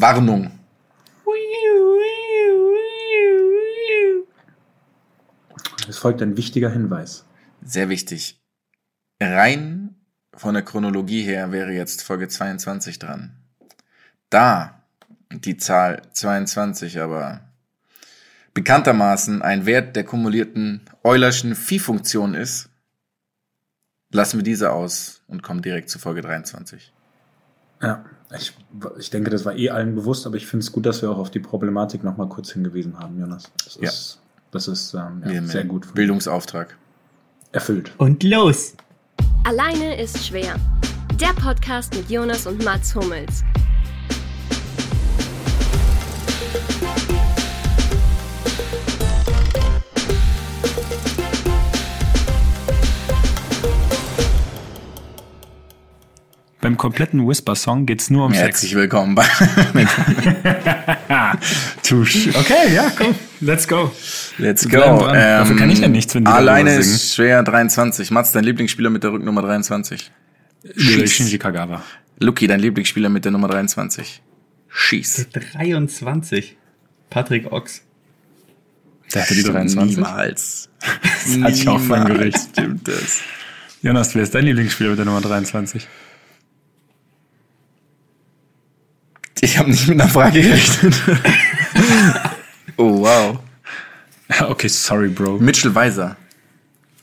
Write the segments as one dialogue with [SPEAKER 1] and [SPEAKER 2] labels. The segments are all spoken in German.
[SPEAKER 1] Warnung.
[SPEAKER 2] Es folgt ein wichtiger Hinweis.
[SPEAKER 1] Sehr wichtig. Rein von der Chronologie her wäre jetzt Folge 22 dran. Da die Zahl 22 aber bekanntermaßen ein Wert der kumulierten Eulerschen Phi-Funktion ist, lassen wir diese aus und kommen direkt zu Folge 23.
[SPEAKER 2] Ja, ich, ich denke, das war eh allen bewusst, aber ich finde es gut, dass wir auch auf die Problematik nochmal kurz hingewiesen haben, Jonas. Das
[SPEAKER 1] Ja.
[SPEAKER 2] ist, das ist ähm, ja, sehr gut
[SPEAKER 1] Bildungsauftrag.
[SPEAKER 2] erfüllt.
[SPEAKER 3] Und los!
[SPEAKER 4] Alleine ist schwer. Der Podcast mit Jonas und Mats Hummels.
[SPEAKER 3] Beim kompletten Whisper-Song geht's nur um
[SPEAKER 1] Herzlich willkommen bei
[SPEAKER 3] Tusch. Okay, ja, komm. Let's go.
[SPEAKER 1] Let's
[SPEAKER 3] bleiben dran. Dafür kann ich ja nichts, wenn die
[SPEAKER 1] Alleine ist schwer 23. Mats, dein Lieblingsspieler mit der Rücknummer 23. Schieß.
[SPEAKER 3] Shinji Kagawa.
[SPEAKER 1] Luki, dein Lieblingsspieler mit der Nummer 23. Schieß.
[SPEAKER 5] 23. Patrick Ochs.
[SPEAKER 3] Der hatte die 23.
[SPEAKER 1] Niemals.
[SPEAKER 3] Das hatte ich auch
[SPEAKER 1] Niemals
[SPEAKER 3] geregt.
[SPEAKER 1] Stimmt das.
[SPEAKER 3] Jonas, wer ist dein Lieblingsspieler mit der Nummer 23?
[SPEAKER 1] Ich habe nicht mit einer Frage gerechnet. oh, wow.
[SPEAKER 3] Okay, sorry, Bro.
[SPEAKER 1] Mitchell Weiser.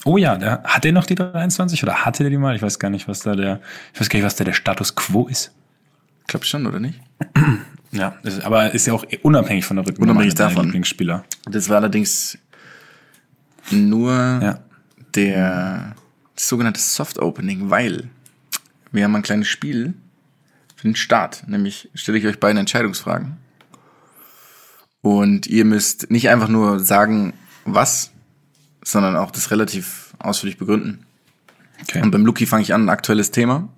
[SPEAKER 3] Oh ja, der, hat der noch die 23 oder hatte der die mal? Ich weiß gar nicht, was da der, ich weiß gar nicht, was da der Status quo ist.
[SPEAKER 1] Ich glaube schon, oder nicht?
[SPEAKER 3] Ja, ist, aber ist ja auch unabhängig von der Rücknummer.
[SPEAKER 1] Unabhängig davon.
[SPEAKER 3] Lieblingsspieler.
[SPEAKER 1] Das war allerdings nur
[SPEAKER 3] Ja.
[SPEAKER 1] der sogenannte Soft Opening, weil wir haben ein kleines Spiel für den Start. Nämlich stelle ich euch beide Entscheidungsfragen. Und ihr müsst nicht einfach nur sagen, was, sondern auch das relativ ausführlich begründen.
[SPEAKER 3] Okay.
[SPEAKER 1] Und beim Luki fange ich an, ein aktuelles Thema.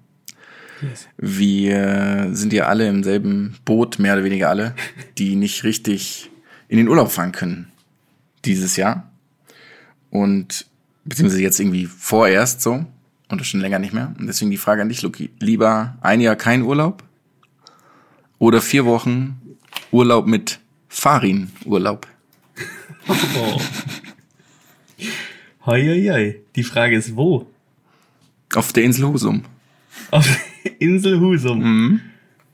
[SPEAKER 1] Wir sind ja alle im selben Boot, mehr oder weniger alle, die nicht richtig in den Urlaub fahren können dieses Jahr. Und beziehungsweise jetzt irgendwie vorerst so und schon länger nicht mehr. Und deswegen die Frage an dich, Luki. Lieber ein Jahr kein Urlaub oder vier Wochen Urlaub mit Farin-Urlaub?
[SPEAKER 5] Oh. Hoi, hoi, hoi. Die Frage ist wo?
[SPEAKER 1] Auf der Insel Husum.
[SPEAKER 5] Auf der Insel Husum.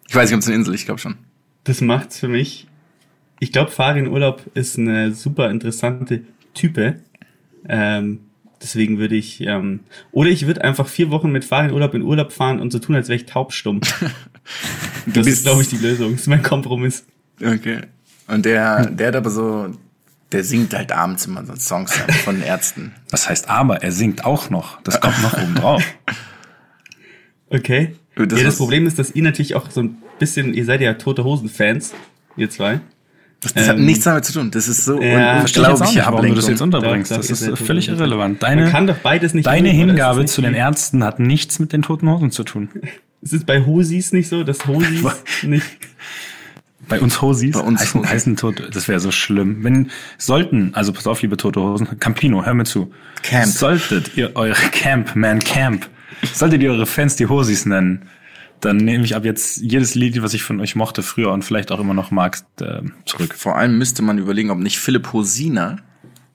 [SPEAKER 1] Ich weiß nicht, ob es eine Insel ist, ich glaube schon.
[SPEAKER 5] Das macht's für mich. Ich glaube, Farin Urlaub ist eine super interessante Type. Ähm, deswegen würde ich, ähm, oder ich würde einfach vier Wochen mit Farin Urlaub in Urlaub fahren und so tun, als wäre ich taubstumm. Das ist, glaube ich, die Lösung. Das ist mein Kompromiss.
[SPEAKER 1] Okay. Und der, der hat aber so, der singt halt abends immer so Songs von den Ärzten.
[SPEAKER 3] Das heißt aber, er singt auch noch. Das kommt noch oben drauf.
[SPEAKER 5] Okay.
[SPEAKER 1] Das
[SPEAKER 5] Das ja, das
[SPEAKER 1] was-
[SPEAKER 5] Problem ist, dass ihr natürlich auch so ein bisschen, ihr seid ja tote Hosen-Fans, ihr zwei.
[SPEAKER 1] Das, das hat
[SPEAKER 5] Ähm,
[SPEAKER 1] nichts damit zu tun. Das ist so
[SPEAKER 5] ja,
[SPEAKER 3] Verstehe ich jetzt auch
[SPEAKER 1] unglaubliche
[SPEAKER 3] nicht, warum du das jetzt unterbringst.
[SPEAKER 5] Doch,
[SPEAKER 3] Das
[SPEAKER 5] doch,
[SPEAKER 3] ist völlig
[SPEAKER 5] tot.
[SPEAKER 3] irrelevant.
[SPEAKER 5] Man
[SPEAKER 3] Deine,
[SPEAKER 5] kann doch beides nicht
[SPEAKER 3] deine
[SPEAKER 5] oder?
[SPEAKER 3] Hingabe
[SPEAKER 5] das
[SPEAKER 3] zu den Ärzten hat nichts mit den toten Hosen zu tun.
[SPEAKER 5] Ist es bei Hosis nicht so, dass Hosis nicht...
[SPEAKER 3] Bei uns Hosis
[SPEAKER 1] Bei uns
[SPEAKER 3] heißen,
[SPEAKER 1] Hosis.
[SPEAKER 3] heißen Tote, das wäre so schlimm. Wenn, sollten, also pass auf, liebe Tote Hosen, Campino, hör mir zu.
[SPEAKER 1] Camp.
[SPEAKER 3] Solltet ihr eure Camp, man Camp, solltet ihr eure Fans die Hosis nennen, dann nehme ich ab jetzt jedes Lied, was ich von euch mochte früher und vielleicht auch immer noch magst, äh, zurück.
[SPEAKER 1] Vor allem müsste man überlegen, ob nicht Philipp Hosina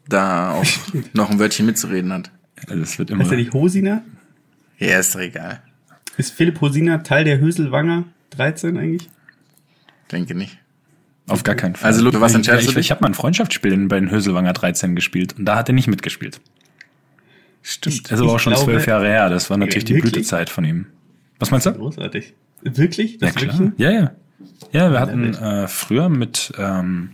[SPEAKER 1] da auch noch ein Wörtchen mitzureden hat.
[SPEAKER 3] Also Das wird immer.
[SPEAKER 5] Heißt er nicht Hosiner?
[SPEAKER 1] Ja, ist doch egal.
[SPEAKER 5] Ist Philipp Hosiner Teil der Höselwanger 13 eigentlich?
[SPEAKER 1] Denke nicht.
[SPEAKER 3] Auf gar keinen Fall.
[SPEAKER 1] Also, Luke, was
[SPEAKER 3] ich,
[SPEAKER 1] entscheidest
[SPEAKER 3] ich,
[SPEAKER 1] du
[SPEAKER 3] ich,
[SPEAKER 1] dich?
[SPEAKER 3] ich habe mal ein Freundschaftsspiel bei den Höselwanger 13 gespielt und da hat er nicht mitgespielt.
[SPEAKER 1] Stimmt.
[SPEAKER 3] Das ist aber auch
[SPEAKER 5] Ich
[SPEAKER 3] schon zwölf Jahre her. Das war natürlich die? Blütezeit von ihm. Was meinst du?
[SPEAKER 5] Großartig. Wirklich?
[SPEAKER 3] Ja,
[SPEAKER 5] Das wirklich
[SPEAKER 3] klar.
[SPEAKER 5] ein-
[SPEAKER 3] Ja, ja. Ja, wir hatten äh, früher mit, ähm,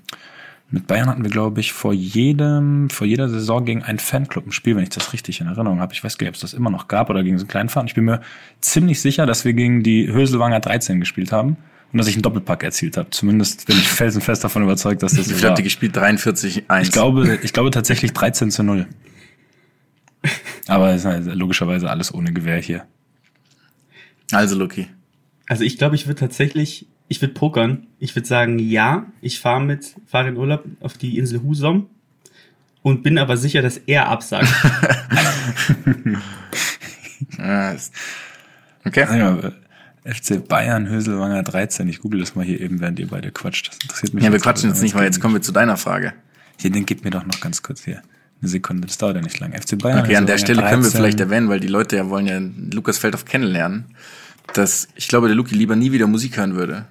[SPEAKER 3] mit Bayern hatten wir, glaube ich, vor jedem, vor jeder Saison gegen einen Fanclub ein Spiel, wenn ich das richtig in Erinnerung habe. Ich weiß gar nicht, ob es das immer noch gab oder gegen so einen kleinen Verein. Ich bin mir ziemlich sicher, dass wir gegen die Höselwanger 13 gespielt haben und dass ich einen Doppelpack erzielt habe. Zumindest bin ich felsenfest davon überzeugt, dass das so war.
[SPEAKER 1] habt ihr gespielt? 43-1.
[SPEAKER 3] Ich glaube, ich glaube tatsächlich 13 zu 0. Aber es ist halt logischerweise alles ohne Gewehr hier.
[SPEAKER 1] Also, Luki.
[SPEAKER 5] Also ich glaube, ich würde tatsächlich, ich würde pokern. Ich würde sagen, ja, ich fahre mit, fahre in Urlaub auf die Insel Husum und bin aber sicher, dass er absagt.
[SPEAKER 1] Okay.
[SPEAKER 3] Ja, FC Bayern, Höselwanger 13. Ich google das mal hier eben, während ihr beide quatscht. Das interessiert mich.
[SPEAKER 1] Ja, wir quatschen jetzt nicht, weil jetzt kommen wir zu deiner Frage.
[SPEAKER 3] Hier, den gib mir doch noch ganz kurz hier. Eine Sekunde, das dauert ja nicht lang. FC Bayern.
[SPEAKER 1] Okay, an der Stelle können wir
[SPEAKER 3] 13.
[SPEAKER 1] vielleicht erwähnen, weil die Leute ja wollen ja Lukas Feldhoff kennenlernen, dass ich glaube, der Luki lieber nie wieder Musik hören würde.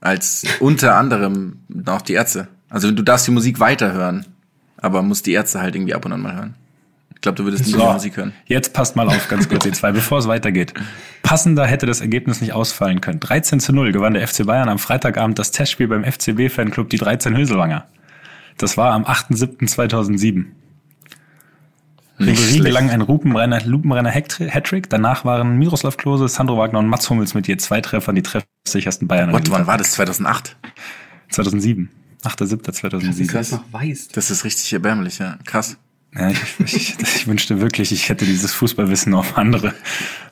[SPEAKER 1] Als unter anderem auch die Ärzte. Also du darfst die Musik weiterhören, aber musst die Ärzte halt irgendwie ab und an mal hören. Ich glaube, du würdest nie
[SPEAKER 3] So,
[SPEAKER 1] wieder Musik hören.
[SPEAKER 3] jetzt passt mal auf, ganz kurz, ihr zwei, bevor es weitergeht. Passender hätte das Ergebnis nicht ausfallen können. 13 zu 0 gewann der FC Bayern am Freitagabend das Testspiel beim FCB-Fanclub die 13 Höselwanger. Das war am 8.7.2007. Ribery gelang ein Lupenrenner, Lupenrenner Hattri- Hattrick. Danach waren Miroslav Klose, Sandro Wagner und Mats Hummels mit je zwei Treffern die treffsichersten Bayern.
[SPEAKER 1] What, wann war das? 2008?
[SPEAKER 3] 2007. 8.7.2007.
[SPEAKER 5] Dass du das noch weißt.
[SPEAKER 1] Das ist richtig erbärmlich, ja. Krass.
[SPEAKER 3] Ja, ich, ich, ich wünschte wirklich, ich hätte dieses Fußballwissen auf andere,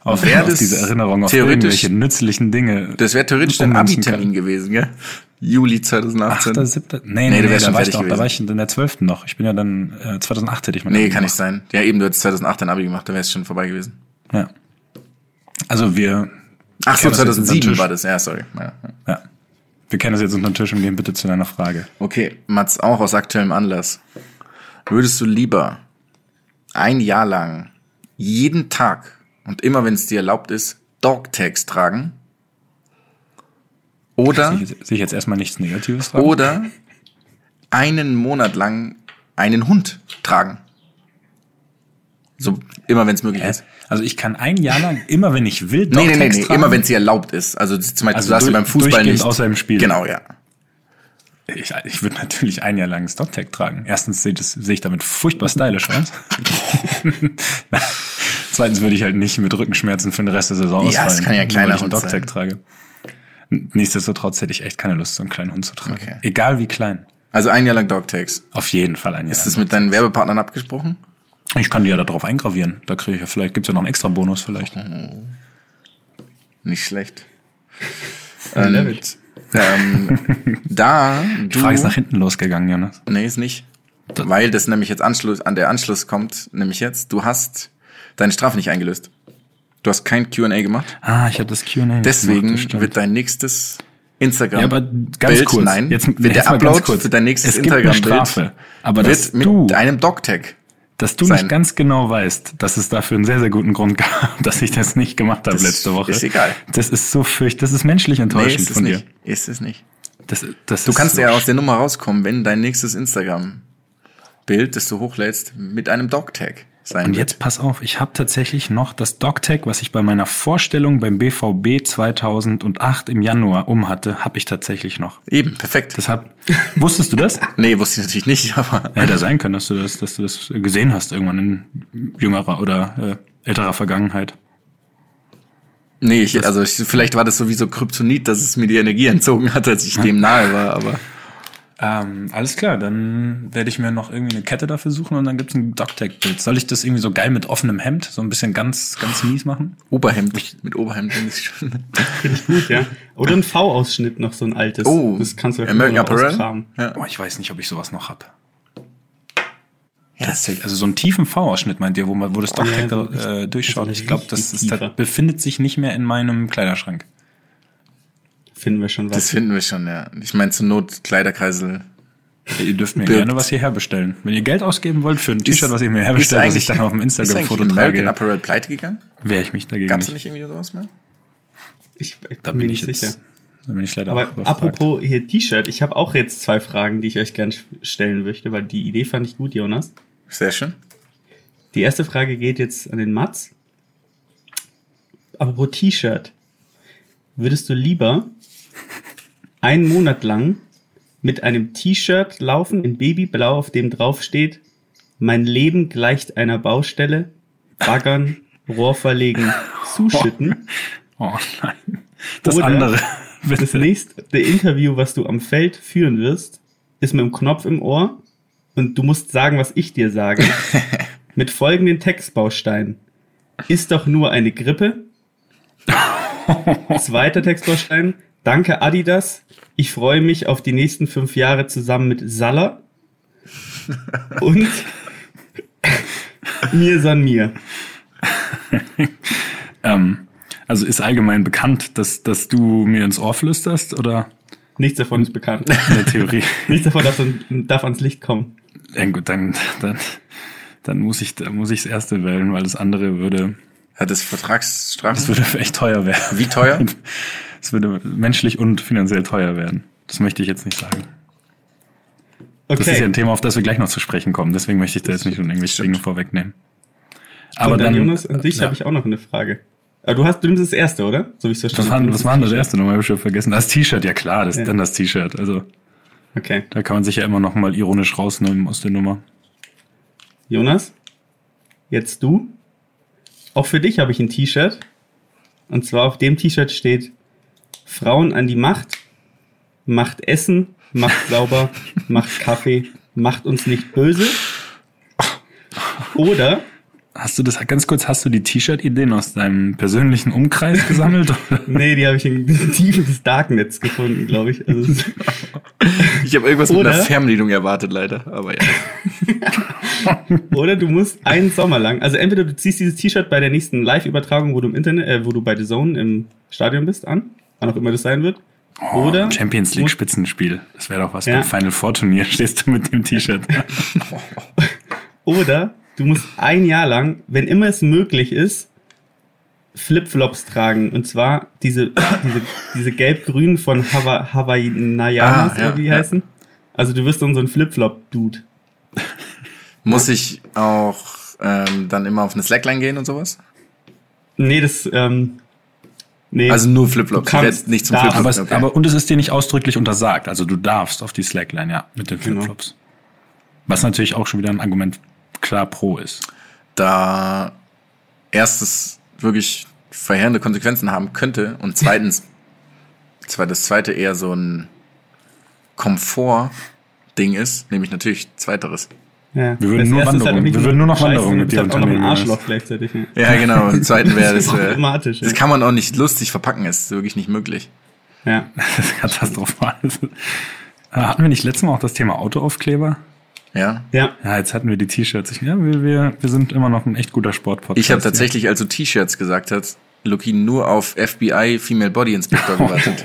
[SPEAKER 3] auf, auf diese Erinnerung, auf irgendwelche nützlichen Dinge.
[SPEAKER 1] Das wäre theoretisch dein Abi-Termin gewesen, gell? Juli 2018.
[SPEAKER 3] 8., 7. Nee,
[SPEAKER 1] Nee,
[SPEAKER 3] nee,
[SPEAKER 1] du
[SPEAKER 3] nee, da war ich doch, da war ich in der 12. noch. Ich bin ja dann, äh, 2008 hätte ich mein
[SPEAKER 1] Nee,
[SPEAKER 3] Abi
[SPEAKER 1] kann nicht
[SPEAKER 3] gemacht.
[SPEAKER 1] sein. Ja, eben, du hättest 2008 dein Abi gemacht, da wärst schon vorbei gewesen.
[SPEAKER 3] Ja. Also wir,
[SPEAKER 1] Ach so,
[SPEAKER 3] kennen das jetzt unter den
[SPEAKER 1] 2007
[SPEAKER 3] Tisch.
[SPEAKER 1] war das. Ja, sorry. Ja, ja.
[SPEAKER 3] ja. Wir kennen das jetzt unter den Tisch und gehen bitte zu deiner Frage.
[SPEAKER 1] Okay, Mats, auch aus aktuellem Anlass. Würdest du lieber ein Jahr lang jeden Tag und immer wenn es dir erlaubt ist, Dogtags tragen? Oder,
[SPEAKER 3] Sehe ich, jetzt- erstmal nichts Negatives dran?
[SPEAKER 1] oder einen Monat lang einen Hund tragen? So, immer wenn es möglich
[SPEAKER 3] Hä?
[SPEAKER 1] ist.
[SPEAKER 3] Also ich kann ein Jahr lang, immer wenn ich will,
[SPEAKER 1] Nee, nee, nee,
[SPEAKER 3] Dogtags
[SPEAKER 1] nee,
[SPEAKER 3] tragen.
[SPEAKER 1] immer wenn es dir erlaubt ist. Also zum Beispiel,
[SPEAKER 3] Also
[SPEAKER 1] du darfst
[SPEAKER 3] durch-
[SPEAKER 1] beim Fußball nicht.
[SPEAKER 3] außer im Spiel.
[SPEAKER 1] Genau, ja.
[SPEAKER 3] Ich, ich würde natürlich ein Jahr lang Stocktag tragen. Erstens sehe das- sehe ich damit furchtbar stylisch aus. Zweitens würde ich halt nicht mit Rückenschmerzen für den Rest der Saison
[SPEAKER 1] Ja,
[SPEAKER 3] ausfallen,
[SPEAKER 1] kann ja ein
[SPEAKER 3] nur
[SPEAKER 1] kleiner
[SPEAKER 3] weil ich einen
[SPEAKER 1] Hund
[SPEAKER 3] Dogtag
[SPEAKER 1] sein.
[SPEAKER 3] trage. Nichtsdestotrotz hätte ich echt keine Lust, so einen kleinen Hund zu tragen.
[SPEAKER 1] Okay.
[SPEAKER 3] Egal wie klein.
[SPEAKER 1] Also ein Jahr lang Dogtags.
[SPEAKER 3] Auf jeden Fall ein Jahr.
[SPEAKER 1] Ist das mit deinen Werbepartnern abgesprochen?
[SPEAKER 3] ich kann die ja da drauf eingravieren. Da kriege ich ja vielleicht, gibt's ja noch einen extra Bonus vielleicht.
[SPEAKER 1] Nicht schlecht.
[SPEAKER 5] love
[SPEAKER 1] Und, ähm, da
[SPEAKER 3] Die
[SPEAKER 1] du,
[SPEAKER 3] Frage ist nach hinten losgegangen, Jonas.
[SPEAKER 1] nee, ist nicht, weil das nämlich jetzt Anschluss, an der Anschluss kommt, nämlich jetzt, du hast deine Strafe nicht eingelöst. Du hast kein Q&A gemacht.
[SPEAKER 3] Ah, ich habe das Q&A
[SPEAKER 1] Deswegen
[SPEAKER 3] gemacht,
[SPEAKER 1] wird dein nächstes Instagram
[SPEAKER 3] Ja, aber ganz
[SPEAKER 1] Bild,
[SPEAKER 3] kurz.
[SPEAKER 1] nein,
[SPEAKER 3] Jetzt,
[SPEAKER 1] wird
[SPEAKER 3] jetzt
[SPEAKER 1] der Upload
[SPEAKER 3] kurz.
[SPEAKER 1] für dein nächstes Instagram-Bild
[SPEAKER 3] Strafe. Aber
[SPEAKER 1] wird mit
[SPEAKER 3] du,
[SPEAKER 1] einem Dogtag.
[SPEAKER 3] Dass du
[SPEAKER 1] sein.
[SPEAKER 3] nicht ganz genau weißt, dass es dafür einen sehr, sehr guten Grund gab, dass ich das nicht gemacht habe
[SPEAKER 1] Das
[SPEAKER 3] letzte Woche.
[SPEAKER 1] ist egal.
[SPEAKER 3] Das ist so fürcht, das ist menschlich
[SPEAKER 1] Nee,
[SPEAKER 3] enttäuschend
[SPEAKER 1] ist es
[SPEAKER 3] von dir.
[SPEAKER 1] nicht. Ist es nicht.
[SPEAKER 3] Das, das
[SPEAKER 1] Du
[SPEAKER 3] ist
[SPEAKER 1] kannst
[SPEAKER 3] so
[SPEAKER 1] ja aus der Nummer rauskommen, wenn dein nächstes Instagram-Bild, das du hochlädst, mit einem Dogtag sein
[SPEAKER 3] Und jetzt pass auf, ich habe tatsächlich noch das Dogtag, was ich bei meiner Vorstellung beim BVB 2008 im Januar umhatte, habe ich tatsächlich noch.
[SPEAKER 1] Eben, perfekt.
[SPEAKER 3] Deshalb, wusstest du das?
[SPEAKER 1] nee, wusste ich natürlich nicht, aber
[SPEAKER 3] Hätte sein können, dass du das, dass du das gesehen hast irgendwann in jüngerer oder äh, älterer Vergangenheit.
[SPEAKER 1] nee, ich, also ich, vielleicht war das sowieso Kryptonit, dass es mir die Energie entzogen hat, als ich dem nahe war, aber
[SPEAKER 3] Ähm, alles klar, dann werde ich mir noch irgendwie eine Kette dafür suchen und dann gibt's ein Dogtag-Bild. Soll ich das irgendwie so geil mit offenem Hemd, so ein bisschen ganz, ganz mies machen?
[SPEAKER 1] Oberhemd, mit Oberhemd finde ich schon.
[SPEAKER 5] Finde ich gut, ja. Oder ein V-Ausschnitt noch, so ein altes.
[SPEAKER 1] Oh,
[SPEAKER 5] das kannst du
[SPEAKER 1] American
[SPEAKER 5] noch
[SPEAKER 1] Apparel? Ja.
[SPEAKER 3] Boah, ich weiß nicht, ob ich sowas noch hab.
[SPEAKER 1] Ja, das
[SPEAKER 3] Also so einen tiefen V-Ausschnitt meint ihr, wo man, wo das Dogtag
[SPEAKER 5] Ja,
[SPEAKER 3] äh, durchschaut.
[SPEAKER 5] also
[SPEAKER 3] Ich glaube, das ist, das befindet sich nicht mehr in meinem Kleiderschrank.
[SPEAKER 5] Finden wir schon was.
[SPEAKER 1] das finden wir schon, ja. Ich meine, zur Not Kleiderkreisel.
[SPEAKER 3] Ihr dürft mir
[SPEAKER 1] Bild.
[SPEAKER 3] gerne was hierher bestellen. Wenn ihr Geld ausgeben wollt für ein
[SPEAKER 1] Ist-
[SPEAKER 3] T-Shirt, was ihr mir
[SPEAKER 1] ist
[SPEAKER 3] herbestellt, was
[SPEAKER 1] eigentlich-
[SPEAKER 3] ich dann auf dem
[SPEAKER 1] Ist
[SPEAKER 3] Instagram-Foto trage,
[SPEAKER 1] Apparel pleite gegangen?
[SPEAKER 3] wäre ich mich dagegen
[SPEAKER 1] Gab's da
[SPEAKER 3] nicht.
[SPEAKER 1] nicht irgendwie sowas mehr?
[SPEAKER 5] Ich, ich
[SPEAKER 3] Da
[SPEAKER 5] bin
[SPEAKER 3] bin
[SPEAKER 5] mir
[SPEAKER 3] ich
[SPEAKER 5] nicht sicher.
[SPEAKER 3] da bin ich leider
[SPEAKER 5] Aber apropos hier T-Shirt, ich habe auch jetzt zwei Fragen, die ich euch gerne stellen möchte, weil die Idee fand ich gut, Jonas.
[SPEAKER 1] Sehr schön.
[SPEAKER 5] Die erste Frage geht jetzt an den Mats. Apropos T-Shirt. Würdest du lieber einen Monat lang mit einem T-Shirt laufen in Babyblau, auf dem drauf steht, mein Leben gleicht einer Baustelle, baggern, Rohr verlegen, zuschütten.
[SPEAKER 3] Oh nein. Das
[SPEAKER 5] Oder
[SPEAKER 3] andere.
[SPEAKER 5] Das
[SPEAKER 3] Bitte.
[SPEAKER 5] nächste Interview, was du am Feld führen wirst, ist mit einem Knopf im Ohr und du musst sagen, was ich dir sage. mit folgenden Textbausteinen. Ist doch nur eine Grippe. Zweiter Textbaustein. Danke Adidas. Ich freue mich auf die nächsten fünf Jahre zusammen mit Salah. Und mir san mir.
[SPEAKER 3] Ähm, Also ist allgemein bekannt, dass, dass du mir ins Ohr flüsterst oder
[SPEAKER 5] Nichts davon ist bekannt.
[SPEAKER 3] in der Theorie?
[SPEAKER 5] Nichts davon darf, darf ans Licht kommen.
[SPEAKER 3] ja, gut, dann, dann, dann muss ich, dann muss ich das erste wählen, weil das andere würde,
[SPEAKER 1] Hat es Vertragsstrafen?
[SPEAKER 3] das würde echt teuer werden.
[SPEAKER 1] Wie teuer?
[SPEAKER 3] Es würde menschlich und finanziell teuer werden. Das möchte ich jetzt nicht sagen. Das ist ja
[SPEAKER 5] Okay.
[SPEAKER 3] ein Thema, auf das wir gleich noch zu sprechen kommen. Deswegen möchte ich da jetzt nicht irgendwelche Dinge vorwegnehmen.
[SPEAKER 5] Aber dann, Jonas, an dich
[SPEAKER 3] ja.
[SPEAKER 5] habe ich auch noch eine Frage. Aber du hast, du nimmst das erste, oder? So wie ich es verstanden habe.
[SPEAKER 3] was war denn das erste nochmal? Hab ich schon vergessen. Das T-Shirt, ja klar, das
[SPEAKER 5] Ja.
[SPEAKER 3] dann das T-Shirt. Also
[SPEAKER 5] Okay.
[SPEAKER 3] da kann man sich ja immer noch mal ironisch rausnehmen aus der Nummer.
[SPEAKER 5] Jonas, jetzt du. Auch für dich habe ich ein T-Shirt. Und zwar auf dem T-Shirt steht Frauen an die Macht, macht Essen, macht sauber, macht Kaffee, macht uns nicht böse. Oder
[SPEAKER 3] Hast du das ganz kurz, hast du die T-Shirt-Ideen aus deinem persönlichen Umkreis gesammelt?
[SPEAKER 5] Nee, die habe ich in Tiefen des Darknets gefunden, glaube ich. Also,
[SPEAKER 1] Ich habe irgendwas mit
[SPEAKER 5] Oder?
[SPEAKER 1] einer Fernbedienung erwartet, leider. Aber ja.
[SPEAKER 5] oder du musst einen Sommer lang, also entweder du ziehst dieses T-Shirt bei der nächsten Live-Übertragung, wo du im Internet, äh, wo du bei The Zone im Stadion bist, an, wann auch immer das sein wird. Oder
[SPEAKER 3] Champions League Spitzenspiel. Das wäre doch was
[SPEAKER 5] Ja.
[SPEAKER 3] beim Final Four Turnier. Stehst du mit dem T-Shirt?
[SPEAKER 5] Oder du musst ein Jahr lang, wenn immer es möglich ist, Flipflops tragen. Und zwar diese, diese, diese gelb-grün von Hawa Hawaiianas,
[SPEAKER 1] Ah, ja,
[SPEAKER 5] wie die
[SPEAKER 1] ja.
[SPEAKER 5] heißen. Also du wirst dann so ein Flipflop-Dude.
[SPEAKER 1] Muss ich auch ähm, dann immer auf eine Slackline gehen und sowas?
[SPEAKER 5] Nee, das, ähm, nee.
[SPEAKER 1] Also nur Flipflops.
[SPEAKER 5] Du
[SPEAKER 1] Ich
[SPEAKER 5] kannst-
[SPEAKER 1] werde nicht zum
[SPEAKER 5] darfst.
[SPEAKER 3] aber,
[SPEAKER 1] Flipflops.
[SPEAKER 3] es, aber und es ist dir nicht ausdrücklich untersagt. Also du darfst auf die Slackline, ja, mit den
[SPEAKER 5] Genau.
[SPEAKER 3] Flipflops. Was natürlich auch schon wieder ein Argument klar pro ist.
[SPEAKER 1] da erstes wirklich verheerende Konsequenzen haben könnte und zweitens, zwar das zweite eher so ein Komfort-Ding ist, nämlich natürlich zweiteres.
[SPEAKER 5] Ja.
[SPEAKER 3] Wir würden nur
[SPEAKER 5] auch nicht
[SPEAKER 3] wir würden nur noch Wanderungen mit dir
[SPEAKER 5] bist halt auch noch ein
[SPEAKER 3] unternehmen,
[SPEAKER 5] Arschloch gleichzeitig. Ja.
[SPEAKER 1] Ja, genau. Im zweiten wäre das. Äh,
[SPEAKER 5] Problematisch.
[SPEAKER 1] das
[SPEAKER 5] ja.
[SPEAKER 1] kann man auch nicht lustig verpacken, ist wirklich nicht möglich.
[SPEAKER 5] ja.
[SPEAKER 3] Das ist katastrophal. Äh, Hatten wir nicht letztes Mal auch das Thema Autoaufkleber?
[SPEAKER 1] Ja.
[SPEAKER 5] Ja.
[SPEAKER 3] Ja, jetzt hatten wir die T-Shirts. Ich- Ja, wir, wir, wir sind immer noch ein echt guter Sportpodcast.
[SPEAKER 1] Ich habe tatsächlich, als du T-Shirts gesagt hast, Luki nur auf FBI Female Body Inspector gewartet.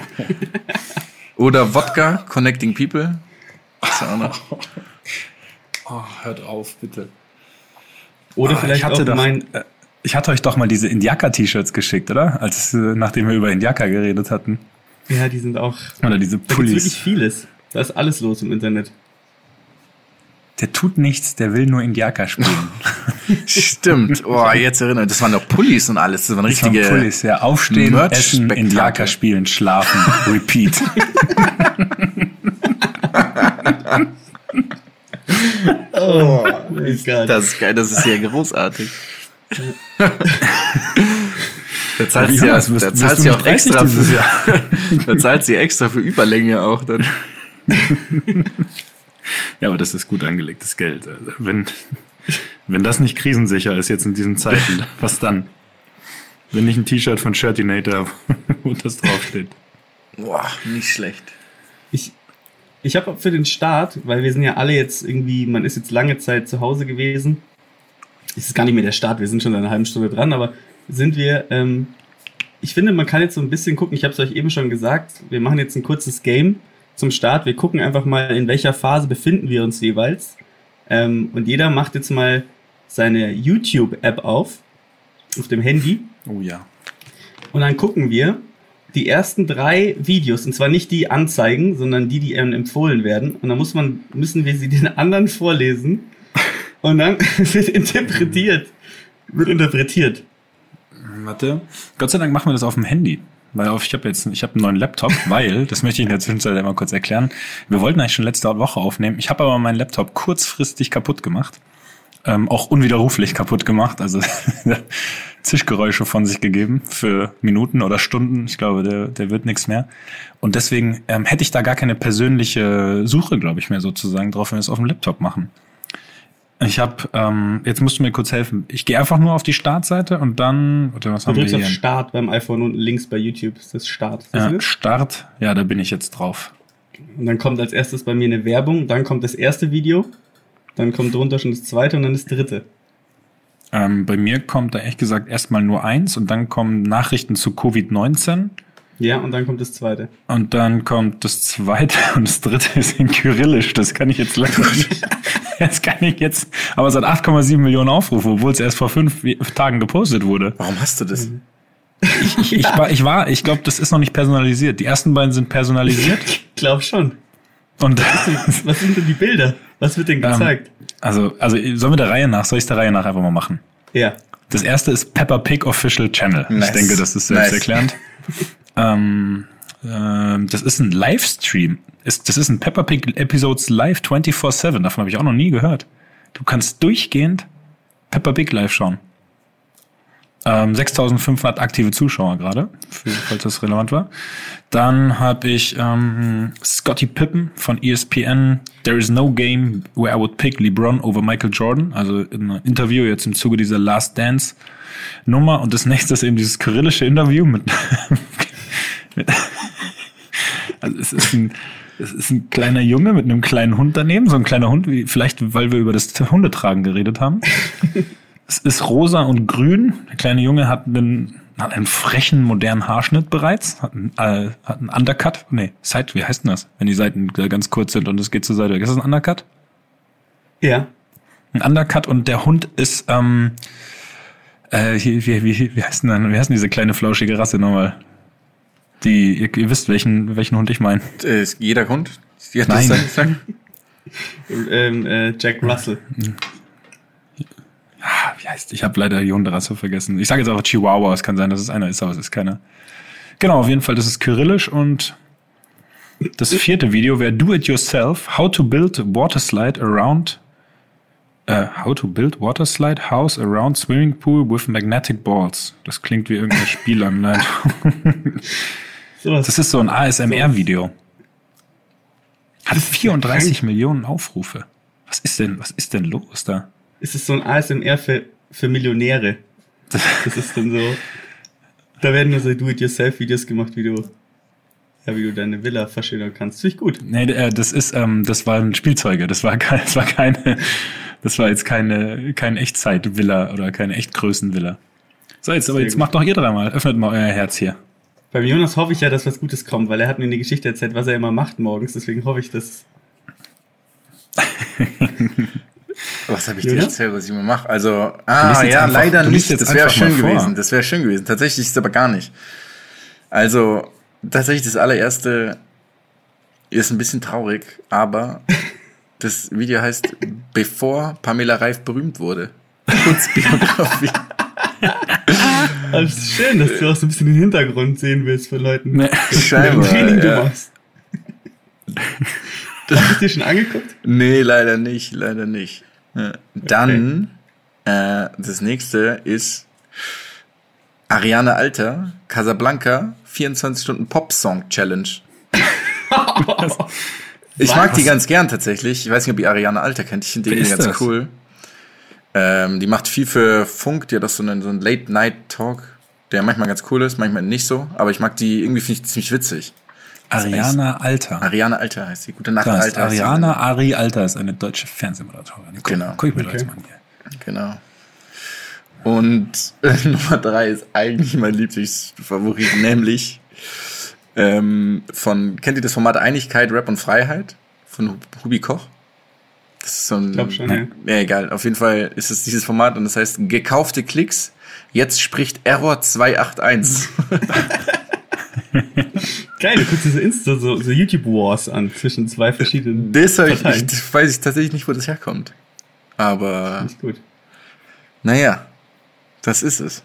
[SPEAKER 1] Oder Wodka Connecting People. Ist auch noch.
[SPEAKER 3] Oh, hört auf, bitte.
[SPEAKER 5] Oder
[SPEAKER 3] Ah,
[SPEAKER 5] vielleicht
[SPEAKER 3] ich hatte
[SPEAKER 5] auch
[SPEAKER 3] doch,
[SPEAKER 5] mein,
[SPEAKER 3] äh, Ich hatte euch doch mal diese Indiaka-T-Shirts geschickt, oder? Als, äh, nachdem wir über Indiaka geredet hatten.
[SPEAKER 5] ja, die sind auch,
[SPEAKER 3] Oder diese
[SPEAKER 5] da gibt's wirklich
[SPEAKER 3] Pullis.
[SPEAKER 5] vieles. Da ist alles los im Internet.
[SPEAKER 3] Der tut nichts, der will nur Indiaka spielen.
[SPEAKER 1] Stimmt. Oh, jetzt erinnere ich. Das waren doch Pullis und alles. Das waren
[SPEAKER 3] Das waren
[SPEAKER 1] richtige.
[SPEAKER 3] Pullis, ja. Aufstehen, essen. Indiaka spielen, schlafen, repeat.
[SPEAKER 5] Oh, Gott.
[SPEAKER 1] Das ist geil, das ist ja großartig. da zahlt sie ja, da zahlt sie auch extra
[SPEAKER 3] 30 dieses
[SPEAKER 1] für,
[SPEAKER 3] Jahr?
[SPEAKER 1] da zahlt sie extra für Überlänge auch dann.
[SPEAKER 3] Ja, aber das ist gut angelegtes Geld. Also wenn, wenn das nicht krisensicher ist jetzt in diesen Zeiten, was dann? Wenn nicht ein T-Shirt von Shirtinator, wo das draufsteht.
[SPEAKER 1] Boah, nicht schlecht.
[SPEAKER 5] Ich, habe für den Start, weil wir sind ja alle jetzt irgendwie, man ist jetzt lange Zeit zu Hause gewesen. Es ist gar nicht mehr der Start, wir sind schon eine halbe Stunde dran, aber sind wir, ähm, ich finde, man kann jetzt so ein bisschen gucken, ich habe es euch eben schon gesagt, wir machen jetzt ein kurzes Game zum Start. Wir gucken einfach mal, in welcher Phase befinden wir uns jeweils. Ähm, und jeder macht jetzt mal seine YouTube-App auf, auf dem Handy.
[SPEAKER 3] Oh ja.
[SPEAKER 5] Und dann gucken wir die ersten drei Videos, und zwar nicht die Anzeigen, sondern die, die einem empfohlen werden. Und dann muss man, müssen wir sie den anderen vorlesen. Und dann wird interpretiert. Wird interpretiert.
[SPEAKER 3] Warte. Gott sei Dank machen wir das auf dem Handy. Weil auf, ich habe jetzt, ich habe einen neuen Laptop, weil, das möchte ich in der Zwischenzeit einmal kurz erklären. Wir wollten eigentlich schon letzte Woche aufnehmen. Ich habe aber meinen Laptop kurzfristig kaputt gemacht. Ähm, auch unwiderruflich kaputt gemacht. Also Zischgeräusche von sich gegeben für Minuten oder Stunden. Ich glaube, der, der wird nichts mehr. Und deswegen ähm, hätte ich da gar keine persönliche Suche, glaube ich, mehr sozusagen drauf, wenn wir es auf dem Laptop machen. Ich habe, ähm, jetzt musst du mir kurz helfen. Ich gehe einfach nur auf die Startseite und dann, warte, was
[SPEAKER 5] Du
[SPEAKER 3] haben wir
[SPEAKER 5] drückst auf
[SPEAKER 3] hier?
[SPEAKER 5] Start beim iPhone unten links bei YouTube. Das ist Start. Siehst du
[SPEAKER 3] Ja,
[SPEAKER 5] das?
[SPEAKER 3] Start, ja, da bin ich jetzt drauf.
[SPEAKER 5] Und dann kommt als erstes bei mir eine Werbung, dann kommt das erste Video, dann kommt drunter schon das zweite und dann das dritte.
[SPEAKER 3] Ähm, bei mir kommt da ehrlich gesagt erstmal nur eins und dann kommen Nachrichten zu Covid-19
[SPEAKER 5] Ja, und dann kommt das zweite.
[SPEAKER 3] und dann kommt das zweite und das dritte ist in Kyrillisch. Das kann ich jetzt leider nicht. Das kann ich jetzt, aber es hat 8,7 Millionen Aufrufe, obwohl es erst vor fünf Tagen gepostet wurde.
[SPEAKER 1] Warum hast du das?
[SPEAKER 3] Ich, ich war, ich war, ich glaube, das ist noch nicht personalisiert. Die ersten beiden sind personalisiert
[SPEAKER 5] Ich glaube schon.
[SPEAKER 3] und
[SPEAKER 5] Was sind denn die Bilder? Was wird denn gezeigt?
[SPEAKER 3] also, also sollen wir der Reihe nach, soll ich der Reihe nach einfach mal machen?
[SPEAKER 5] ja.
[SPEAKER 3] Das erste ist Peppa Pig Official Channel.
[SPEAKER 1] Nice.
[SPEAKER 3] Ich denke, das ist
[SPEAKER 1] Nice.
[SPEAKER 3] selbsterklärend. ähm, ähm, das ist ein Livestream. Ist, das ist ein Peppa Pig Episodes Live 24-7. Davon habe ich auch noch nie gehört. Du kannst durchgehend Peppa Pig live schauen. Ähm, 6500 aktive Zuschauer gerade, falls das relevant war. Dann habe ich ähm, Scotty Pippen von ESPN. There is no game where I would pick LeBron over Michael Jordan. Also in einem Interview jetzt im Zuge dieser Last Dance Nummer. Und das nächste ist eben dieses kyrillische Interview mit, mit also es ist ein es ist ein kleiner Junge mit einem kleinen Hund daneben, so ein kleiner Hund, wie vielleicht, weil wir über das Hundetragen geredet haben. Es ist rosa und grün. Der kleine Junge hat einen, hat einen frechen, modernen Haarschnitt bereits. Hat einen, äh, hat einen Undercut. Nee, Side, wie heißt denn das? Wenn die Seiten ganz kurz sind und es geht zur Seite. weg. Ist das ein Undercut?
[SPEAKER 5] Ja.
[SPEAKER 3] Ein Undercut und der Hund ist, ähm, äh, wie, wie, wie, wie heißt denn, wie heißt denn diese kleine flauschige Rasse nochmal? Die, ihr, ihr wisst, welchen, welchen Hund ich meine.
[SPEAKER 1] Äh, ist jeder Hund?
[SPEAKER 3] Nein.
[SPEAKER 1] das sagen?
[SPEAKER 5] Ähm, äh, Jack Russell.
[SPEAKER 3] Wie heißt, ich habe leider die Hunderasse vergessen. Ich sage jetzt auch Chihuahua, es kann sein, dass es einer ist, aber es ist keiner. Genau, auf jeden Fall, das ist kyrillisch und das vierte Video wäre Do It Yourself, How to Build Water Slide Around äh, How to Build Water Slide House Around Swimming Pool with Magnetic Balls. Das klingt wie irgendeine Spielanleitung. Das ist so ein ASMR-Video. Hat 34 Millionen Aufrufe. Was ist denn, was ist denn los da?
[SPEAKER 5] Ist es so ein ASMR für, für Millionäre. Das ist dann so. Da werden nur so Do-it-yourself-Videos gemacht, wie du, ja, wie du deine Villa verschönern kannst. Finde ich gut.
[SPEAKER 3] Nee, äh, das ist, ähm, das waren Spielzeuge. Das war kein, das war keine, das war jetzt keine, kein Echtzeit-Villa oder keine Echtgrößen-Villa. So, jetzt, aber
[SPEAKER 5] Sehr
[SPEAKER 3] jetzt
[SPEAKER 5] gut.
[SPEAKER 3] macht doch ihr dreimal. Öffnet mal euer Herz hier.
[SPEAKER 5] Beim Jonas hoffe ich ja, dass was Gutes kommt, weil er hat mir eine Geschichte erzählt, was er immer macht morgens. Deswegen hoffe ich, dass.
[SPEAKER 1] Was habe ich dir erzählt, was ich immer mache? Also, ah, ja,
[SPEAKER 3] einfach-
[SPEAKER 1] leider
[SPEAKER 3] du
[SPEAKER 1] nicht. Das wäre schön gewesen. Das wäre schön gewesen. Tatsächlich ist es aber gar nicht. Also, tatsächlich das allererste ist ein bisschen traurig, aber das Video heißt, bevor Pamela Reif berühmt wurde. Kurzbiografie.
[SPEAKER 5] Aber es ist schön, dass du auch so ein bisschen den Hintergrund sehen willst von Leuten,
[SPEAKER 3] Nee.
[SPEAKER 5] welchen
[SPEAKER 1] Scheinbar.
[SPEAKER 5] Training du
[SPEAKER 1] ja.
[SPEAKER 5] machst. Hast du dir schon angeguckt?
[SPEAKER 1] Nee, leider nicht, leider nicht. Ja. Dann, äh, das nächste ist Ariane Alter, Casablanca, 24 Stunden Pop-Song Challenge. ich mag die ganz gern tatsächlich. Ich weiß nicht, ob ihr Ariane Alter kennt. Ich finde die ganz
[SPEAKER 3] das?
[SPEAKER 1] cool. Ähm, die macht viel für Funk. Die hat auch so einen, so einen Late-Night-Talk, der manchmal ganz cool ist, manchmal nicht so. Aber ich mag die, irgendwie finde ich ziemlich witzig.
[SPEAKER 3] Ariana Alter.
[SPEAKER 1] Ariane Alter heißt sie. Gute Nacht,
[SPEAKER 3] Das
[SPEAKER 1] Alter.
[SPEAKER 3] Ariana Ari Alter ist eine deutsche Fernsehmoderatorin. Guck,
[SPEAKER 1] Genau.
[SPEAKER 3] Guck ich mir
[SPEAKER 5] Okay.
[SPEAKER 3] jetzt mal an hier.
[SPEAKER 1] Genau. Und äh, Nummer drei ist eigentlich mein Lieblingsfavorit, nämlich ähm, von, kennt ihr das Format Einigkeit, Rap und Freiheit? Von Hu- Hubi Koch? Das ist so ein.
[SPEAKER 5] Ich glaube schon, ja.
[SPEAKER 1] Ja, egal. Auf jeden Fall ist es dieses Format und das heißt gekaufte Klicks. Jetzt spricht Error 281.
[SPEAKER 5] Geil, du guckst diese Insta, so, so YouTube-Wars an zwischen zwei verschiedenen.
[SPEAKER 1] das hab ich, ich weiß ich tatsächlich nicht, wo das herkommt. Aber
[SPEAKER 5] Ist gut.
[SPEAKER 1] naja, das ist es.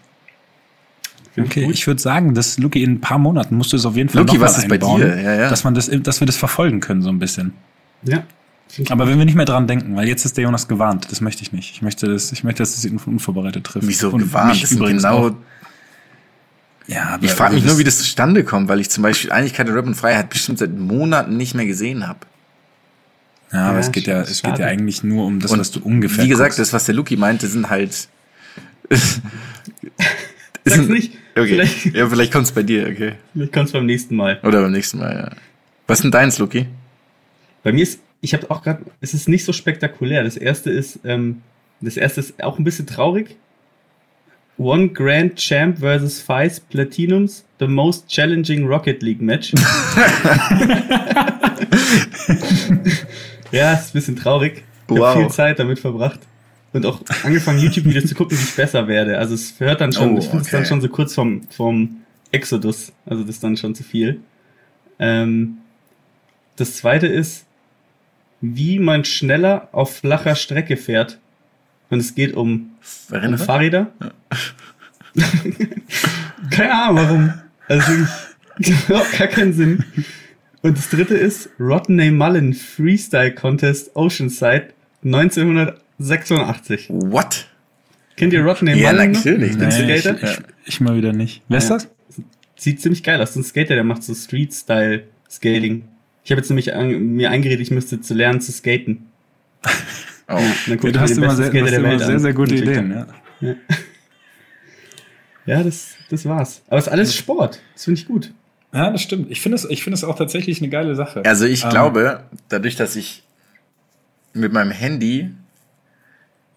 [SPEAKER 3] Okay, ich würde sagen, dass Luki in ein paar Monaten musst du es auf jeden Fall
[SPEAKER 1] Luki,
[SPEAKER 3] noch mal
[SPEAKER 1] was ist bei
[SPEAKER 3] einbauen,
[SPEAKER 1] dir? Ja, ja.
[SPEAKER 3] Dass man das, dass wir das verfolgen können so ein bisschen.
[SPEAKER 5] Ja.
[SPEAKER 3] Aber wenn wir nicht mehr dran denken, weil jetzt ist der Jonas gewarnt, das möchte ich nicht. Ich möchte, das, ich möchte, dass es ihn unvorbereitet trifft.
[SPEAKER 1] Wieso
[SPEAKER 3] Und
[SPEAKER 1] gewarnt?
[SPEAKER 3] mich
[SPEAKER 1] Das sind genau
[SPEAKER 3] auch. Ja, aber
[SPEAKER 1] Ich frage mich nur, wie das zustande kommt, weil ich zum Beispiel Einigkeit und Rap und Freiheit bestimmt seit Monaten nicht mehr gesehen habe.
[SPEAKER 3] Ja, aber
[SPEAKER 5] Ja,
[SPEAKER 3] es geht ja,
[SPEAKER 5] schade.
[SPEAKER 3] es geht ja eigentlich nur um das,
[SPEAKER 1] Und
[SPEAKER 3] was du ungefähr.
[SPEAKER 1] Wie gesagt,
[SPEAKER 3] guckst.
[SPEAKER 1] das, was der Luki meinte, sind halt.
[SPEAKER 5] Sag's nicht.
[SPEAKER 1] Okay.
[SPEAKER 5] Vielleicht,
[SPEAKER 1] Ja, vielleicht kommt's bei dir, okay.
[SPEAKER 5] vielleicht kommt's beim nächsten Mal.
[SPEAKER 1] Oder beim nächsten Mal, ja. Was ist denn deins, Luki?
[SPEAKER 5] Bei mir ist, ich habe auch gerade, es ist nicht so spektakulär. Das erste ist, ähm, das erste ist auch ein bisschen traurig, One Grand Champ versus Five Platinums, the most challenging Rocket League Match. ja, ist ein bisschen traurig. Ich
[SPEAKER 1] Wow.
[SPEAKER 5] habe viel Zeit damit verbracht. Und auch angefangen, YouTube-Videos zu gucken, wie ich besser werde. Also es hört dann schon,
[SPEAKER 1] Oh,
[SPEAKER 5] ich finde es
[SPEAKER 1] okay.
[SPEAKER 5] dann schon so kurz vom, vom Exodus. Also das ist dann schon zu viel. Ähm, das zweite ist, wie man schneller auf flacher Strecke fährt. Und es geht um,
[SPEAKER 1] du?
[SPEAKER 5] Fahrräder. Keine Ahnung warum. Also überhaupt gar keinen Sinn. Und das dritte ist Rodney Mullen Freestyle Contest Oceanside 1986.
[SPEAKER 1] What?
[SPEAKER 5] Kennt ihr Rodney
[SPEAKER 1] Ja,
[SPEAKER 5] Mullen?
[SPEAKER 1] natürlich.
[SPEAKER 5] Den
[SPEAKER 3] Nee, ich,
[SPEAKER 5] Skater?
[SPEAKER 3] ich, ich mal wieder nicht. Wer ist
[SPEAKER 5] Ja.
[SPEAKER 3] das?
[SPEAKER 5] Sieht ziemlich geil aus. So ein Skater, der macht so Street-Style Skating. Ich habe jetzt nämlich an, mir eingeredet, ich müsste zu lernen zu skaten.
[SPEAKER 1] Oh.
[SPEAKER 5] Ja, ich
[SPEAKER 3] du hast immer sehr, hast immer sehr, sehr gute Ideen.
[SPEAKER 5] dann-
[SPEAKER 3] Ja.
[SPEAKER 5] Ja, das, das war's. Aber es ist alles Sport. Das finde ich gut.
[SPEAKER 3] ja, das stimmt. Ich finde es, ich finde es auch tatsächlich eine geile Sache.
[SPEAKER 1] Also ich
[SPEAKER 3] Ähm,
[SPEAKER 1] glaube, dadurch, dass ich mit meinem Handy,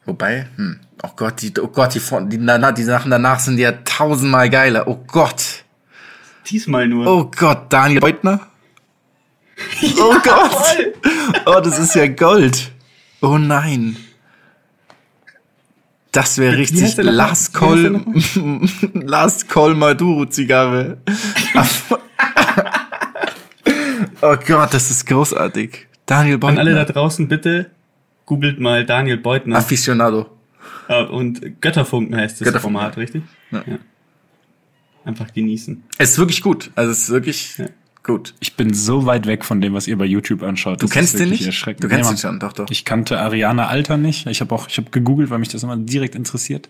[SPEAKER 1] wobei, hm, oh Gott, die, oh Gott, die, die, die Sachen danach sind ja tausendmal geiler. Oh Gott,
[SPEAKER 5] Diesmal nur.
[SPEAKER 1] oh Gott, Daniel Beutner. Oh Gott, oh, das ist ja Gold. Oh nein. Das wäre richtig? Last Call, Last Call Maduro Zigarre. oh Gott, das ist großartig. Daniel
[SPEAKER 5] An
[SPEAKER 1] Beutner.
[SPEAKER 5] alle da draußen bitte googelt mal Daniel Beutner
[SPEAKER 1] Aficionado.
[SPEAKER 5] Äh, und Götterfunken heißt das
[SPEAKER 1] Götterfunken,
[SPEAKER 5] Format, richtig?
[SPEAKER 1] Ja.
[SPEAKER 5] Einfach genießen.
[SPEAKER 1] Es ist wirklich gut. Also es ist wirklich
[SPEAKER 5] Ja.
[SPEAKER 1] Gut.
[SPEAKER 3] Ich bin so weit weg von dem, was ihr bei YouTube anschaut.
[SPEAKER 1] Du
[SPEAKER 3] Das
[SPEAKER 1] kennst
[SPEAKER 3] ist
[SPEAKER 1] den nicht?
[SPEAKER 3] Erschreckend.
[SPEAKER 1] Du kennst
[SPEAKER 3] Nee,
[SPEAKER 1] ihn schon, doch, doch.
[SPEAKER 3] Ich kannte Ariana Alter nicht. Ich habe auch, ich habe gegoogelt, weil mich das immer direkt interessiert.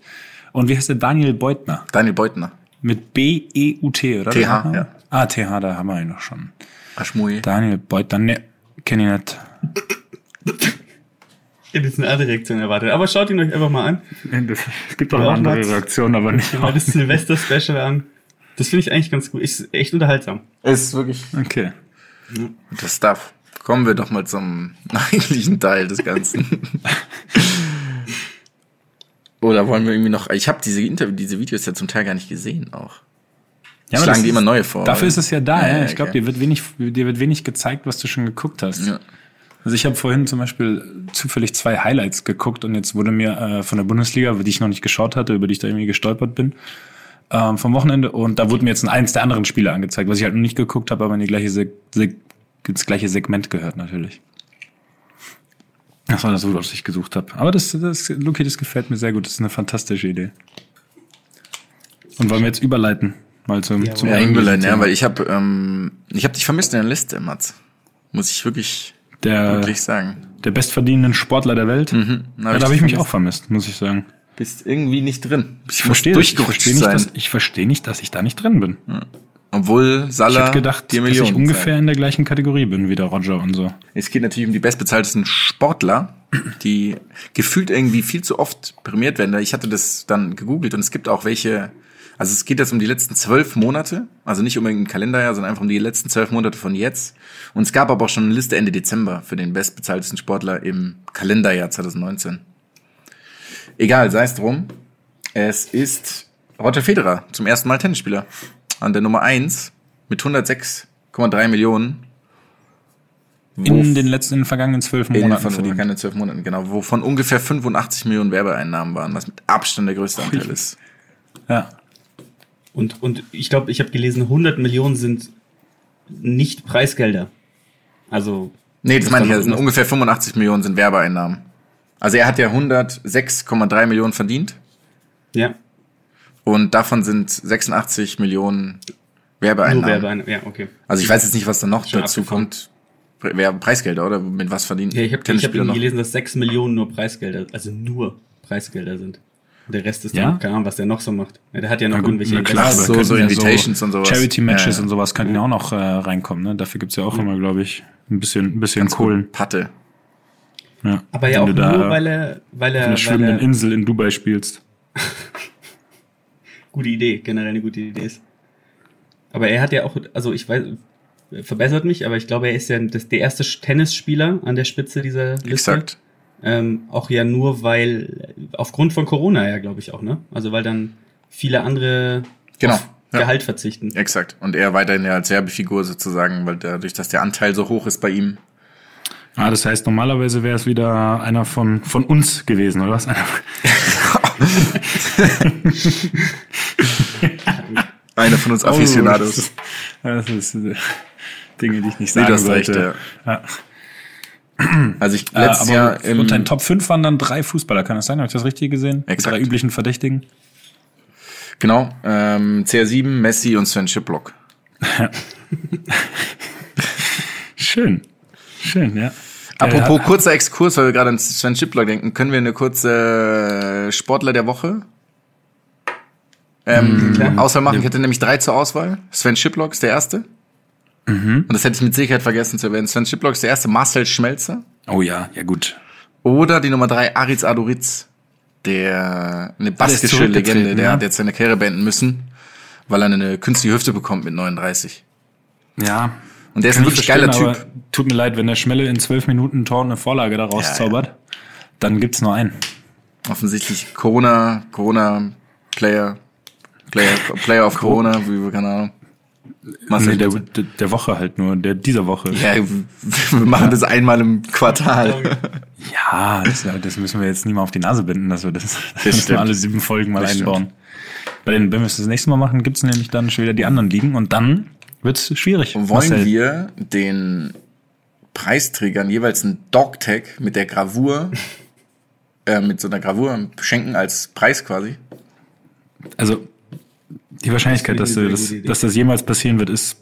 [SPEAKER 3] Und wie heißt der? Daniel Beutner.
[SPEAKER 1] Daniel Beutner.
[SPEAKER 3] Mit B-E-U-T, oder?
[SPEAKER 1] TH, ja.
[SPEAKER 3] Ah, TH, da haben wir ihn noch schon.
[SPEAKER 1] Aschmui.
[SPEAKER 3] Daniel Beutner, ne, kenn ich nicht.
[SPEAKER 5] Ich hätte jetzt eine andere Reaktion erwartet. Aber schaut ihn euch einfach mal an.
[SPEAKER 3] Es gibt
[SPEAKER 5] auch andere
[SPEAKER 3] Reaktionen, aber nicht.
[SPEAKER 5] Schaut mal das Silvester-Special an. Das finde ich eigentlich ganz gut. Ist echt unterhaltsam.
[SPEAKER 1] Es ist wirklich
[SPEAKER 3] Okay.
[SPEAKER 1] das Stuff. Kommen wir doch mal zum eigentlichen Teil des Ganzen. Oder wollen wir irgendwie noch. Ich habe diese Interview, diese Videos ja zum Teil gar nicht gesehen auch.
[SPEAKER 3] Ja,
[SPEAKER 1] Schlagen die immer neue vor.
[SPEAKER 3] Dafür ist es ja da, ja.
[SPEAKER 1] ja,
[SPEAKER 3] Ich glaube,
[SPEAKER 1] okay.
[SPEAKER 3] dir wird wenig, dir wird wenig gezeigt, was du schon geguckt hast.
[SPEAKER 1] Ja.
[SPEAKER 3] Also ich habe vorhin zum Beispiel zufällig zwei Highlights geguckt und jetzt wurde mir äh, von der Bundesliga, die ich noch nicht geschaut hatte, über die ich da irgendwie gestolpert bin, ähm, vom Wochenende und da wurde mir jetzt ein eins der anderen Spiele angezeigt, was ich halt noch nicht geguckt habe, aber in die gleiche Seg Seg ins gleiche Segment gehört natürlich. Das war das, was ich gesucht habe. Aber das, das, Luki, das gefällt mir sehr gut. Das ist eine fantastische Idee. Und wollen wir jetzt überleiten? Mal zum,
[SPEAKER 5] Ja,
[SPEAKER 3] zum
[SPEAKER 1] Ja,
[SPEAKER 3] eigentlichen
[SPEAKER 1] England, ja,
[SPEAKER 3] Thema.
[SPEAKER 1] weil ich habe ähm, ich habe dich vermisst in der Liste, Mats. Muss ich wirklich
[SPEAKER 3] der,
[SPEAKER 1] wirklich sagen.
[SPEAKER 3] der bestverdienenden Sportler der Welt.
[SPEAKER 1] Mhm.
[SPEAKER 3] Ja, da habe ich mich auch vermisst, muss ich sagen.
[SPEAKER 1] Bist irgendwie nicht drin. Ich
[SPEAKER 3] Ich verstehe. Ich verstehe nicht,
[SPEAKER 1] sein.
[SPEAKER 3] dass, ich verstehe nicht, dass ich da nicht drin bin.
[SPEAKER 1] Obwohl
[SPEAKER 3] Ich
[SPEAKER 1] Salah
[SPEAKER 3] hätte gedacht, dass ich ungefähr
[SPEAKER 1] zahlt.
[SPEAKER 3] in der gleichen Kategorie bin wie der Roger und so.
[SPEAKER 1] Es geht natürlich um die bestbezahltesten Sportler, die gefühlt irgendwie viel zu oft prämiert werden. Ich hatte das dann gegoogelt und es gibt auch welche, also es geht jetzt um die letzten zwölf Monate, also nicht um irgendein Kalenderjahr, sondern einfach um die letzten zwölf Monate von jetzt. Und es gab aber auch schon eine Liste Ende Dezember für den bestbezahltesten Sportler im Kalenderjahr 2019. Egal, sei es drum. Es ist Roger Federer, zum ersten Mal Tennisspieler. An der Nummer eins mit 106,3 Millionen.
[SPEAKER 3] In den letzten, in den vergangenen zwölf
[SPEAKER 1] In
[SPEAKER 3] Monaten
[SPEAKER 1] von
[SPEAKER 3] verdient.
[SPEAKER 1] keine zwölf Monaten, genau, wovon ungefähr 85 Millionen Werbeeinnahmen waren, was mit Abstand der größte Anteil ist.
[SPEAKER 3] Ja.
[SPEAKER 5] Und, und ich glaube, ich habe gelesen, 100 Millionen sind nicht Preisgelder. Also.
[SPEAKER 1] Nee, das meine ich, ja, ungefähr 85 Millionen sind Werbeeinnahmen. Also er hat ja 106,3 Millionen verdient
[SPEAKER 5] Ja,
[SPEAKER 1] und davon sind 86 Millionen Werbeeinnahmen.
[SPEAKER 5] nur Werbeeinnahmen. Ja, okay.
[SPEAKER 1] Also ich weiß jetzt nicht, was da noch
[SPEAKER 5] Schon
[SPEAKER 1] dazu
[SPEAKER 5] abgefahren.
[SPEAKER 1] kommt. Pre- Wer- Preisgelder, oder? Mit was verdient
[SPEAKER 5] Ja, ich habe ich hab gelesen, dass 6 Millionen nur Preisgelder, also nur Preisgelder sind. Und der Rest ist
[SPEAKER 3] Ja?
[SPEAKER 5] dann, keine Ahnung, was der noch so macht. Ja, der hat ja noch
[SPEAKER 3] gut,
[SPEAKER 5] irgendwelche
[SPEAKER 3] klar,
[SPEAKER 1] so, so
[SPEAKER 3] ja
[SPEAKER 1] Invitations und sowas.
[SPEAKER 3] Charity-Matches
[SPEAKER 1] Ja, ja.
[SPEAKER 3] und sowas könnten ja auch noch äh, reinkommen. Ne? Dafür gibt's ja auch immer, glaube ich, ein bisschen, ein bisschen Kohlen.
[SPEAKER 1] Patte.
[SPEAKER 3] Ja.
[SPEAKER 5] Aber ja auch nur, weil er, weil
[SPEAKER 3] auf
[SPEAKER 5] er,
[SPEAKER 3] einer
[SPEAKER 5] weil
[SPEAKER 3] schwimmenden
[SPEAKER 5] er
[SPEAKER 3] Insel in Dubai spielst.
[SPEAKER 5] gute Idee, generell eine gute Idee ist. Aber er hat ja auch, also ich weiß, verbessert mich, aber ich glaube, er ist ja das, der erste Tennisspieler an der Spitze dieser Liste.
[SPEAKER 1] Exakt.
[SPEAKER 5] Ähm, auch ja nur, weil, aufgrund von Corona ja, glaube ich auch, ne? Also weil dann viele andere
[SPEAKER 1] Genau,
[SPEAKER 5] auf
[SPEAKER 1] ja.
[SPEAKER 5] Gehalt verzichten.
[SPEAKER 1] Exakt. Und er weiterhin ja als Werbefigur sozusagen, weil dadurch, dass der Anteil so hoch ist bei ihm.
[SPEAKER 3] Ah, das heißt, normalerweise wäre es wieder einer von, von uns gewesen, oder was? Einer,
[SPEAKER 1] von uns Aficionados.
[SPEAKER 3] Oh, das ist äh, Dinge, die ich nicht
[SPEAKER 1] Nee,
[SPEAKER 3] sagen
[SPEAKER 1] du hast
[SPEAKER 3] sollte.
[SPEAKER 1] recht,
[SPEAKER 3] Ja.
[SPEAKER 1] Also ich
[SPEAKER 3] Äh,
[SPEAKER 1] letztes
[SPEAKER 3] aber
[SPEAKER 1] Jahr im,
[SPEAKER 3] unter den Top 5 waren dann drei Fußballer, kann das sein? Habe ich das richtig gesehen? Die
[SPEAKER 1] Exakt.
[SPEAKER 3] drei üblichen Verdächtigen.
[SPEAKER 1] genau, ähm, CR7, Messi und Sven Schiplock.
[SPEAKER 3] Schön. Schön, ja.
[SPEAKER 1] Apropos
[SPEAKER 3] Äh,
[SPEAKER 1] kurzer Exkurs, weil wir gerade an Sven Schiplock denken, können wir eine kurze äh, Sportler der Woche ähm, Auswahl machen? Ich hätte nämlich drei zur Auswahl. Sven Schiplock ist der erste. Und das hätte ich mit Sicherheit vergessen zu erwähnen. Sven Schiplock ist der erste, Marcel Schmelzer.
[SPEAKER 3] oh ja, ja gut.
[SPEAKER 1] Oder die Nummer drei, Aritz Adoritz, der eine baskische Legende, der
[SPEAKER 3] ja.
[SPEAKER 1] hat jetzt seine Karriere beenden müssen, weil er eine künstliche Hüfte bekommt mit 39.
[SPEAKER 3] Ja.
[SPEAKER 1] Und der ist ein wirklich geiler Typ.
[SPEAKER 3] aber Tut mir leid, wenn der Schmelle in zwölf Minuten ein Tor und eine Vorlage daraus
[SPEAKER 1] Ja, ja.
[SPEAKER 3] zaubert, dann gibt's nur einen.
[SPEAKER 1] Offensichtlich Corona, Corona Player, Player, Player of Corona, wie, keine Ahnung. Marcel,
[SPEAKER 3] Nee, der, der, Woche halt nur, der dieser Woche.
[SPEAKER 1] ja, wir machen das einmal im Quartal.
[SPEAKER 3] Ja, das, das müssen wir jetzt nie mal auf die Nase binden, dass wir das, das müssen
[SPEAKER 1] stimmt.
[SPEAKER 3] wir alle sieben Folgen mal
[SPEAKER 1] Das stimmt.
[SPEAKER 3] einbauen. Bei den, wenn wir es das nächste Mal machen, gibt's nämlich dann schon wieder die anderen Ligen und dann wird's schwierig.
[SPEAKER 1] Wollen
[SPEAKER 3] Marcel.
[SPEAKER 1] wir den Preisträgern jeweils einen Dogtag mit der Gravur, äh, mit so einer Gravur schenken als Preis quasi?
[SPEAKER 3] Also die Wahrscheinlichkeit,
[SPEAKER 5] Das
[SPEAKER 3] dass, du
[SPEAKER 5] ich eine
[SPEAKER 3] das,
[SPEAKER 5] sehr gute Idee.
[SPEAKER 3] dass das jemals passieren wird, ist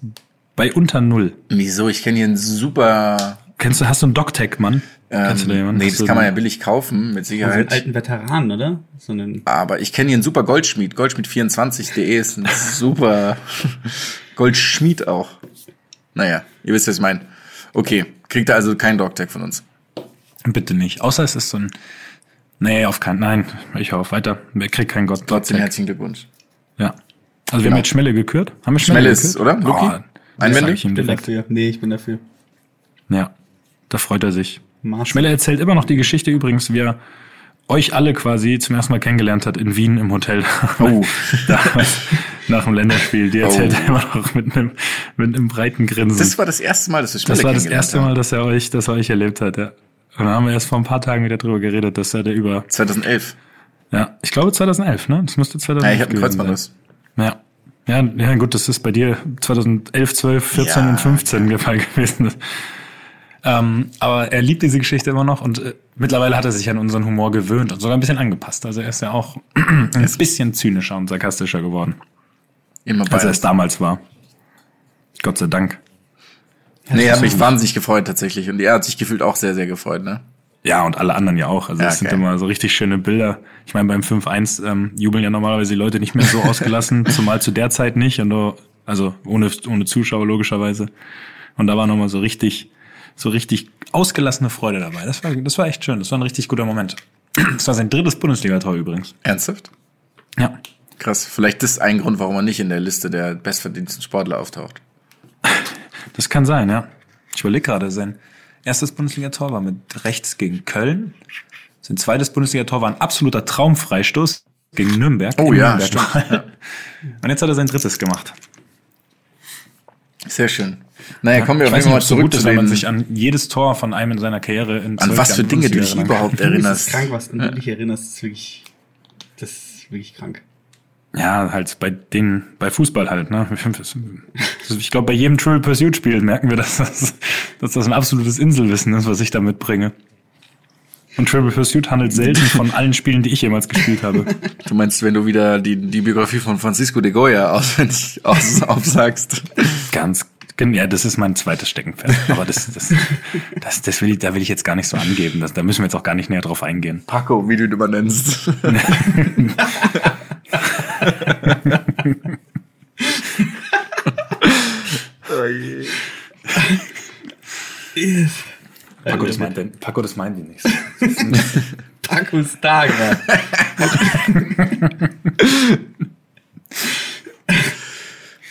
[SPEAKER 3] bei unter null.
[SPEAKER 1] Wieso? Ich kenne hier einen super.
[SPEAKER 3] Kennst du, hast du einen Dogtag, Mann? Kennst du da
[SPEAKER 1] Ähm,
[SPEAKER 3] jemanden?
[SPEAKER 1] nee, das kann man ja billig kaufen, mit
[SPEAKER 5] So einen
[SPEAKER 1] Sicherheit.
[SPEAKER 5] alten Veteranen, oder? So einen
[SPEAKER 1] Aber ich kenne hier einen super Goldschmied. Goldschmied24.de ist ein super Goldschmied auch. Naja, ihr wisst, was ich meine. Okay, kriegt er also keinen Dogtag von uns.
[SPEAKER 3] Bitte nicht. Außer es ist so ein. Nee, auf keinen. Nein, ich hau auf weiter. Wer kriegt keinen Gott.
[SPEAKER 1] Trotzdem herzlichen Glückwunsch.
[SPEAKER 3] Ja. Also wir
[SPEAKER 1] Genau.
[SPEAKER 3] haben jetzt Schmelle gekürt. Haben wir Schmelle,
[SPEAKER 1] Schmelle ist,
[SPEAKER 3] gekürt?
[SPEAKER 1] oder? Luki?
[SPEAKER 3] Oh,
[SPEAKER 1] Einwändig?
[SPEAKER 3] ich ihm
[SPEAKER 5] bin dafür. Nee, ich bin dafür.
[SPEAKER 3] Ja, da freut er sich.
[SPEAKER 5] Marcel.
[SPEAKER 3] Schmelle erzählt immer noch die Geschichte übrigens, wie er euch alle quasi zum ersten Mal kennengelernt hat in Wien im Hotel.
[SPEAKER 1] Oh.
[SPEAKER 3] nach dem Länderspiel. Die erzählt
[SPEAKER 1] Oh.
[SPEAKER 3] er immer noch mit einem, mit einem breiten Grinsen.
[SPEAKER 1] Das war das erste Mal, dass wir Schmelle
[SPEAKER 3] Das war das erste. Mal, dass er euch, dass er euch erlebt hat, ja. Und dann haben wir erst vor ein paar Tagen wieder drüber geredet, dass er der über,
[SPEAKER 1] 2011.
[SPEAKER 3] ja, ich glaube 2011, ne? Das müsste 2011
[SPEAKER 1] Ja, ich einen
[SPEAKER 3] gewesen
[SPEAKER 1] Kreuzbandriss.
[SPEAKER 3] sein. Ja. Ja, ja, gut, das ist bei dir 2011, 12, 14
[SPEAKER 1] Ja.
[SPEAKER 3] und 15 der Fall gewesen. Ähm, aber er liebt diese Geschichte immer noch und äh, mittlerweile hat er sich an unseren Humor gewöhnt und sogar ein bisschen angepasst. Also er ist ja auch ein bisschen zynischer und sarkastischer geworden,
[SPEAKER 1] Immer
[SPEAKER 3] als er
[SPEAKER 1] bei.
[SPEAKER 3] es damals war. Gott sei Dank.
[SPEAKER 1] Nee, er hat mich wahnsinnig gefreut tatsächlich. Und er hat sich gefühlt auch sehr, sehr gefreut, ne?
[SPEAKER 3] Ja, und alle anderen ja auch. Also
[SPEAKER 1] Ja,
[SPEAKER 3] das sind immer so richtig schöne Bilder. Ich meine, beim 5-1 ähm, jubeln ja normalerweise die Leute nicht mehr so ausgelassen, zumal zu der Zeit nicht. Und nur, also ohne, ohne Zuschauer logischerweise. Und da war nochmal so richtig, so richtig ausgelassene Freude dabei. Das war, das war echt schön. Das war ein richtig guter Moment. Das war sein drittes Bundesligator übrigens.
[SPEAKER 1] Ernsthaft?
[SPEAKER 3] Ja.
[SPEAKER 1] Krass. Vielleicht das ist ein Grund, warum er nicht in der Liste der bestverdiensten Sportler auftaucht.
[SPEAKER 3] Das kann sein, ja. Ich überlege gerade, sein erstes Bundesligator war mit rechts gegen Köln. Sein zweites Bundesligator war ein absoluter Traumfreistoß gegen Nürnberg.
[SPEAKER 1] Oh ja,
[SPEAKER 3] Nürnberg
[SPEAKER 1] stimmt.
[SPEAKER 3] mal. Und jetzt hat er sein drittes gemacht.
[SPEAKER 1] Sehr schön. Naja, kommen wir
[SPEAKER 3] ich
[SPEAKER 1] auf
[SPEAKER 3] weiß
[SPEAKER 1] jeden
[SPEAKER 3] nicht,
[SPEAKER 1] Fall
[SPEAKER 3] ob es so gut
[SPEAKER 1] zurück zu
[SPEAKER 3] wenn man sich an jedes Tor von einem in seiner Karriere in
[SPEAKER 1] an was für Dinge du dich überhaupt
[SPEAKER 5] Das ist
[SPEAKER 1] erinnerst.
[SPEAKER 5] krank, was an du dich erinnerst. Ist wirklich, das ist wirklich krank.
[SPEAKER 3] Ja, halt bei den, bei Fußball halt, ne? Ich glaube, bei jedem Triple Pursuit Spiel merken wir, dass das, dass das ein absolutes Inselwissen ist, was ich da mitbringe. Und Triple Pursuit handelt selten von allen Spielen, die ich jemals gespielt habe.
[SPEAKER 1] Du meinst, wenn du wieder die, die Biografie von Francisco de Goya auswendig aus, aufsagst.
[SPEAKER 3] Ganz, ja, das ist mein zweites Steckenpferd. Aber das, das, das, das will ich, da will ich jetzt gar nicht so angeben. Das, da müssen wir jetzt auch gar nicht näher drauf eingehen.
[SPEAKER 1] Paco, wie du ihn immer nennst.
[SPEAKER 3] Paco, das meint, denn- Paco, das meint die nicht.
[SPEAKER 5] Paco Stager.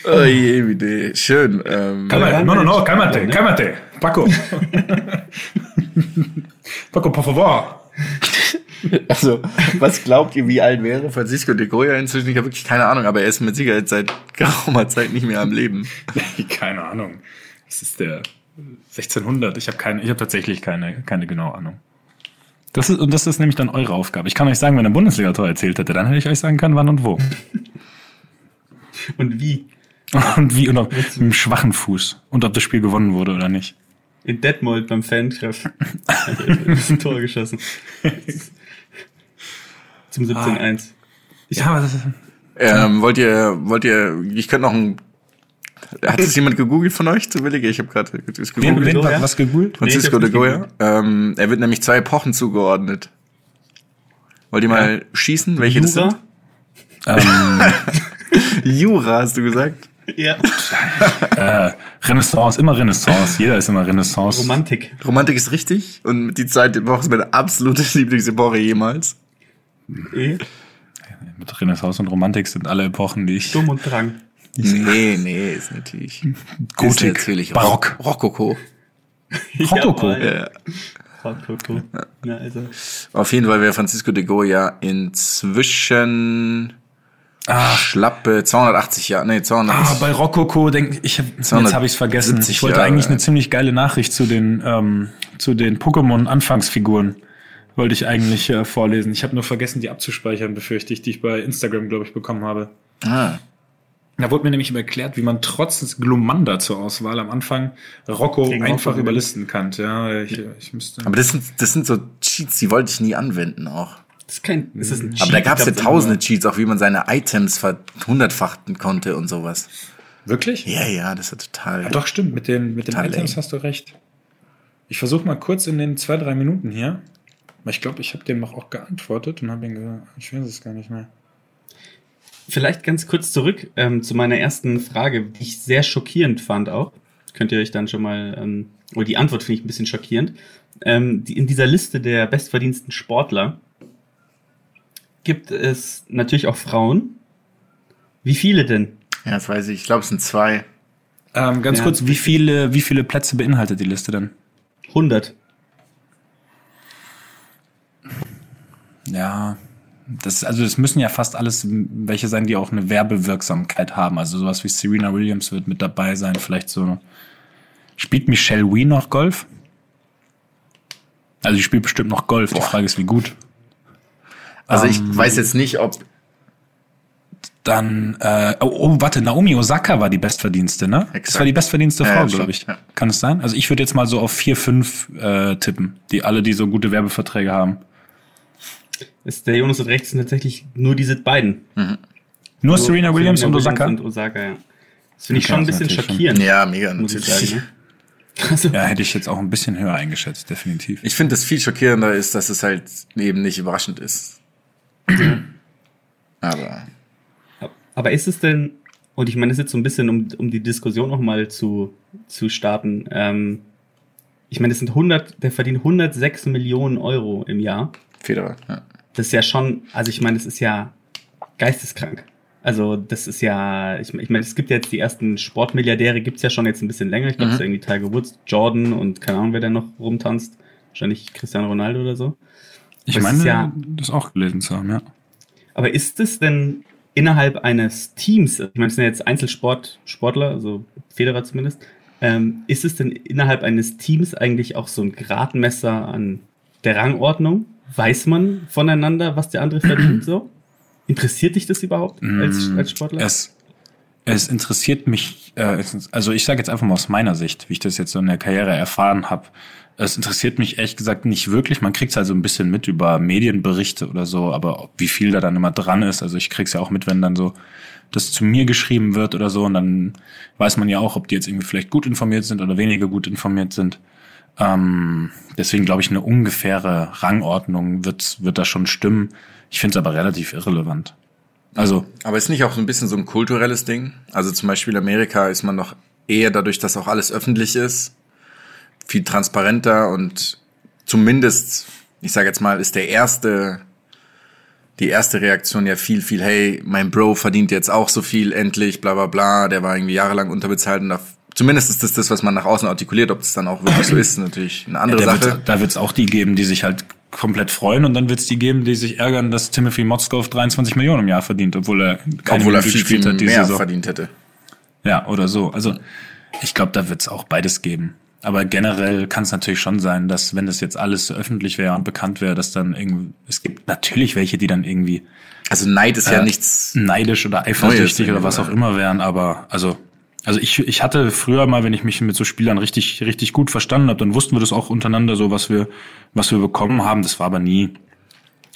[SPEAKER 1] Oh je, wie de. Schön. Ähm,
[SPEAKER 3] Calma, no, no, no, cálmate, cálmate. Paco. Paco, por favor.
[SPEAKER 1] Also, was glaubt ihr, wie alt wäre Francisco de Goya inzwischen? Ich habe wirklich keine Ahnung, aber er ist mit Sicherheit seit geraumer Zeit nicht mehr am Leben.
[SPEAKER 3] keine Ahnung. Das ist der 1600. Ich habe keine, ich habe tatsächlich keine, keine genaue Ahnung. Das ist, und das ist nämlich dann eure Aufgabe. Ich kann euch sagen, wenn er Bundesliga-Tor erzählt hätte, dann hätte ich euch sagen können, wann und wo.
[SPEAKER 5] Und wie?
[SPEAKER 3] Und wie, und ob, mit einem schwachen Fuß. Und ob das Spiel gewonnen wurde oder nicht.
[SPEAKER 5] In Detmold beim Fan-Treff. Hat er ein Tor geschossen. Zum 17-1.
[SPEAKER 3] Ja, aber das ist,
[SPEAKER 1] Ähm, wollt ihr, wollt ihr, ich könnte noch ein, hat es jemand gegoogelt von euch zufällig? Ich habe gerade das
[SPEAKER 3] wen,
[SPEAKER 1] gegoogelt.
[SPEAKER 3] wen,
[SPEAKER 5] Goya?
[SPEAKER 3] was gegoogelt?
[SPEAKER 1] Francisco
[SPEAKER 5] Nee, ich
[SPEAKER 1] de Goya. Ähm, er wird nämlich zwei Epochen zugeordnet. Wollt ihr mal schießen, welche das
[SPEAKER 5] Jura?
[SPEAKER 1] sind?
[SPEAKER 3] Ähm,
[SPEAKER 1] Jura, hast du gesagt?
[SPEAKER 5] Ja.
[SPEAKER 3] äh, Renaissance, immer Renaissance. Jeder ist immer Renaissance.
[SPEAKER 5] Romantik.
[SPEAKER 1] Romantik ist richtig und die zweite Epoche ist meine absolute Lieblingsepoche jemals.
[SPEAKER 5] Eh.
[SPEAKER 3] Mit Renaissance und Romantik sind alle Epochen, die ich.
[SPEAKER 5] Dumm und Drang.
[SPEAKER 1] Nee, nee, ist natürlich.
[SPEAKER 3] Gotik,
[SPEAKER 1] ist natürlich
[SPEAKER 3] Barock.
[SPEAKER 1] Rock, Rokoko.
[SPEAKER 3] Rokoko.
[SPEAKER 1] Ja.
[SPEAKER 5] Rokoko. Ja, also.
[SPEAKER 1] Auf jeden Fall wäre Francisco de Goya inzwischen
[SPEAKER 3] Ah,
[SPEAKER 1] schlappe 280 Jahre, nee, 200.
[SPEAKER 3] Ah, bei Rokoko denk ich, hab, jetzt
[SPEAKER 1] 270
[SPEAKER 3] habe ich es vergessen. Ich wollte
[SPEAKER 1] Jahre
[SPEAKER 3] eigentlich eine ziemlich geile Nachricht zu den ähm, zu den Pokémon Anfangsfiguren wollte ich eigentlich äh, vorlesen. Ich habe nur vergessen, die abzuspeichern, befürchte ich, die ich bei Instagram, glaube ich, bekommen habe.
[SPEAKER 1] ah,
[SPEAKER 3] Da wurde mir nämlich erklärt, wie man trotz Glumanda zur Auswahl am Anfang Rocco
[SPEAKER 5] Gegen
[SPEAKER 3] einfach
[SPEAKER 5] Rocco
[SPEAKER 3] überlisten kann. Ja, ich, ich müsste.
[SPEAKER 1] aber das sind, das sind so Cheats, die wollte ich nie anwenden auch.
[SPEAKER 5] Das ist kein, das ist ein
[SPEAKER 1] Aber da
[SPEAKER 5] Cheat.
[SPEAKER 1] gab es ja tausende Cheats, auch wie man seine Items verhundertfachten konnte und sowas.
[SPEAKER 3] Wirklich?
[SPEAKER 1] Ja, ja, das ist total.
[SPEAKER 3] Ja, doch, stimmt. Mit den, mit den Items
[SPEAKER 1] lame.
[SPEAKER 3] hast du recht. Ich versuche mal kurz in den zwei, drei Minuten hier. Weil ich glaube, ich habe dem auch geantwortet und habe ihm gesagt, ich weiß es gar nicht mehr.
[SPEAKER 5] Vielleicht ganz kurz zurück ähm, zu meiner ersten Frage, die ich sehr schockierend fand auch. Könnt ihr euch dann schon mal, ähm, oder die Antwort finde ich ein bisschen schockierend. Ähm, die, in dieser Liste der bestverdiensten Sportler gibt es natürlich auch Frauen. Wie viele denn?
[SPEAKER 1] Ja, das weiß ich. Ich glaube, es sind zwei.
[SPEAKER 3] Ähm, ganz
[SPEAKER 5] Ja.
[SPEAKER 3] kurz, wie viele, wie viele Plätze beinhaltet die Liste denn?
[SPEAKER 5] 100.
[SPEAKER 3] Ja, das, also das müssen ja fast alles welche sein, die auch eine Werbewirksamkeit haben. Also sowas wie Serena Williams wird mit dabei sein. Vielleicht so. Spielt Michelle Wee noch Golf? Also die spielt bestimmt noch Golf. Die
[SPEAKER 1] Boah.
[SPEAKER 3] Frage ist, wie gut.
[SPEAKER 1] Also ich
[SPEAKER 3] Ähm,
[SPEAKER 1] weiß jetzt nicht, ob.
[SPEAKER 3] Dann, äh, oh, oh, warte, Naomi Osaka war die bestverdienste, ne? Das
[SPEAKER 1] Exakt.
[SPEAKER 3] war die bestverdienste Frau,
[SPEAKER 1] ja,
[SPEAKER 3] glaube ich.
[SPEAKER 1] ja.
[SPEAKER 3] Kann es sein? Also ich würde jetzt mal so auf vier, fünf äh, tippen, die alle, die so gute Werbeverträge haben.
[SPEAKER 5] Ist der Jonas hat recht, es sind tatsächlich nur diese beiden.
[SPEAKER 3] Nur Serena Williams und
[SPEAKER 5] Williams
[SPEAKER 3] Osaka?
[SPEAKER 5] Und Osaka ja. Das finde ich
[SPEAKER 3] Okay,
[SPEAKER 5] schon ein bisschen
[SPEAKER 3] natürlich schon-
[SPEAKER 5] schockierend.
[SPEAKER 1] Ja, mega,
[SPEAKER 5] muss ich
[SPEAKER 1] natürlich.
[SPEAKER 5] sagen. Ne? Also,
[SPEAKER 3] Ja, hätte ich jetzt auch ein bisschen höher eingeschätzt, definitiv.
[SPEAKER 1] Ich finde, das viel schockierender ist, dass es halt eben nicht überraschend ist. Aber.
[SPEAKER 5] Aber ist es denn, und ich meine, das ist jetzt so ein bisschen, um, um die Diskussion nochmal zu, zu starten, ähm, ich meine, das sind 100, der verdient 106 Millionen Euro im Jahr.
[SPEAKER 1] Federer, ja.
[SPEAKER 5] Das ist ja schon, also ich meine, das ist ja geisteskrank. Also das ist ja, ich, ich meine, es gibt ja jetzt die ersten Sportmilliardäre, gibt's ja schon jetzt ein bisschen länger. Ich glaube,
[SPEAKER 1] Mhm.
[SPEAKER 5] es ist irgendwie Tiger Woods, Jordan und keine Ahnung, wer da noch rumtanzt. Wahrscheinlich Cristiano Ronaldo oder so.
[SPEAKER 3] Ich
[SPEAKER 5] Das
[SPEAKER 3] meine,
[SPEAKER 5] ja-
[SPEAKER 3] das auch gelesen zu haben, ja.
[SPEAKER 5] Aber ist es denn innerhalb eines Teams, ich meine, es sind ja jetzt Einzelsportsportler, also Federer zumindest, ähm, ist es denn innerhalb eines Teams eigentlich auch so ein Gradmesser an der Rangordnung? Weiß man voneinander, was der andere verdient so? Interessiert dich das überhaupt als,
[SPEAKER 3] Mm,
[SPEAKER 5] als Sportler?
[SPEAKER 3] Es, es interessiert mich, äh, es- also ich sage jetzt einfach mal aus meiner Sicht, wie ich das jetzt so in der Karriere erfahren habe. Es interessiert mich ehrlich gesagt nicht wirklich. Man kriegt es also ein bisschen mit über Medienberichte oder so, aber wie viel da dann immer dran ist. Also ich krieg's ja auch mit, wenn dann so das zu mir geschrieben wird oder so. Und dann weiß man ja auch, ob die jetzt irgendwie vielleicht gut informiert sind oder weniger gut informiert sind. Ähm, deswegen glaube ich, eine ungefähre Rangordnung wird, wird da schon stimmen. Ich finde es aber relativ irrelevant. Also,
[SPEAKER 1] Aber ist nicht auch so ein bisschen so ein kulturelles Ding? Also zum Beispiel Amerika ist man noch eher dadurch, dass auch alles öffentlich ist, viel transparenter und zumindest, ich sage jetzt mal, ist der erste, die erste Reaktion ja viel, viel, hey, mein Bro verdient jetzt auch so viel, endlich, bla bla bla, der war irgendwie jahrelang unterbezahlt und da, zumindest ist das das, was man nach außen artikuliert, ob das dann auch wirklich so ist, natürlich eine andere
[SPEAKER 3] Ja, da
[SPEAKER 1] Sache.
[SPEAKER 3] wird's- da wird es auch die geben, die sich halt komplett freuen und dann wird es die geben, die sich ärgern, dass Timothy Motzkov 23 Millionen im Jahr verdient, obwohl er keine
[SPEAKER 1] Obwohl er viel, viel
[SPEAKER 3] gespielt hat diese
[SPEAKER 1] mehr
[SPEAKER 3] Saison.
[SPEAKER 1] verdient hätte.
[SPEAKER 3] Ja, oder so. Also ich glaube, da wird es auch beides geben. Aber generell kann es natürlich schon sein, dass wenn das jetzt alles öffentlich wäre und bekannt wäre, dass dann irgendwie, es gibt natürlich welche, die dann irgendwie
[SPEAKER 1] Also Neid ist ja
[SPEAKER 3] Äh,
[SPEAKER 1] nichts.
[SPEAKER 3] neidisch oder eifersüchtig oder was auch immer wären, aber also also ich, ich hatte früher mal, wenn ich mich mit so Spielern richtig richtig gut verstanden habe, dann wussten wir das auch untereinander so, was wir was wir bekommen haben. Das war aber nie,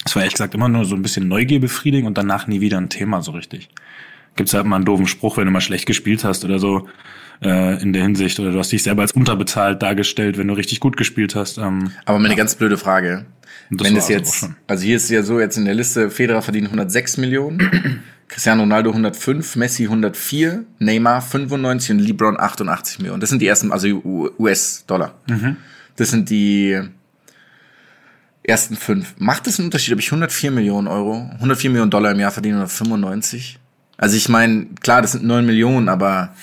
[SPEAKER 3] das war ehrlich gesagt immer nur so ein bisschen Neugier befriedigen und danach nie wieder ein Thema so richtig. Gibt's halt mal einen doofen Spruch, wenn du mal schlecht gespielt hast oder so äh, in der Hinsicht oder du hast dich selber als unterbezahlt dargestellt, wenn du richtig gut gespielt hast. Ähm,
[SPEAKER 1] Aber mal eine ganz blöde Frage. Wenn es
[SPEAKER 3] also
[SPEAKER 1] jetzt, also hier ist ja so jetzt in der Liste, Federer verdient 106 Millionen, Cristiano Ronaldo 105, Messi 104, Neymar 95 und LeBron 88 Millionen. Das sind die ersten, also US-Dollar.
[SPEAKER 3] Mhm.
[SPEAKER 1] Das sind die ersten fünf. Macht es einen Unterschied, ob ich 104 Millionen Euro, 104 Millionen Dollar im Jahr verdiene oder 95? Also ich meine, klar, das sind 9 Millionen, aber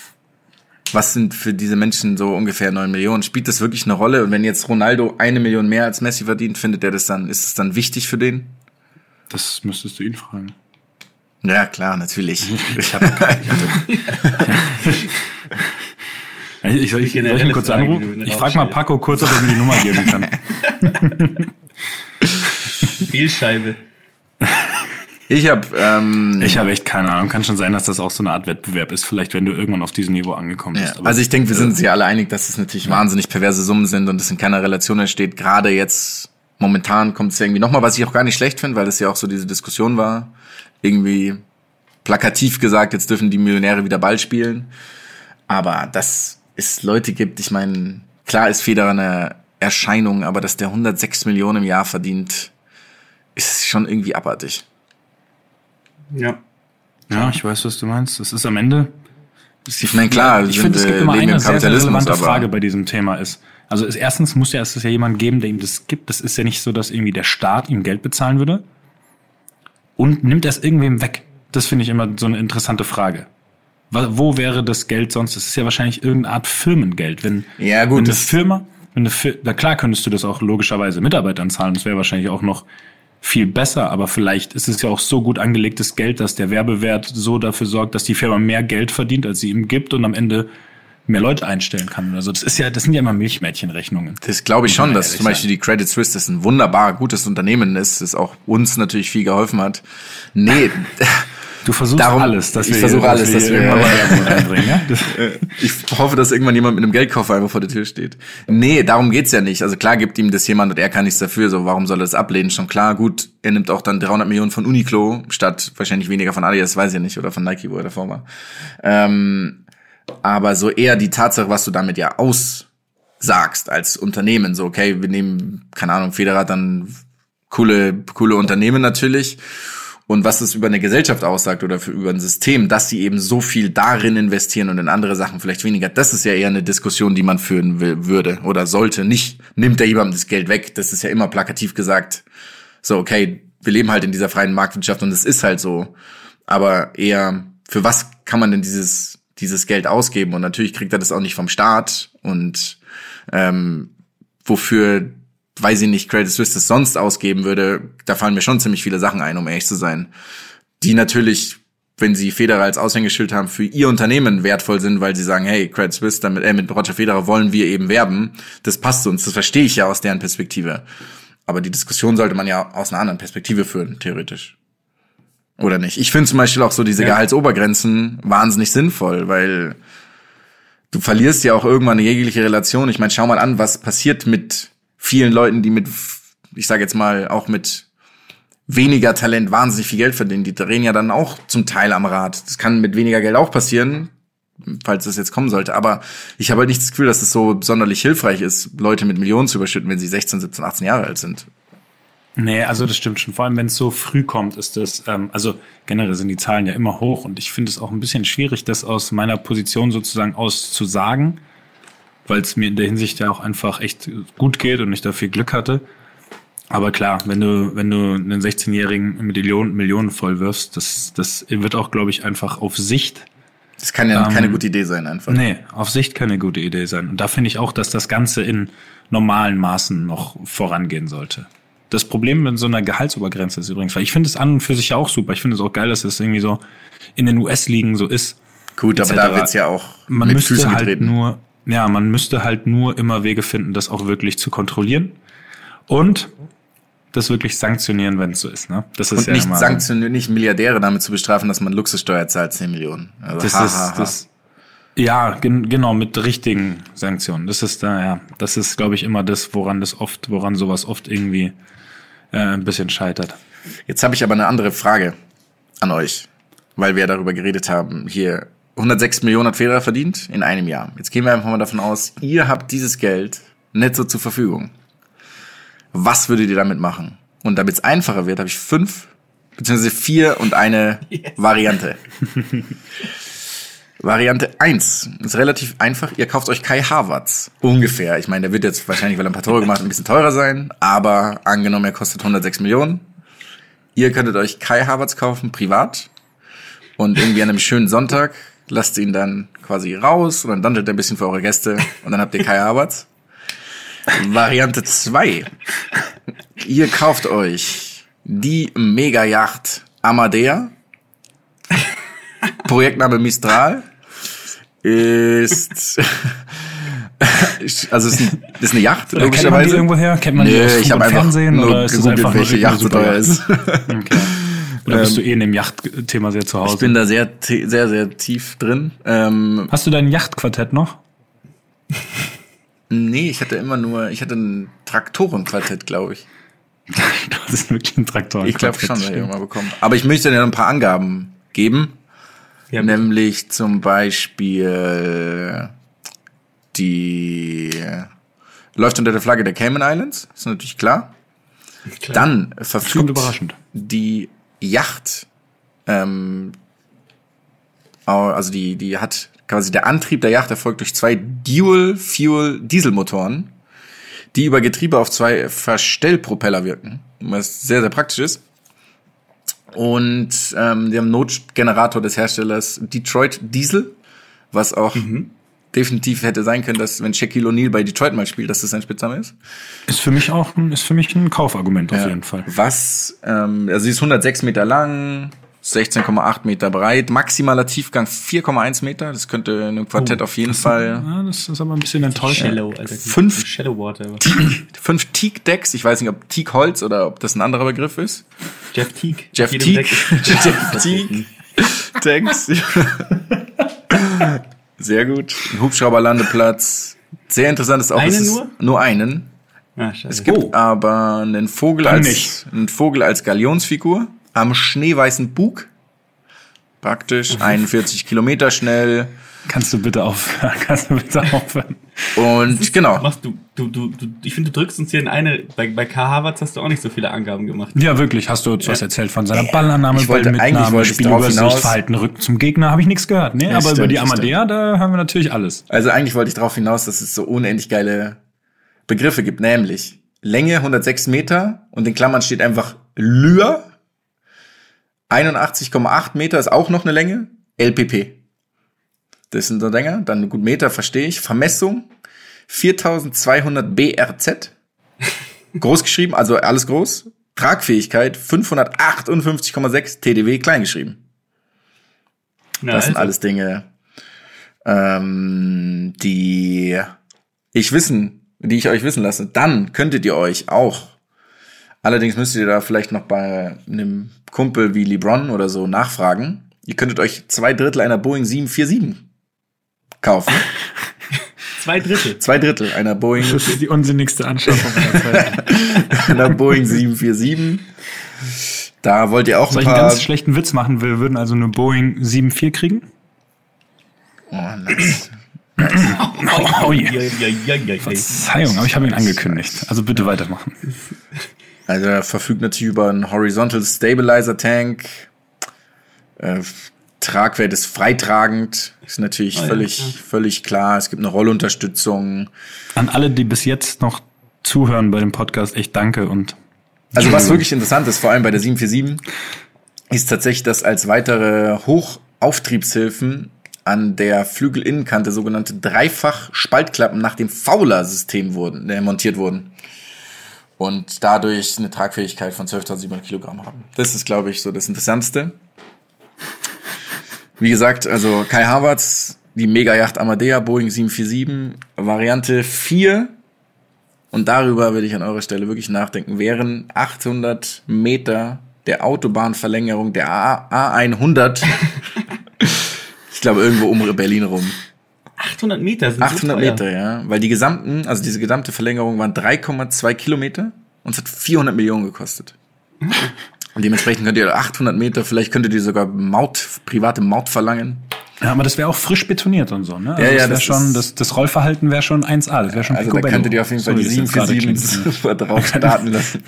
[SPEAKER 1] was sind für diese Menschen so ungefähr 9 Millionen? Spielt das wirklich eine Rolle? Und wenn jetzt Ronaldo eine Million mehr als Messi verdient, findet er das dann, ist es dann wichtig für den?
[SPEAKER 3] das müsstest du ihn fragen.
[SPEAKER 1] Ja, klar, natürlich.
[SPEAKER 3] Ich habe ich, ich, soll ich, soll ich ihn kurz anrufen? Ich frage mal. Paco kurz, ob er mir die Nummer geben kann.
[SPEAKER 5] Fehlscheibe.
[SPEAKER 1] Ich habe, ähm,
[SPEAKER 3] Ich habe echt keine Ahnung. Kann schon sein, dass das auch so eine Art Wettbewerb ist. Vielleicht, wenn du irgendwann auf diesem Niveau angekommen
[SPEAKER 1] ja,
[SPEAKER 3] bist. Aber
[SPEAKER 1] also ich denke, wir sind uns ja alle einig, dass es natürlich wahnsinnig perverse Summen sind und es in keiner Relation entsteht. Gerade jetzt, momentan kommt es ja irgendwie nochmal, was ich auch gar nicht schlecht finde, weil es ja auch so diese Diskussion war. Irgendwie plakativ gesagt, jetzt dürfen die Millionäre wieder Ball spielen. Aber dass es Leute gibt, ich meine, klar ist Federer eine Erscheinung, aber dass der 106 Millionen im Jahr verdient, ist schon irgendwie abartig.
[SPEAKER 5] Ja.
[SPEAKER 3] ja, ich weiß, was du meinst. Das ist am Ende.
[SPEAKER 1] Ich meine, klar,
[SPEAKER 3] ich finde, es gibt
[SPEAKER 1] äh,
[SPEAKER 3] immer
[SPEAKER 1] leben
[SPEAKER 3] eine sehr, sehr relevante Frage bei diesem Thema ist. Also ist, erstens muss ja, es ja jemand geben, der ihm das gibt. Das ist ja nicht so, dass irgendwie der Staat ihm Geld bezahlen würde. Und nimmt er es irgendwem weg? Das finde ich immer so eine interessante Frage. Wo wäre das Geld sonst? Das ist ja wahrscheinlich irgendeine Art Firmengeld. Wenn,
[SPEAKER 1] Ja, gut,
[SPEAKER 3] wenn eine
[SPEAKER 1] das-
[SPEAKER 3] Firma, wenn eine Fir na klar könntest du das auch logischerweise Mitarbeitern zahlen. Das wäre wahrscheinlich auch noch viel besser, aber vielleicht ist es ja auch so gut angelegtes Geld, dass der Werbewert so dafür sorgt, dass die Firma mehr Geld verdient, als sie ihm gibt und am Ende mehr Leute einstellen kann. Also das ist ja, das sind ja immer Milchmädchenrechnungen.
[SPEAKER 1] Das glaube ich schon, dass zum Beispiel die Credit Suisse das ein wunderbar gutes Unternehmen ist, das auch uns natürlich viel geholfen hat. Nee,
[SPEAKER 3] Du versuchst
[SPEAKER 1] Darum-
[SPEAKER 3] alles, dass
[SPEAKER 1] ich
[SPEAKER 3] wir,
[SPEAKER 1] versuche alles, dass wir-
[SPEAKER 3] irgendwann mal Werbung reinbringen. Ja? Das,
[SPEAKER 1] ich hoffe, dass irgendwann jemand mit einem Geldkoffer einfach vor der Tür steht. Nee, darum geht's ja nicht. Also klar gibt ihm das jemand und er kann nichts dafür. So, warum soll er das ablehnen? Schon klar, gut, er nimmt auch dann 300 Millionen von Uniqlo statt wahrscheinlich weniger von Adidas, weiß ich nicht, oder von Nike, wo er davor war. Ähm, aber so eher die Tatsache, was du damit ja aussagst als Unternehmen. So, okay, wir nehmen, keine Ahnung, Federer dann coole, coole Unternehmen natürlich. Und was es über eine Gesellschaft aussagt oder für, über ein System, dass sie eben so viel darin investieren und in andere Sachen vielleicht weniger, das ist ja eher eine Diskussion, die man führen will, würde oder sollte. Nicht, nimmt er jemandem das Geld weg. Das ist ja immer plakativ gesagt. So, okay, wir leben halt in dieser freien Marktwirtschaft und es ist halt so. Aber eher, für was kann man denn dieses, dieses Geld ausgeben? Und natürlich kriegt er das auch nicht vom Staat und ähm, wofür, weiß ich nicht, Credit Suisse das sonst ausgeben würde, da fallen mir schon ziemlich viele Sachen ein, um ehrlich zu sein. Die natürlich, wenn sie Federer als Aushängeschild haben, für ihr Unternehmen wertvoll sind, weil sie sagen, hey, Credit Suisse, damit, äh, mit Roger Federer wollen wir eben werben. Das passt uns, das verstehe ich ja aus deren Perspektive. Aber die Diskussion sollte man ja aus einer anderen Perspektive führen, theoretisch. Oder nicht? Ich finde zum Beispiel auch so diese
[SPEAKER 5] Ja.
[SPEAKER 1] Gehaltsobergrenzen wahnsinnig sinnvoll, weil du verlierst ja auch irgendwann eine jegliche Relation. Ich meine, schau mal an, was passiert mit vielen Leuten, die mit, ich sage jetzt mal, auch mit weniger Talent wahnsinnig viel Geld verdienen. Die drehen ja dann auch zum Teil am Rad. Das kann mit weniger Geld auch passieren, falls das jetzt kommen sollte. Aber ich habe halt nicht das Gefühl, dass es so sonderlich hilfreich ist, Leute mit Millionen zu überschütten, wenn sie 16, 17, 18 Jahre alt sind.
[SPEAKER 3] Nee, also das stimmt schon. Vor allem, wenn es so früh kommt, ist das, ähm, also generell sind die Zahlen ja immer hoch und ich finde es auch ein bisschen schwierig, das aus meiner Position sozusagen aus zu sagen, weil es mir in der Hinsicht ja auch einfach echt gut geht und ich da viel Glück hatte. Aber klar, wenn du, wenn du einen 16-Jährigen mit Millionen, Millionen voll wirfst, das, das wird auch, glaube ich, einfach auf Sicht
[SPEAKER 1] Das kann ja
[SPEAKER 3] Ähm,
[SPEAKER 1] keine gute Idee sein, einfach.
[SPEAKER 3] Nee, auf Sicht keine gute Idee sein. Und da finde ich auch, dass das Ganze in normalen Maßen noch vorangehen sollte. Das Problem mit so einer Gehaltsobergrenze ist übrigens, weil ich finde es an und für sich ja auch super. Ich finde es auch geil, dass es irgendwie so in den US-Ligen so ist.
[SPEAKER 1] Gut, aber da wird's ja auch
[SPEAKER 3] Man
[SPEAKER 1] mit
[SPEAKER 3] müsste
[SPEAKER 1] Füßen
[SPEAKER 3] halt
[SPEAKER 1] getreten.
[SPEAKER 3] nur, ja, man müsste halt nur immer Wege finden, das auch wirklich zu kontrollieren und das wirklich sanktionieren, wenn es so ist. Ne? Das ist
[SPEAKER 1] Und
[SPEAKER 3] ja
[SPEAKER 1] nicht sanktionieren, nicht Milliardäre damit zu bestrafen, dass man Luxussteuer zahlt, 10 Millionen. Also,
[SPEAKER 3] Das
[SPEAKER 1] ha,
[SPEAKER 3] ist,
[SPEAKER 1] ha, ha.
[SPEAKER 3] das, ja, gen genau, mit richtigen Sanktionen. Das ist da, ja, das ist, glaube ich, immer das, woran das oft, woran sowas oft irgendwie äh, ein bisschen scheitert.
[SPEAKER 1] Jetzt habe ich aber eine andere Frage an euch, weil wir darüber geredet haben. Hier 106 Millionen hat Federer verdient in einem Jahr. Jetzt gehen wir einfach mal davon aus, ihr habt dieses Geld netto zur Verfügung. Was würdet ihr damit machen? Und damit es einfacher wird, habe ich fünf beziehungsweise vier und eine Variante. Variante eins ist relativ einfach. Ihr kauft euch Kai Havertz. Ungefähr. Ich meine, der wird jetzt wahrscheinlich, weil er ein paar Tore gemacht ein bisschen teurer sein. Aber angenommen, er kostet 106 Millionen. Ihr könntet euch Kai Havertz kaufen, privat. Und irgendwie an einem schönen Sonntag lasst ihn dann quasi raus und dann dandelt er ein bisschen für eure Gäste. Und dann habt ihr Kai Havertz. Variante zwei: Ihr kauft euch die Mega-Yacht Amadea. Projektname Mistral ist also es ist, ein, ist eine Yacht
[SPEAKER 3] Oder kennt man die
[SPEAKER 1] logischerweise.
[SPEAKER 3] irgendwo her? Kennt man die
[SPEAKER 1] Nee,
[SPEAKER 3] aus
[SPEAKER 1] ich einfach
[SPEAKER 3] Fernsehen
[SPEAKER 1] nur
[SPEAKER 3] oder ist es einfach
[SPEAKER 1] welche Yacht so teuer ist.
[SPEAKER 3] Okay. Oder bist du eh in dem Yachtthema sehr zu Hause?
[SPEAKER 1] Ich bin da sehr sehr sehr tief drin. Ähm,
[SPEAKER 3] Hast du dein Yachtquartett noch?
[SPEAKER 1] nee, ich hatte immer nur, ich hatte ein Traktorenquartett, glaube ich.
[SPEAKER 3] Das ist wirklich ein Traktor.
[SPEAKER 1] Ich glaube schon, dass ich irgendwann mal bekommen. Aber ich möchte dir noch ein paar Angaben geben.
[SPEAKER 5] Ja,
[SPEAKER 1] Nämlich zum Beispiel die läuft unter der Flagge der Cayman Islands, ist natürlich klar.
[SPEAKER 5] klar.
[SPEAKER 1] Dann verfügt die Yacht, ähm, also die, die hat quasi der Antrieb der Yacht erfolgt durch zwei Dual-Fuel-Dieselmotoren, die über Getriebe auf zwei Verstellpropeller wirken, was sehr, sehr praktisch ist. Und ähm, die haben einen Notgenerator des Herstellers Detroit Diesel, was auch definitiv hätte sein können, dass wenn Shaquille O'Neal bei Detroit mal spielt, dass das sein Spitzname ist.
[SPEAKER 3] Ist für mich auch ein, ist für mich ein Kaufargument auf
[SPEAKER 1] Ja.
[SPEAKER 3] jeden Fall.
[SPEAKER 1] Was, ähm, also sie ist 106 Meter lang, 16,8 Meter breit, maximaler Tiefgang 4,1 Meter. Das könnte in einem Quartett auf jeden Fall.
[SPEAKER 3] Ja, das ist aber ein bisschen enttäuschend.
[SPEAKER 5] Shallow, Alter.
[SPEAKER 1] Fünf-
[SPEAKER 5] Shallow Water.
[SPEAKER 1] Fünf Teak-Decks, ich weiß nicht, ob Teak-Holz oder ob das ein anderer Begriff ist.
[SPEAKER 5] Jeff Teague.
[SPEAKER 1] Jeff
[SPEAKER 5] ist-
[SPEAKER 1] Jeff Teague. Decks. Sehr gut. Ein Hubschrauberlandeplatz. Sehr interessant ist auch.
[SPEAKER 5] Einen
[SPEAKER 1] es ist
[SPEAKER 5] nur?
[SPEAKER 1] Nur einen.
[SPEAKER 5] Ah.
[SPEAKER 1] Es gibt aber einen Vogel als
[SPEAKER 3] nicht.
[SPEAKER 1] einen Vogel als Galionsfigur am schneeweißen Bug. Praktisch 41 Kilometer schnell.
[SPEAKER 3] Kannst du bitte aufhören? Kannst du bitte aufhören?
[SPEAKER 1] Und genau.
[SPEAKER 5] Machst du, du, du, du, ich finde, du drückst uns hier in eine, bei, bei K. Havertz hast du auch nicht so viele Angaben gemacht.
[SPEAKER 3] Ja, wirklich. Hast du uns was erzählt von seiner Ballannahme,
[SPEAKER 1] Ich wollte- eigentlich
[SPEAKER 3] Ballmitnahme,
[SPEAKER 1] wollte
[SPEAKER 3] Spielübersicht,
[SPEAKER 1] hinaus-
[SPEAKER 3] Verhalten, Rücken zum Gegner? Habe ich nichts gehört. Nee,
[SPEAKER 1] Ja,
[SPEAKER 3] aber über
[SPEAKER 1] stimmt,
[SPEAKER 3] die
[SPEAKER 1] das
[SPEAKER 3] Amadea, da haben wir natürlich alles.
[SPEAKER 1] Also eigentlich wollte ich darauf hinaus, dass es so unendlich geile Begriffe gibt, nämlich Länge 106 Meter und in Klammern steht einfach Lyr. 81,8 Meter ist auch noch eine Länge. LPP. Das sind so Dinger. Dann gut Meter verstehe ich. Vermessung 4200 BRZ. Groß geschrieben, also alles groß. Tragfähigkeit 558,6 TDW klein geschrieben.
[SPEAKER 5] Na,
[SPEAKER 1] Das sind
[SPEAKER 5] also,
[SPEAKER 1] alles Dinge, ähm, die ich wissen, die ich euch wissen lasse. Dann könntet ihr euch auch, allerdings müsstet ihr da vielleicht noch bei einem Kumpel wie LeBron oder so nachfragen. Ihr könntet euch zwei Drittel einer Boeing 747 kaufen.
[SPEAKER 5] Zwei Drittel.
[SPEAKER 1] Zwei Drittel einer Boeing,
[SPEAKER 3] Das ist die unsinnigste Anschaffung aller Zeiten.
[SPEAKER 1] einer Boeing 747. Da wollt ihr auch
[SPEAKER 3] Soll
[SPEAKER 1] ein
[SPEAKER 3] ich einen
[SPEAKER 1] paar.
[SPEAKER 3] ganz schlechten Witz machen? Wir würden also eine Boeing 7.4 kriegen?
[SPEAKER 1] Oh, nice.
[SPEAKER 3] Oh,
[SPEAKER 5] ja.
[SPEAKER 3] Verzeihung, aber ich habe ihn angekündigt. Also bitte weitermachen.
[SPEAKER 1] Also er verfügt natürlich über einen Horizontal Stabilizer Tank. Äh, Tragwert ist freitragend. Ist natürlich
[SPEAKER 5] Ah, ja,
[SPEAKER 1] völlig,
[SPEAKER 5] ja.
[SPEAKER 1] völlig klar. Es gibt eine Rollunterstützung.
[SPEAKER 3] An alle, die bis jetzt noch zuhören bei dem Podcast, echt danke und
[SPEAKER 1] Also was wirklich interessant ist, vor allem bei der 747, ist tatsächlich, dass als weitere Hochauftriebshilfen an der Flügelinnenkante sogenannte Dreifach-Spaltklappen nach dem Fowler-System wurden, äh, montiert wurden. Und dadurch eine Tragfähigkeit von 12.700 Kilogramm haben. Das ist, glaube ich, so das Interessantste. Wie gesagt, also Kai Havertz, die Mega-Yacht Amadea, Boeing 747, Variante 4. Und darüber würde ich an eurer Stelle wirklich nachdenken. Wären 800 Meter der Autobahnverlängerung der A A100, ich glaube irgendwo um Berlin rum.
[SPEAKER 5] 800 Meter sind
[SPEAKER 1] 800
[SPEAKER 5] so teuer.
[SPEAKER 1] Meter, ja. Weil die gesamten, also diese gesamte Verlängerung waren 3,2 Kilometer und es hat 400 Millionen gekostet. Und dementsprechend könnt ihr 800 Meter, vielleicht könntet ihr sogar Maut, private Maut verlangen.
[SPEAKER 3] Ja, aber das wäre auch frisch betoniert und so, ne? Also
[SPEAKER 1] Ja, ja,
[SPEAKER 3] das,
[SPEAKER 1] das
[SPEAKER 3] schon, das, das Rollverhalten wäre schon 1A, das wäre schon
[SPEAKER 1] Also da
[SPEAKER 3] Picobello.
[SPEAKER 1] könntet ihr auf jeden Fall
[SPEAKER 3] So,
[SPEAKER 1] die
[SPEAKER 3] wie das jetzt gerade
[SPEAKER 1] 747
[SPEAKER 3] klingt.
[SPEAKER 1] super drauf starten lassen.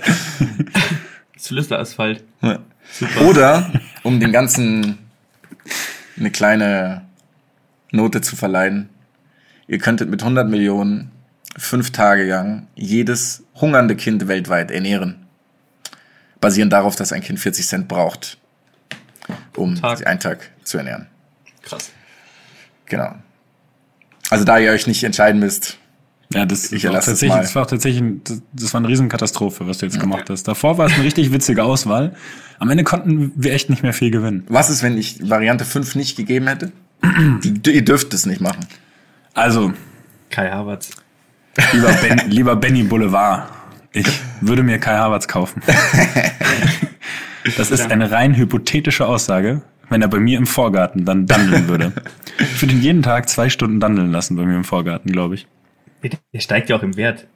[SPEAKER 5] Zylinderasphalt.
[SPEAKER 1] Ja. Oder, um den ganzen eine kleine Note zu verleihen, ihr könntet mit 100 Millionen fünf Tage lang jedes hungernde Kind weltweit ernähren. Basierend darauf, dass ein Kind 40 Cent braucht, um
[SPEAKER 5] Tag.
[SPEAKER 1] sich einen Tag zu ernähren.
[SPEAKER 5] Krass.
[SPEAKER 1] Genau. Also da ihr euch nicht entscheiden müsst,
[SPEAKER 3] Ja, das,
[SPEAKER 1] Ich
[SPEAKER 3] war auch
[SPEAKER 1] erlasse es
[SPEAKER 3] tatsächlich,
[SPEAKER 1] mal.
[SPEAKER 3] das war tatsächlich, ein, das, das war eine Riesenkatastrophe, was du jetzt gemacht hast. Davor war es eine richtig witzige Auswahl. Am Ende konnten wir echt nicht mehr viel gewinnen.
[SPEAKER 1] was ist, wenn ich Variante 5 nicht gegeben hätte? Die, ihr dürft es nicht machen.
[SPEAKER 3] Also,
[SPEAKER 5] Kai Havertz.
[SPEAKER 3] lieber, ben, lieber Benny Boulevard, ich würde mir Kai Havertz kaufen. Das ist eine rein hypothetische Aussage, wenn er bei mir im Vorgarten dann dandeln würde. Ich würde ihn jeden Tag zwei Stunden dandeln lassen bei mir im Vorgarten, glaube ich.
[SPEAKER 5] Der steigt ja auch im Wert.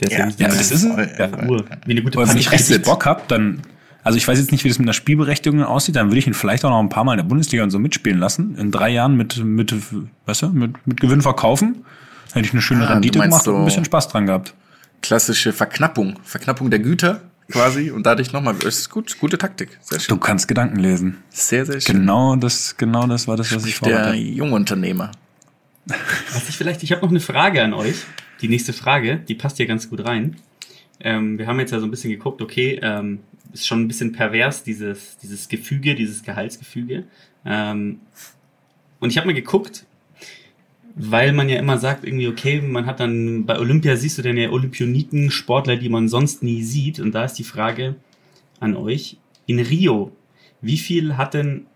[SPEAKER 5] Der ist ja,
[SPEAKER 1] Ja,
[SPEAKER 3] das ist
[SPEAKER 1] voll,
[SPEAKER 5] ja. Uhr. Wie eine gute
[SPEAKER 3] Aber wenn ich richtig Bock hab, dann, also ich weiß jetzt nicht, wie das mit einer Spielberechtigung aussieht, dann würde ich ihn vielleicht auch noch ein paar Mal in der Bundesliga und so mitspielen lassen. In drei Jahren mit, mit, weißt du, mit, mit Gewinn verkaufen. Dann hätte ich eine schöne
[SPEAKER 1] Ah, du
[SPEAKER 3] Rendite gemacht und ein
[SPEAKER 1] so-
[SPEAKER 3] bisschen Spaß dran gehabt.
[SPEAKER 1] Klassische Verknappung. Verknappung der Güter quasi und dadurch nochmal. Das ist gut, gute Taktik. Sehr
[SPEAKER 3] Du
[SPEAKER 1] schön.
[SPEAKER 3] kannst Gedanken lesen.
[SPEAKER 1] Sehr, sehr schön.
[SPEAKER 3] Genau das, genau das war das, was ich
[SPEAKER 1] Der
[SPEAKER 3] vorhatte.
[SPEAKER 1] Jungunternehmer.
[SPEAKER 5] Was ich vielleicht, ich habe noch eine Frage an euch. Die nächste Frage, die passt hier ganz gut rein. Ähm, wir haben jetzt ja so ein bisschen geguckt, okay, ähm, ist schon ein bisschen pervers, dieses, dieses Gefüge, dieses Gehaltsgefüge. Ähm, und ich habe mal geguckt, weil man ja immer sagt, irgendwie, okay, man hat dann, bei Olympia siehst du dann ja Olympioniken, Sportler, die man sonst nie sieht. Und da ist die Frage an euch, in Rio, wie viel hat denn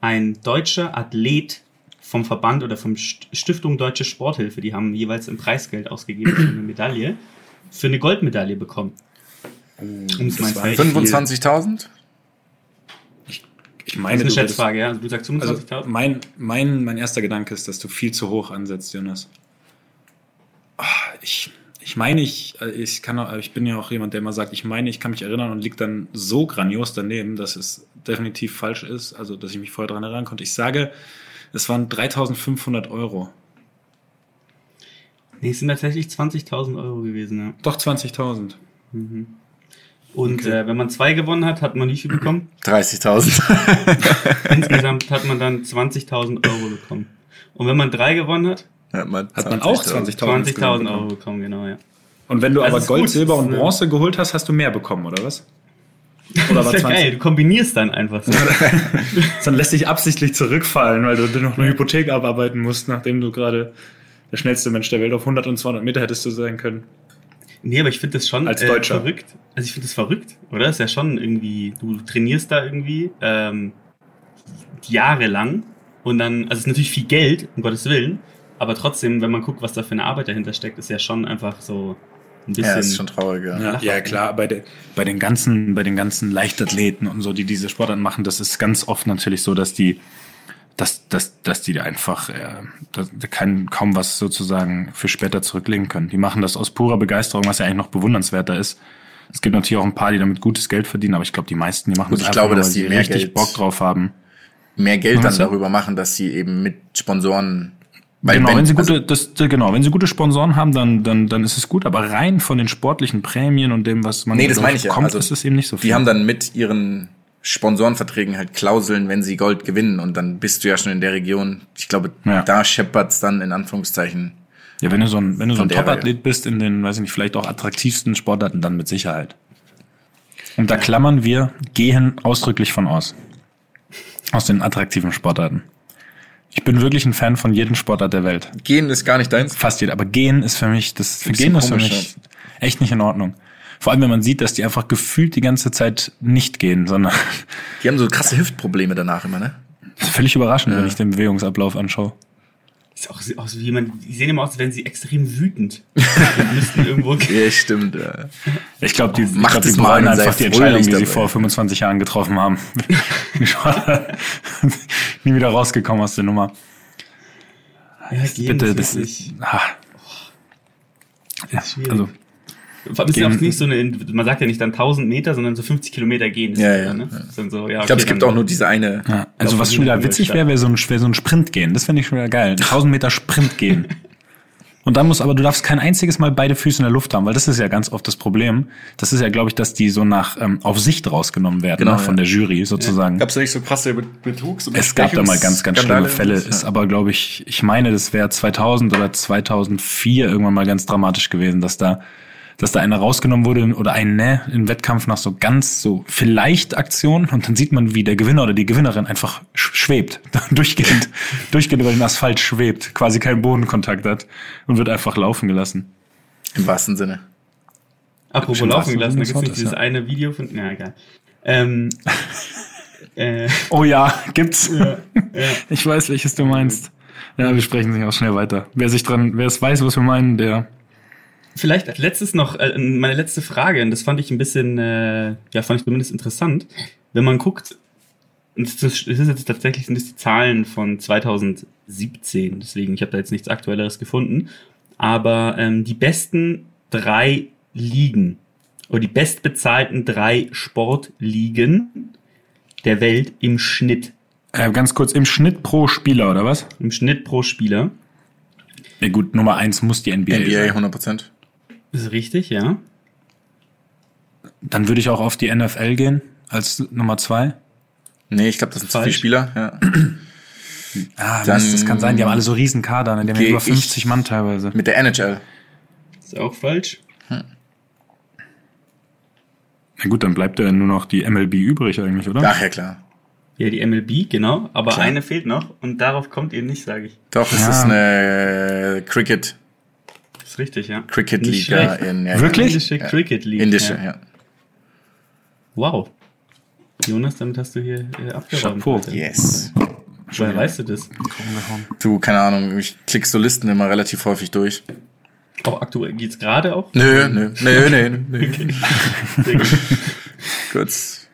[SPEAKER 5] ein deutscher Athlet vom Verband oder vom St- Stiftung Deutsche Sporthilfe, die haben jeweils ein Preisgeld ausgegeben für eine Medaille, für eine Goldmedaille bekommen. Um ins Verhältnis-
[SPEAKER 1] 25.000?
[SPEAKER 3] Ich
[SPEAKER 5] Das
[SPEAKER 3] meine,
[SPEAKER 5] ist eine
[SPEAKER 3] du würdest-
[SPEAKER 5] Schätzfrage, ja. Also du sagst
[SPEAKER 3] also
[SPEAKER 5] 25.000?
[SPEAKER 3] mein, mein, mein erster Gedanke ist, dass du viel zu hoch ansetzt, Jonas. Ah, Ich, ich meine, ich, äh, ich kann, ich bin ja auch jemand, der immer sagt, ich meine, ich kann mich erinnern und liegt dann so grandios daneben, dass es definitiv falsch ist, also dass ich mich vorher daran erinnern konnte. Ich sage, es waren 3.500 Euro.
[SPEAKER 5] Nee, es sind tatsächlich 20.000 Euro gewesen, ja.
[SPEAKER 3] Doch 20.000.
[SPEAKER 5] Und äh, wenn man zwei gewonnen hat, hat man wie viel bekommen?
[SPEAKER 1] 30.000.
[SPEAKER 5] Insgesamt hat man dann 20.000 Euro bekommen. Und wenn man drei gewonnen hat,
[SPEAKER 1] Hat man,
[SPEAKER 3] Hat man auch 20.000
[SPEAKER 5] 20.000 Euro bekommen, genau, ja.
[SPEAKER 3] Und wenn du
[SPEAKER 5] Das
[SPEAKER 3] aber Gold,
[SPEAKER 5] gut.
[SPEAKER 3] Silber und Bronze geholt hast, hast du mehr bekommen, oder was? Oder
[SPEAKER 5] Das
[SPEAKER 3] war
[SPEAKER 5] ist ja
[SPEAKER 3] 20?
[SPEAKER 5] geil, du kombinierst dann einfach so.
[SPEAKER 3] Dann lässt dich absichtlich zurückfallen, weil du noch eine Hypothek abarbeiten musst, nachdem du gerade der schnellste Mensch der Welt auf 100 und 200 Meter hättest du sein können.
[SPEAKER 5] Nee, aber ich finde das schon
[SPEAKER 3] Als
[SPEAKER 5] äh,
[SPEAKER 3] Deutscher.
[SPEAKER 5] verrückt. Also ich finde das verrückt, oder? Ist ja schon irgendwie, du trainierst da irgendwie ähm, jahrelang und dann, also es ist natürlich viel Geld, um Gottes Willen, aber trotzdem, wenn man guckt, was da für eine Arbeit dahinter steckt, ist ja schon einfach so ein bisschen.
[SPEAKER 1] Ja, ist schon traurig, ja.
[SPEAKER 3] Ja, ja klar, bei, de, bei, den ganzen, bei den ganzen Leichtathleten und so, die diese Sportarten machen, das ist ganz oft natürlich so, dass die, dass, dass, dass die da einfach äh, dass, da kann kaum was sozusagen für später zurücklegen können. Die machen das aus purer Begeisterung, was ja eigentlich noch bewundernswerter ist. Es gibt natürlich auch ein paar, die damit gutes Geld verdienen, aber ich glaube, die meisten, die machen
[SPEAKER 1] Und
[SPEAKER 3] das
[SPEAKER 1] ich glaube,
[SPEAKER 3] nur,
[SPEAKER 1] dass
[SPEAKER 3] weil
[SPEAKER 1] die
[SPEAKER 3] richtig
[SPEAKER 1] Geld-
[SPEAKER 3] Bock drauf haben.
[SPEAKER 1] Mehr Geld dann
[SPEAKER 3] Was du?
[SPEAKER 1] darüber machen, dass sie eben mit Sponsoren. Weil
[SPEAKER 3] genau, wenn, sie
[SPEAKER 1] also-
[SPEAKER 3] gute, das, genau, wenn sie gute Sponsoren haben, dann, dann, dann ist es gut. Aber rein von den sportlichen Prämien und dem, was man
[SPEAKER 1] Nee, das meine ich ja.
[SPEAKER 3] bekommt,
[SPEAKER 1] Also,
[SPEAKER 3] ist es eben nicht so viel.
[SPEAKER 1] Die haben dann mit ihren Sponsorenverträgen halt Klauseln, wenn sie Gold gewinnen und dann bist du ja schon in der Region. Ich glaube,
[SPEAKER 3] Ja.
[SPEAKER 1] da scheppert's dann in Anführungszeichen.
[SPEAKER 3] ja, wenn du so ein, wenn du so ein Top-Athlet bist in den, weiß ich nicht, vielleicht auch attraktivsten Sportarten, dann mit Sicherheit. Und da klammern wir gehen ausdrücklich von aus. Aus den attraktiven Sportarten. Ich bin wirklich ein Fan von jedem Sportart der Welt.
[SPEAKER 1] Gehen ist gar nicht deins.
[SPEAKER 3] Fast jeder. Aber gehen ist für mich, das für gehen ist für mich echt nicht in Ordnung. Vor allem, wenn man sieht, dass die einfach gefühlt die ganze Zeit nicht gehen, sondern
[SPEAKER 1] Die haben so krasse Hüftprobleme danach immer, ne?
[SPEAKER 3] das ist völlig überraschend, wenn ich den Bewegungsablauf anschaue.
[SPEAKER 5] Ist auch, auch so wie jemand, die sehen immer aus, als wären sie extrem wütend. Müssten irgendwo.
[SPEAKER 1] Ja, stimmt. Ja.
[SPEAKER 3] Ich glaube, die,
[SPEAKER 1] Macht
[SPEAKER 3] glaub, die bereuen einfach die Entscheidung, die sie vor 25 Jahren getroffen haben. Nie wieder rausgekommen aus der Nummer.
[SPEAKER 5] Ja, gehen,
[SPEAKER 3] Bitte,
[SPEAKER 5] das ist.
[SPEAKER 3] Ah. Ja,
[SPEAKER 5] schwierig.
[SPEAKER 3] also,
[SPEAKER 5] Vor allem ist ja auch nicht so eine, man sagt ja nicht dann 1000 Meter, sondern so 50 Kilometer gehen. ist
[SPEAKER 1] Ja, ja,
[SPEAKER 5] Ne?
[SPEAKER 1] ja.
[SPEAKER 5] Das sind so, ja,
[SPEAKER 1] Ich glaube,
[SPEAKER 5] okay,
[SPEAKER 1] es gibt
[SPEAKER 5] dann-
[SPEAKER 1] auch nur diese eine.
[SPEAKER 3] ja. also was schon wieder witzig wäre, wäre so, ein, wär so ein Sprint gehen. Das fände ich schon wieder geil. 1000 Meter Sprint gehen. Und dann muss aber, du darfst kein einziges Mal beide Füße in der Luft haben, weil das ist ja ganz oft das Problem. Das ist ja, glaube ich, dass die so nach ähm, auf Sicht rausgenommen werden
[SPEAKER 1] Genau,
[SPEAKER 3] ne, von
[SPEAKER 1] ja.
[SPEAKER 3] der Jury sozusagen.
[SPEAKER 1] Gab es da nicht so krasse Betrugs- und
[SPEAKER 3] Es gab da mal ganz, ganz schlimme
[SPEAKER 1] Bestechungsskandale?
[SPEAKER 3] Fälle. Ist aber, glaube ich, ich meine, das wäre 2000 oder 2004 irgendwann mal ganz dramatisch gewesen, dass da, dass da einer rausgenommen wurde oder ein Ne im Wettkampf nach so ganz so vielleicht Aktion und dann sieht man, wie der Gewinner oder die Gewinnerin einfach sch- schwebt, durchgehend, durchgehend über den Asphalt schwebt, quasi keinen Bodenkontakt hat und wird einfach laufen gelassen.
[SPEAKER 1] Im wahrsten Sinne.
[SPEAKER 5] Apropos laufen gelassen, da gibt es
[SPEAKER 3] das,
[SPEAKER 5] dieses
[SPEAKER 3] ja.
[SPEAKER 5] eine Video von, na egal. Ähm, äh,
[SPEAKER 3] Oh ja, gibt's.
[SPEAKER 5] ja.
[SPEAKER 3] Ich weiß, welches du meinst. Ja, wir sprechen sich auch schnell weiter. Wer sich dran, wer es weiß, was wir meinen, der
[SPEAKER 5] Vielleicht als letztes noch äh, meine letzte Frage, und das fand ich ein bisschen, äh, ja, fand ich zumindest interessant. Wenn man guckt, und das ist, das ist jetzt tatsächlich sind das die Zahlen von 2017, deswegen ich habe da jetzt nichts Aktuelleres gefunden, aber ähm, die besten drei Ligen oder die bestbezahlten drei Sportligen der Welt im Schnitt,
[SPEAKER 3] Äh, ganz kurz, im Schnitt pro Spieler, oder was?
[SPEAKER 5] im Schnitt pro Spieler,
[SPEAKER 3] Ja gut, Nummer eins muss die NBA,
[SPEAKER 1] NBA
[SPEAKER 3] sein.
[SPEAKER 1] 100 Prozent.
[SPEAKER 5] Ist richtig, ja?
[SPEAKER 3] Dann würde ich auch auf die NFL gehen als Nummer zwei.
[SPEAKER 1] Nee, ich glaube, das sind zu viele
[SPEAKER 5] Falsch.
[SPEAKER 1] Spieler. Ja.
[SPEAKER 3] Ah,
[SPEAKER 1] Dann-
[SPEAKER 3] Mist, das kann sein. Die haben alle so riesen Kader, ne? die haben über
[SPEAKER 1] ich-
[SPEAKER 3] 50 Mann teilweise.
[SPEAKER 1] Mit der NHL.
[SPEAKER 5] Ist auch falsch.
[SPEAKER 3] Na gut, dann bleibt ja nur noch die MLB übrig eigentlich, oder?
[SPEAKER 1] Ach ja, klar.
[SPEAKER 5] Ja, die MLB, genau. Aber
[SPEAKER 1] Klar.
[SPEAKER 5] eine fehlt noch und darauf kommt ihr nicht, sage ich.
[SPEAKER 1] Doch, es
[SPEAKER 3] Ja.
[SPEAKER 1] ist eine Cricket,
[SPEAKER 5] Ist richtig, ja.
[SPEAKER 1] Cricket Liga in ja,
[SPEAKER 3] Wirklich?
[SPEAKER 5] Indische. Cricket League.
[SPEAKER 1] Indische,
[SPEAKER 5] ja.
[SPEAKER 1] ja.
[SPEAKER 5] Wow. Jonas, damit hast du hier äh, abgeräumt.
[SPEAKER 3] Chapeau.
[SPEAKER 1] Yes.
[SPEAKER 5] Woher weißt du das?
[SPEAKER 1] Du, keine Ahnung, ich klick so Listen immer relativ häufig durch.
[SPEAKER 5] Auch aktuell geht's gerade auch?
[SPEAKER 1] Nö, nö, nö, nö, nö.
[SPEAKER 5] Sehr gut.
[SPEAKER 1] Kurz.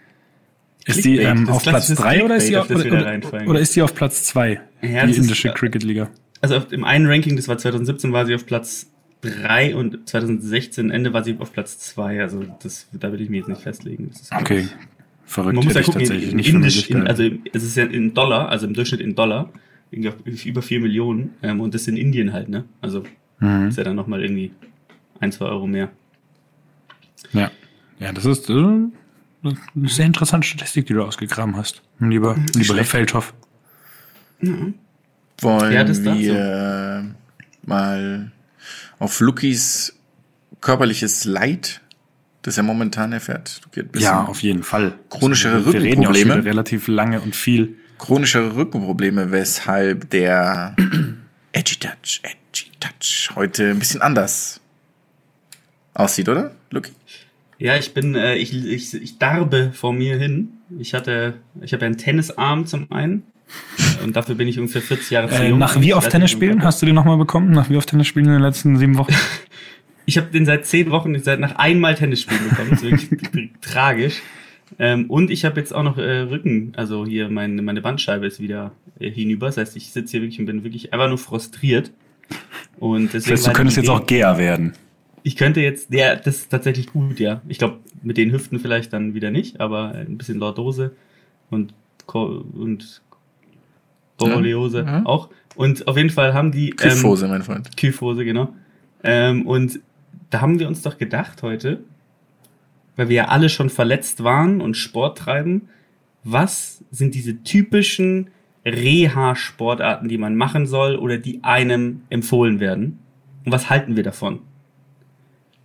[SPEAKER 3] Ist die ähm,
[SPEAKER 5] das
[SPEAKER 3] auf Platz
[SPEAKER 5] klassische
[SPEAKER 3] drei oder ist die auf,
[SPEAKER 5] das
[SPEAKER 3] oder, oder ist die auf Platz zwei?
[SPEAKER 5] Ja,
[SPEAKER 3] die
[SPEAKER 5] das ist-
[SPEAKER 3] indische Cricket Liga.
[SPEAKER 5] Also auf, im einen Ranking, das war 2017, war sie auf Platz 3 und 2016 Ende war sie auf Platz 2. Also das, da will ich mich jetzt nicht festlegen. Das ist
[SPEAKER 3] Okay. Verrückt
[SPEAKER 5] Man muss
[SPEAKER 3] hätte
[SPEAKER 5] ja
[SPEAKER 3] ich
[SPEAKER 5] gucken,
[SPEAKER 3] tatsächlich
[SPEAKER 5] in,
[SPEAKER 3] nicht
[SPEAKER 5] in Indisch, in, also es ist ja in Dollar, also im Durchschnitt in Dollar, irgendwie auf über 4 Millionen ähm, und das in Indien halt, ne? Also
[SPEAKER 3] Mhm.
[SPEAKER 5] ist ja dann nochmal irgendwie ein, zwei Euro mehr.
[SPEAKER 3] Ja. Ja, das ist äh, eine sehr interessante Statistik, die du ausgegraben hast. Lieber, lieber Herr Feldhoff.
[SPEAKER 1] Wollen
[SPEAKER 5] Ja,
[SPEAKER 1] wir mal auf Lukis körperliches Leid, das er momentan erfährt.
[SPEAKER 3] Ja, auf jeden Fall.
[SPEAKER 1] Chronische
[SPEAKER 3] Also, wir reden ja
[SPEAKER 1] Rückenprobleme.
[SPEAKER 3] relativ lange und viel.
[SPEAKER 1] chronische Rückenprobleme, weshalb der Edgy Touch, Edgy Touch heute ein bisschen anders aussieht, oder, Luki?
[SPEAKER 5] Ja, ich bin, äh, ich, ich, ich darbe vor mir hin. Ich hatte, ich habe einen Tennisarm zum einen und dafür bin ich ungefähr 40 Jahre zu
[SPEAKER 3] Äh,
[SPEAKER 5] jung.
[SPEAKER 3] nach wie oft Tennis spielen? Hast du den nochmal bekommen? Nach wie oft Tennis spielen in den letzten sieben Wochen?
[SPEAKER 5] Ich habe den seit zehn Wochen, seit nach einmal Tennis spielen bekommen. Das ist wirklich tragisch. Ähm, und ich habe jetzt auch noch äh, Rücken, also hier meine, meine Bandscheibe ist wieder äh, hinüber. Das heißt, ich sitze hier wirklich und bin wirklich einfach nur frustriert. Und deswegen
[SPEAKER 3] Das heißt, du könntest jetzt auch Gea werden.
[SPEAKER 5] Ich könnte jetzt, ja, das ist tatsächlich gut, ja. Ich glaube, mit den Hüften vielleicht dann wieder nicht, aber ein bisschen Lordose und, und Borreliose
[SPEAKER 1] Ja, ja.
[SPEAKER 5] auch. Und auf jeden Fall haben die.
[SPEAKER 1] Kyphose, mein Freund.
[SPEAKER 5] Ähm, Kyphose, genau. Ähm, und da haben wir uns doch gedacht heute, weil wir ja alle schon verletzt waren und Sport treiben, was sind diese typischen Reha-Sportarten, die man machen soll oder die einem empfohlen werden? Und was halten wir davon?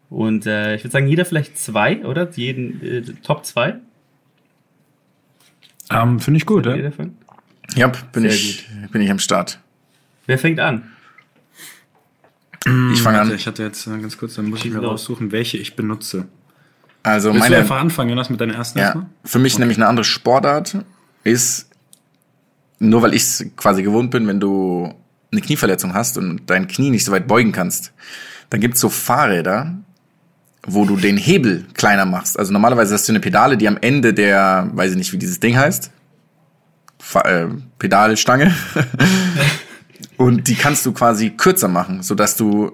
[SPEAKER 5] Und äh, ich würde sagen, jeder vielleicht zwei, oder? Jeden äh, Top zwei.
[SPEAKER 3] Ähm, Finde ich gut, ja?
[SPEAKER 5] davon?
[SPEAKER 1] Ja, bin
[SPEAKER 5] Sehr
[SPEAKER 1] ich, bin ich am Start.
[SPEAKER 5] Wer fängt an?
[SPEAKER 1] Ich fange an.
[SPEAKER 3] Ich hatte jetzt äh, ganz kurz, dann muss ich mir
[SPEAKER 5] los.
[SPEAKER 3] raussuchen, welche ich benutze.
[SPEAKER 1] Also
[SPEAKER 3] Willst du
[SPEAKER 1] meine,
[SPEAKER 3] einfach anfangen, Jonas, mit deiner ersten
[SPEAKER 1] ja,
[SPEAKER 3] erstmal?
[SPEAKER 1] für mich nämlich eine andere Sportart ist, nur weil ich es quasi gewohnt bin, wenn du eine Knieverletzung hast und dein Knie nicht so weit beugen kannst, dann gibt's so Fahrräder, wo du den Hebel kleiner machst. Also normalerweise hast du eine Pedale, die am Ende der, weiß ich nicht, wie dieses Ding heißt, äh, Pedalstange. und die kannst du quasi kürzer machen, sodass du,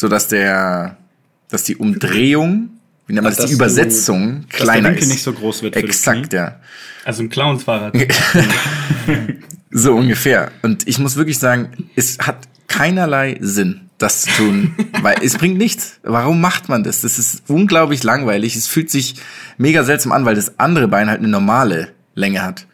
[SPEAKER 1] sodass der, dass die Umdrehung, wie nennt man das,
[SPEAKER 3] Dass
[SPEAKER 1] die
[SPEAKER 3] du-
[SPEAKER 1] Übersetzung
[SPEAKER 3] dass der
[SPEAKER 1] kleiner
[SPEAKER 3] Winkel
[SPEAKER 1] ist.
[SPEAKER 3] nicht so groß wird
[SPEAKER 1] Exakt, ja.
[SPEAKER 5] Also ein Clownsfahrrad.
[SPEAKER 1] So ungefähr. Und ich muss wirklich sagen, es hat keinerlei Sinn, das zu tun, weil es bringt nichts. Warum macht man das? Das ist unglaublich langweilig. Es fühlt sich mega seltsam an, weil das andere Bein halt eine normale Länge hat.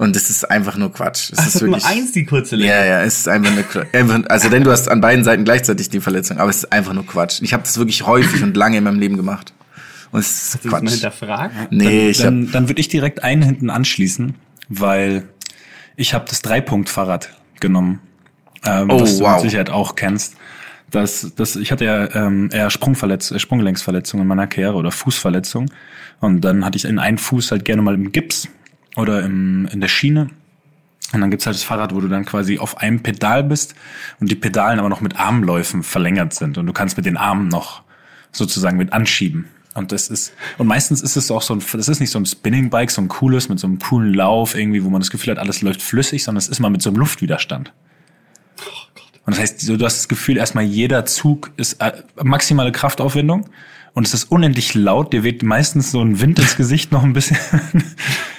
[SPEAKER 1] Und das ist einfach nur Quatsch. Es
[SPEAKER 5] Ach,
[SPEAKER 1] ist
[SPEAKER 5] ist nur
[SPEAKER 1] wirklich.
[SPEAKER 5] eins die kurze Länge.
[SPEAKER 1] Ja, ja, es ist einfach nur Quatsch. Also denn du hast an beiden Seiten gleichzeitig die Verletzung, aber es ist einfach nur Quatsch. Ich habe das wirklich häufig und lange in meinem Leben gemacht. Und es ist
[SPEAKER 5] Hast du das mal
[SPEAKER 1] Quatsch.
[SPEAKER 5] hinterfragt?
[SPEAKER 1] Nee, ich hab,
[SPEAKER 3] Dann, dann würde ich direkt einen hinten anschließen, weil ich habe das Dreipunkt-Fahrrad genommen, ähm,
[SPEAKER 1] Oh,
[SPEAKER 3] was du
[SPEAKER 1] wow.
[SPEAKER 3] mit Sicherheit auch kennst. Das, das, ich hatte ja ähm, eher Sprungverletz äh, Sprunggelenksverletzung in meiner Karriere oder Fußverletzung. Und dann hatte ich in einen Fuß halt gerne mal im Gips oder im, in der Schiene. Und dann gibt's halt das Fahrrad, wo du dann quasi auf einem Pedal bist und die Pedalen aber noch mit Armläufen verlängert sind. Und du kannst mit den Armen noch sozusagen mit anschieben. Und das ist, und meistens ist es auch so ein, das ist nicht so ein Spinning-Bike, so ein cooles, mit so einem coolen Lauf irgendwie, wo man das Gefühl hat, alles läuft flüssig, sondern es ist mal mit so einem Luftwiderstand. Und das heißt, du hast das Gefühl, erstmal jeder Zug ist äh, maximale Kraftaufwendung und es ist unendlich laut. Dir weht meistens so ein Wind ins Gesicht noch ein bisschen.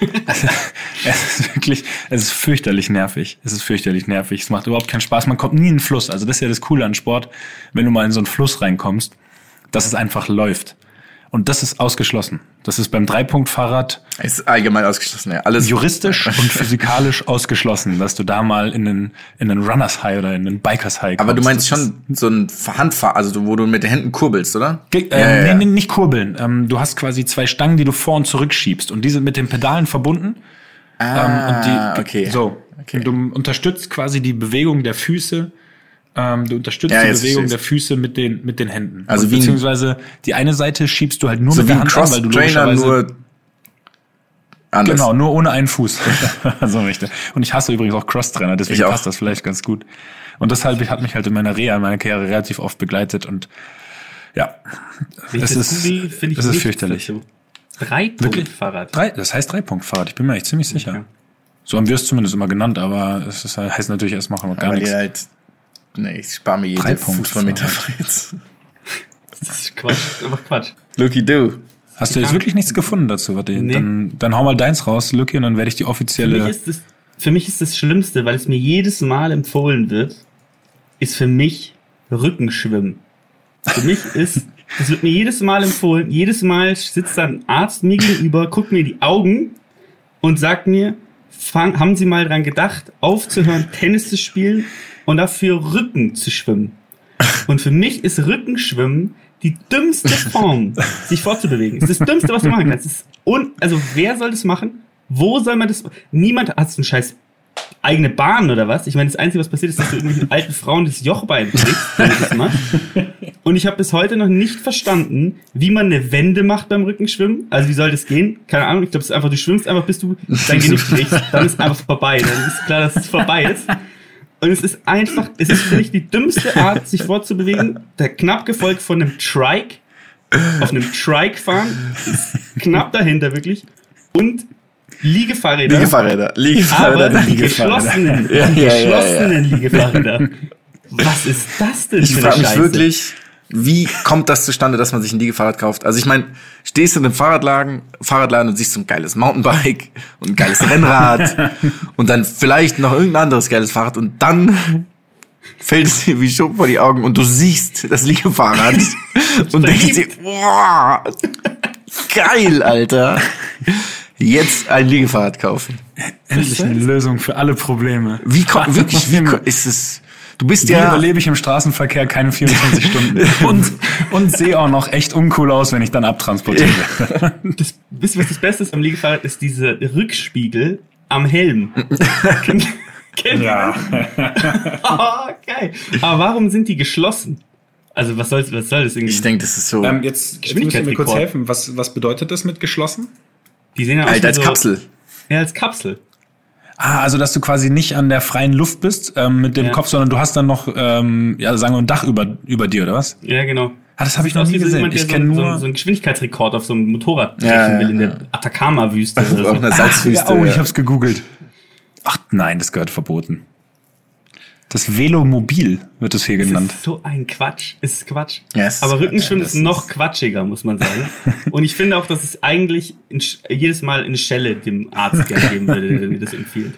[SPEAKER 3] es ist wirklich, es ist fürchterlich nervig. Es ist fürchterlich nervig. Es macht überhaupt keinen Spaß. Man kommt nie in den Fluss. Also das ist ja das Coole an Sport, wenn du mal in so einen Fluss reinkommst, dass es einfach läuft. Und das ist ausgeschlossen. Das ist beim Dreipunktfahrrad
[SPEAKER 1] ist allgemein ausgeschlossen. Ja. Alles
[SPEAKER 3] juristisch und physikalisch ausgeschlossen, dass du da mal in den, in den Runners High oder in den Bikers High kommst.
[SPEAKER 1] Aber du meinst schon so ein Handfahr, also wo du mit den Händen kurbelst, oder?
[SPEAKER 3] Ge-
[SPEAKER 1] Ja,
[SPEAKER 3] ähm,
[SPEAKER 1] ja, ja.
[SPEAKER 3] Nee, nee, nicht kurbeln. Ähm, du hast quasi zwei Stangen, die du vor und zurück schiebst und die sind mit den Pedalen verbunden.
[SPEAKER 1] Ah,
[SPEAKER 3] ähm, und die,
[SPEAKER 1] okay.
[SPEAKER 3] So.
[SPEAKER 1] Okay.
[SPEAKER 3] Und du unterstützt quasi die Bewegung der Füße. Ähm, du unterstützt
[SPEAKER 1] Ja,
[SPEAKER 3] die Bewegung der Füße mit den, mit den Händen.
[SPEAKER 1] Also
[SPEAKER 3] und
[SPEAKER 1] wie ein-
[SPEAKER 3] beziehungsweise die eine Seite schiebst du halt nur
[SPEAKER 1] so
[SPEAKER 3] mit
[SPEAKER 1] wie
[SPEAKER 3] der Hand an, weil du
[SPEAKER 1] Cross-Trainer,
[SPEAKER 3] logischerweise
[SPEAKER 1] nur anders.
[SPEAKER 3] Genau, nur ohne einen Fuß. so richtig. Und ich hasse übrigens auch Cross-Trainer, deswegen
[SPEAKER 1] Ich auch.
[SPEAKER 3] passt das vielleicht ganz gut. Und deshalb hat mich halt in meiner Reha, in meiner Karriere relativ oft begleitet und ja,
[SPEAKER 5] ich das
[SPEAKER 3] ist,
[SPEAKER 5] ich
[SPEAKER 3] es ist fürchterlich.
[SPEAKER 5] Drei-Punkt-Fahrrad.
[SPEAKER 3] Drei, das heißt Dreipunktfahrrad, ich bin mir echt ziemlich sicher. So haben wir es zumindest immer genannt, aber es ist, heißt natürlich erstmal noch gar
[SPEAKER 1] Weil
[SPEAKER 3] nichts.
[SPEAKER 1] ihr halt, nee, ich spare mir jede
[SPEAKER 3] Dreipunkt-
[SPEAKER 1] Fußballmetapher jetzt.
[SPEAKER 5] Das ist Quatsch. Einfach Quatsch.
[SPEAKER 1] Looky do.
[SPEAKER 3] Hast du jetzt wirklich nichts gefunden dazu? Warte,
[SPEAKER 5] Nee.
[SPEAKER 3] dann, dann hau mal deins raus, Lucky, und dann werde ich die
[SPEAKER 5] Für mich,
[SPEAKER 3] offizielle.
[SPEAKER 5] ist das, für mich ist das Schlimmste, weil es mir jedes Mal empfohlen wird, ist für mich Rückenschwimmen. Für mich ist, das wird mir jedes Mal empfohlen, jedes Mal sitzt da ein Arzt mir gegenüber, guckt mir in die Augen und sagt mir, fang, haben Sie mal dran gedacht, aufzuhören, Tennis zu spielen und dafür Rücken zu schwimmen. Und für mich ist Rückenschwimmen die dümmste Form, sich fortzubewegen. Es ist das Dümmste, was du machen kannst. Ist un also wer soll das machen? Wo soll man das? Niemand hat so einen scheiß eigene Bahn oder was? Ich meine, das Einzige, was passiert ist, dass du irgendwelchen alten Frauen das Jochbein kriegst, das. Und ich habe bis heute noch nicht verstanden, wie man eine Wende macht beim Rückenschwimmen. Also wie soll das gehen? Keine Ahnung. Ich glaube, es ist einfach, du schwimmst einfach, bis du dein Genick brichst. Dann ist einfach vorbei. Dann ist klar, dass es vorbei ist. Und es ist einfach, es ist für mich die dümmste Art, sich fortzubewegen. Der knapp gefolgt von einem Trike. Auf einem Trike fahren. Knapp dahinter, wirklich. Und Liegefahrräder.
[SPEAKER 1] Liegefahrräder.
[SPEAKER 5] Aber
[SPEAKER 1] Liegefahrräder.
[SPEAKER 5] die
[SPEAKER 1] Liegefahrräder.
[SPEAKER 5] geschlossenen,
[SPEAKER 1] Ja,
[SPEAKER 5] die
[SPEAKER 1] ja, ja,
[SPEAKER 5] geschlossenen Liegefahrräder. Was ist das denn
[SPEAKER 1] Ich
[SPEAKER 5] für
[SPEAKER 1] frage
[SPEAKER 5] eine
[SPEAKER 1] mich
[SPEAKER 5] Scheiße?
[SPEAKER 1] wirklich, wie kommt das zustande, dass man sich ein Liegefahrrad kauft? Also ich meine, stehst du in einem Fahrradladen, Fahrradladen und siehst so ein geiles Mountainbike und ein geiles Rennrad und dann vielleicht noch irgendein anderes geiles Fahrrad und dann fällt es dir wie Schuppen vor die Augen und du siehst das Liegefahrrad und denkst dir, boah, geil, Alter. Jetzt ein Liegefahrrad kaufen.
[SPEAKER 3] Endlich eine Lösung für alle Probleme.
[SPEAKER 1] Wie kommt, wirklich, wie ist es, du bist
[SPEAKER 3] Wie
[SPEAKER 1] ja,
[SPEAKER 3] überlebe ich im Straßenverkehr keine 24 Stunden? Und, und sehe auch noch echt uncool aus, wenn ich dann abtransportiere.
[SPEAKER 5] Das, wisst ihr, was das Beste ist am Liegefahrrad? Ist dieser Rückspiegel am Helm. Kennt- Kennt ihr
[SPEAKER 3] Ja.
[SPEAKER 5] das? Oh, geil. Aber warum sind die geschlossen? Also was soll, was soll das irgendwie?
[SPEAKER 1] Ich denke, das ist so.
[SPEAKER 3] Ähm, jetzt müsst ihr mir kurz helfen. Was, was bedeutet das mit geschlossen?
[SPEAKER 5] die sehen ja aus
[SPEAKER 1] halt
[SPEAKER 5] wie
[SPEAKER 1] als
[SPEAKER 5] so,
[SPEAKER 1] Kapsel.
[SPEAKER 5] Ja, als Kapsel.
[SPEAKER 3] Ah, also dass du quasi nicht an der freien Luft bist ähm, mit dem
[SPEAKER 5] Ja.
[SPEAKER 3] Kopf, sondern du hast dann noch, ähm, ja, sagen wir, ein Dach über, über dir, oder was?
[SPEAKER 5] Ja, genau.
[SPEAKER 3] Ah, das habe ich noch nie
[SPEAKER 5] so
[SPEAKER 3] gesehen.
[SPEAKER 5] jemand,
[SPEAKER 3] Ich
[SPEAKER 5] so,
[SPEAKER 3] kenne
[SPEAKER 5] so,
[SPEAKER 3] nur.
[SPEAKER 5] so einen Geschwindigkeitsrekord auf so einem Motorrad brechen
[SPEAKER 1] Ja, ja,
[SPEAKER 5] will in
[SPEAKER 1] ja.
[SPEAKER 5] der Atacama-Wüste.
[SPEAKER 1] Auf
[SPEAKER 5] oder so.
[SPEAKER 1] einer Salzwüste.
[SPEAKER 3] oh, ich
[SPEAKER 1] ja.
[SPEAKER 3] hab's gegoogelt. Ach nein, das gehört verboten. Das Velomobil wird es hier
[SPEAKER 5] Das
[SPEAKER 3] genannt.
[SPEAKER 5] ist so ein Quatsch. Ist Quatsch.
[SPEAKER 1] Ja, es ist
[SPEAKER 5] Aber. Rückenschwimmen ist noch quatschiger, muss man sagen. Und ich finde auch, dass es eigentlich in, jedes Mal eine Schelle dem Arzt gerne geben würde, der mir das empfiehlt.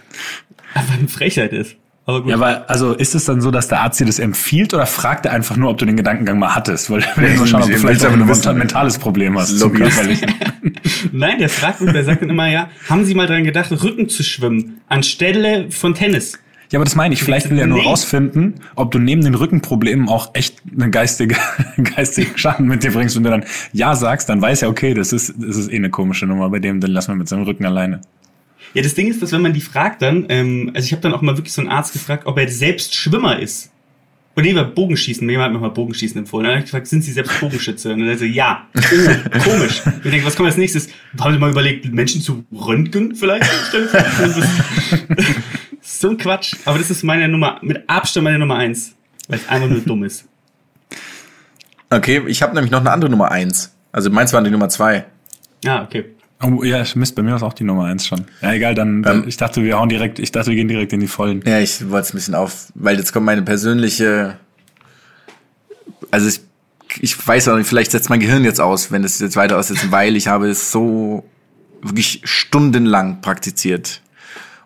[SPEAKER 5] Einfach eine Frechheit ist. Aber gut.
[SPEAKER 3] Ja, aber also ist es dann so, dass der Arzt dir das empfiehlt oder fragt er einfach nur, ob du den Gedankengang mal hattest? Weil will nur schauen, ob du
[SPEAKER 1] Ich
[SPEAKER 3] vielleicht auch ein
[SPEAKER 1] wissen.
[SPEAKER 3] mentales Problem hast.
[SPEAKER 5] Nein, der fragt und der sagt dann immer, ja, haben Sie mal dran gedacht, Rücken zu schwimmen, anstelle von Tennis?
[SPEAKER 3] Ja, aber das meine ich. Vielleicht will er nur
[SPEAKER 5] Nee.
[SPEAKER 3] rausfinden, ob du neben den Rückenproblemen auch echt einen geistige, geistigen Schaden mit dir bringst. Wenn du dann Ja sagst, dann weiß er, okay, das ist, das ist eh eine komische Nummer bei dem, dann lassen wir mit seinem Rücken alleine.
[SPEAKER 5] Ja, das Ding ist, dass wenn man die fragt dann, ähm, also ich habe dann auch mal wirklich so einen Arzt gefragt, ob er selbst Schwimmer ist. Und nee, war Bogenschießen, jemand hat mir mal Bogenschießen empfohlen. Dann habe ich gefragt, sind Sie selbst Bogenschütze? Und er so, ja. Oh, komisch. Und ich denke, was kommt als nächstes? Haben Sie mal überlegt, Menschen zu röntgen vielleicht? so ein Quatsch. Aber das ist meine Nummer, mit Abstand meine Nummer eins. Weil es einfach nur dumm ist.
[SPEAKER 1] Okay, ich habe nämlich noch eine andere Nummer eins. Also meins war die Nummer zwei.
[SPEAKER 5] Ah, okay.
[SPEAKER 3] Oh, ja, Mist, bei mir ist auch die Nummer eins schon. Ja, egal, dann, dann ich dachte, wir hauen direkt, ich dachte, wir gehen direkt in die Vollen.
[SPEAKER 1] Ja, ich wollte es ein bisschen auf, weil jetzt kommt meine persönliche. Also ich, ich weiß auch nicht, vielleicht setzt mein Gehirn jetzt aus, wenn es jetzt weiter aussetzt, weil ich habe es so wirklich stundenlang praktiziert.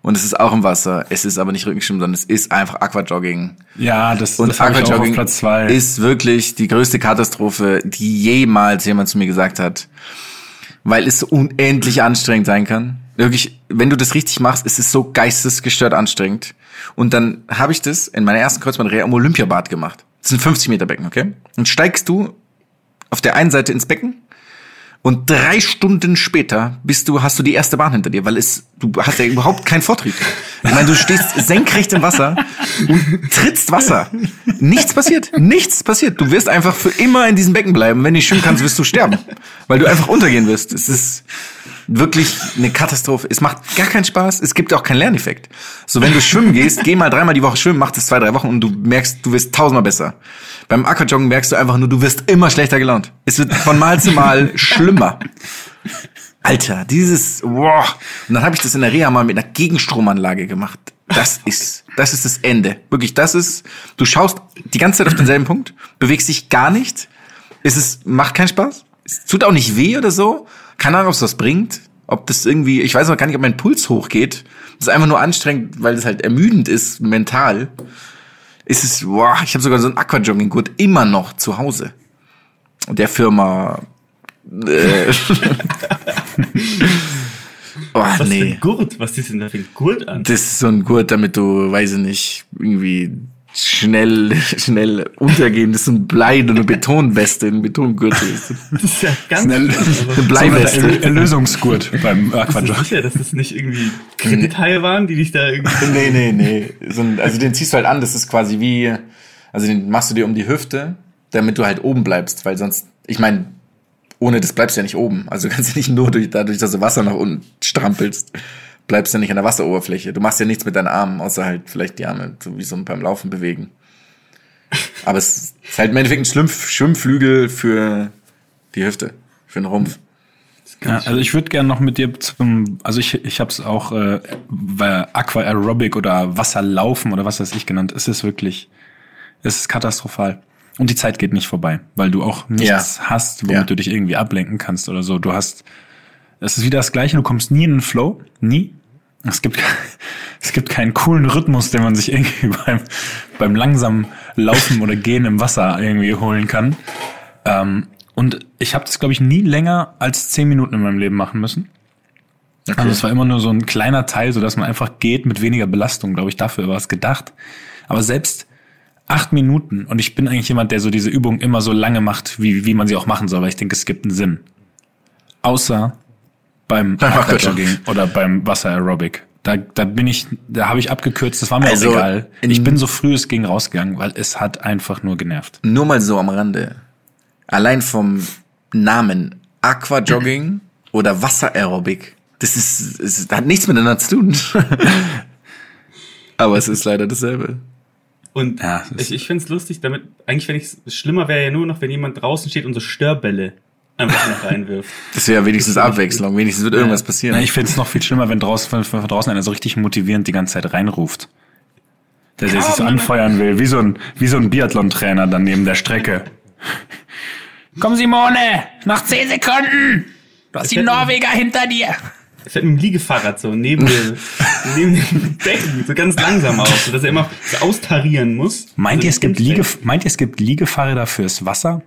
[SPEAKER 1] Und es ist auch im Wasser. Es ist aber nicht Rückenschwimmen, sondern es ist einfach Aquajogging.
[SPEAKER 3] Ja, das,
[SPEAKER 1] Und
[SPEAKER 3] das
[SPEAKER 1] Aquajogging
[SPEAKER 3] Platz zwei.
[SPEAKER 1] ist wirklich die größte Katastrophe, die jemals jemand zu mir gesagt hat. Weil es so unendlich anstrengend sein kann. Wirklich, wenn du das richtig machst, ist es so geistesgestört anstrengend. Und dann habe ich das in meiner ersten Kreuzbandreha am Olympiabad gemacht. Das ist ein 50 Meter Becken, okay? Und steigst du auf der einen Seite ins Becken und drei Stunden später bist du, hast du die erste Bahn hinter dir, weil es, du hast ja überhaupt keinen Vortrieb. Ich meine, du stehst senkrecht im Wasser und trittst Wasser. Nichts passiert. Nichts passiert. Du wirst einfach für immer in diesem Becken bleiben. Wenn du nicht schwimmen kannst, wirst du sterben. Weil du einfach untergehen wirst. Es ist wirklich eine Katastrophe. Es macht gar keinen Spaß. Es gibt auch keinen Lerneffekt. So, wenn du schwimmen gehst, geh mal dreimal die Woche schwimmen, mach das zwei, drei Wochen und du merkst, du wirst tausendmal besser. Beim Aquajoggen merkst du einfach nur, du wirst immer schlechter gelaunt. Es wird von Mal zu Mal schlimmer. Alter, dieses, wow. Und dann habe ich das in der Reha mal mit einer Gegenstromanlage gemacht. Das ist, das ist das Ende. Wirklich, das ist, du schaust die ganze Zeit auf denselben Punkt, bewegst dich gar nicht. Es ist, macht keinen Spaß. Es tut auch nicht weh oder so. Keine Ahnung, ob es was bringt. Ob das irgendwie, ich weiß auch gar nicht, ob mein Puls hochgeht. Das ist einfach nur anstrengend, weil es halt ermüdend ist, mental. Ist es, wow, ich habe sogar so einen Aquajogging-Gurt immer noch zu Hause. Der Firma, äh, oh,
[SPEAKER 5] Was für
[SPEAKER 1] nee.
[SPEAKER 5] ein Gurt? Was ist denn da für ein Gurt an?
[SPEAKER 1] Das ist so ein Gurt, damit du, weiß ich nicht, irgendwie schnell, schnell untergehen. Das ist ein Blei, eine Betonweste, ein Betongürtel.
[SPEAKER 5] Das ist ja ganz
[SPEAKER 3] Eine,
[SPEAKER 5] aber-
[SPEAKER 1] Eine Bleiweste.
[SPEAKER 3] Erlö- Erlösungsgurt beim
[SPEAKER 5] Bist du
[SPEAKER 3] Aquajog.
[SPEAKER 5] sicher, dass das nicht irgendwie Kredithaie waren, die dich da irgendwie...
[SPEAKER 1] nee, nee, nee. So ein, also den ziehst du halt an, das ist quasi wie, also den machst du dir um die Hüfte, damit du halt oben bleibst, weil sonst, ich meine, ohne das bleibst du ja nicht oben. Also du kannst ja nicht nur durch, dadurch, dass du Wasser nach unten strampelst, bleibst du nicht an der Wasseroberfläche. Du machst ja nichts mit deinen Armen, außer halt vielleicht die Arme, so wie so beim Laufen bewegen. Aber es ist halt im Endeffekt ein Schwimm Schwimmflügel für die Hüfte, für den Rumpf.
[SPEAKER 3] Ja, also ich würde gerne noch mit dir zum, also ich, ich habe es auch äh, bei Aqua Aerobic oder Wasserlaufen oder was weiß ich genannt. Es ist wirklich, es ist katastrophal. Und die Zeit geht nicht vorbei, weil du auch nichts hast, womit
[SPEAKER 1] Ja.
[SPEAKER 3] du dich irgendwie ablenken kannst oder so. Du hast, es ist wieder das Gleiche, du kommst nie in den Flow, nie. Es gibt, es gibt keinen coolen Rhythmus, den man sich irgendwie beim, beim langsamen Laufen oder Gehen im Wasser irgendwie holen kann. Ähm, und ich habe das, glaube ich, nie länger als zehn Minuten in meinem Leben machen müssen. Also es war immer nur so ein kleiner Teil, so dass man einfach geht mit weniger Belastung, glaube ich, dafür war es gedacht. Aber selbst acht Minuten und ich bin eigentlich jemand, der so diese Übung immer so lange macht, wie, wie man sie auch machen soll, weil ich denke, es gibt einen Sinn. Außer beim Aquajogging oder beim Wasser Aerobic. Da, da bin ich, da habe ich abgekürzt, das war mir
[SPEAKER 1] Also,
[SPEAKER 3] auch egal. Ich bin so früh es ging rausgegangen, weil es hat einfach nur genervt.
[SPEAKER 1] Nur mal so am Rande. Allein vom Namen Aquajogging oder Wasseraerobik. Das ist, es hat nichts miteinander zu tun. Aber es ist leider dasselbe.
[SPEAKER 5] Und
[SPEAKER 3] Ja, das
[SPEAKER 5] ich, ich finde es lustig, damit, eigentlich wenn ich schlimmer wäre ja nur noch, wenn jemand draußen steht und so Störbälle einfach noch reinwirft.
[SPEAKER 1] Das wäre wenigstens Abwechslung. Wenigstens wird irgendwas passieren.
[SPEAKER 3] ich finde es noch viel schlimmer, wenn draußen, wenn von draußen einer so richtig motivierend die ganze Zeit reinruft. Der, der sich so anfeuern will, wie so ein, wie so ein Biathlon-Trainer dann neben der Strecke. Komm Simone, noch 10 Sekunden. Du hast die Norweger hinter dir.
[SPEAKER 5] Er fährt mit dem Liegefahrrad so neben, der, neben dem Becken, so ganz langsam auf, sodass er immer so austarieren muss.
[SPEAKER 3] Meint ihr,
[SPEAKER 5] Also
[SPEAKER 3] es gibt Liege, meint ihr, es gibt Liegefahrräder fürs Wasser?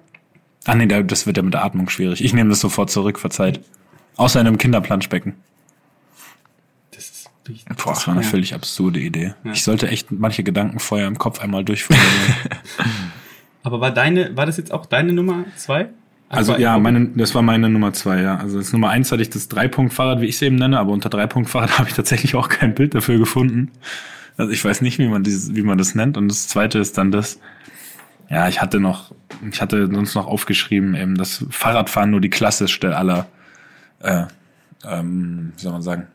[SPEAKER 3] Ah nee, da- das wird ja mit der Atmung schwierig. Ich nehme das sofort zurück, verzeiht. Außer in einem Kinderplanschbecken.
[SPEAKER 5] Das ist
[SPEAKER 3] Boah, das war eine
[SPEAKER 5] ja.
[SPEAKER 3] völlig absurde Idee. Ich sollte echt manche Gedanken vorher im Kopf einmal durchführen.
[SPEAKER 5] Aber war deine, war das jetzt auch deine Nummer zwei?
[SPEAKER 3] Also
[SPEAKER 5] Aqua-
[SPEAKER 3] ja, meine, das war meine Nummer zwei, ja. Also das Nummer eins hatte ich das Dreipunkt-Fahrrad, wie ich es eben nenne, aber unter Dreipunkt-Fahrrad habe ich tatsächlich auch kein Bild dafür gefunden. Also ich weiß nicht, wie man dieses, wie man das nennt. Und das zweite ist dann das, ja, ich hatte noch, ich hatte sonst noch aufgeschrieben, eben das Fahrradfahren nur die klassischste aller, äh, ähm, wie soll man sagen,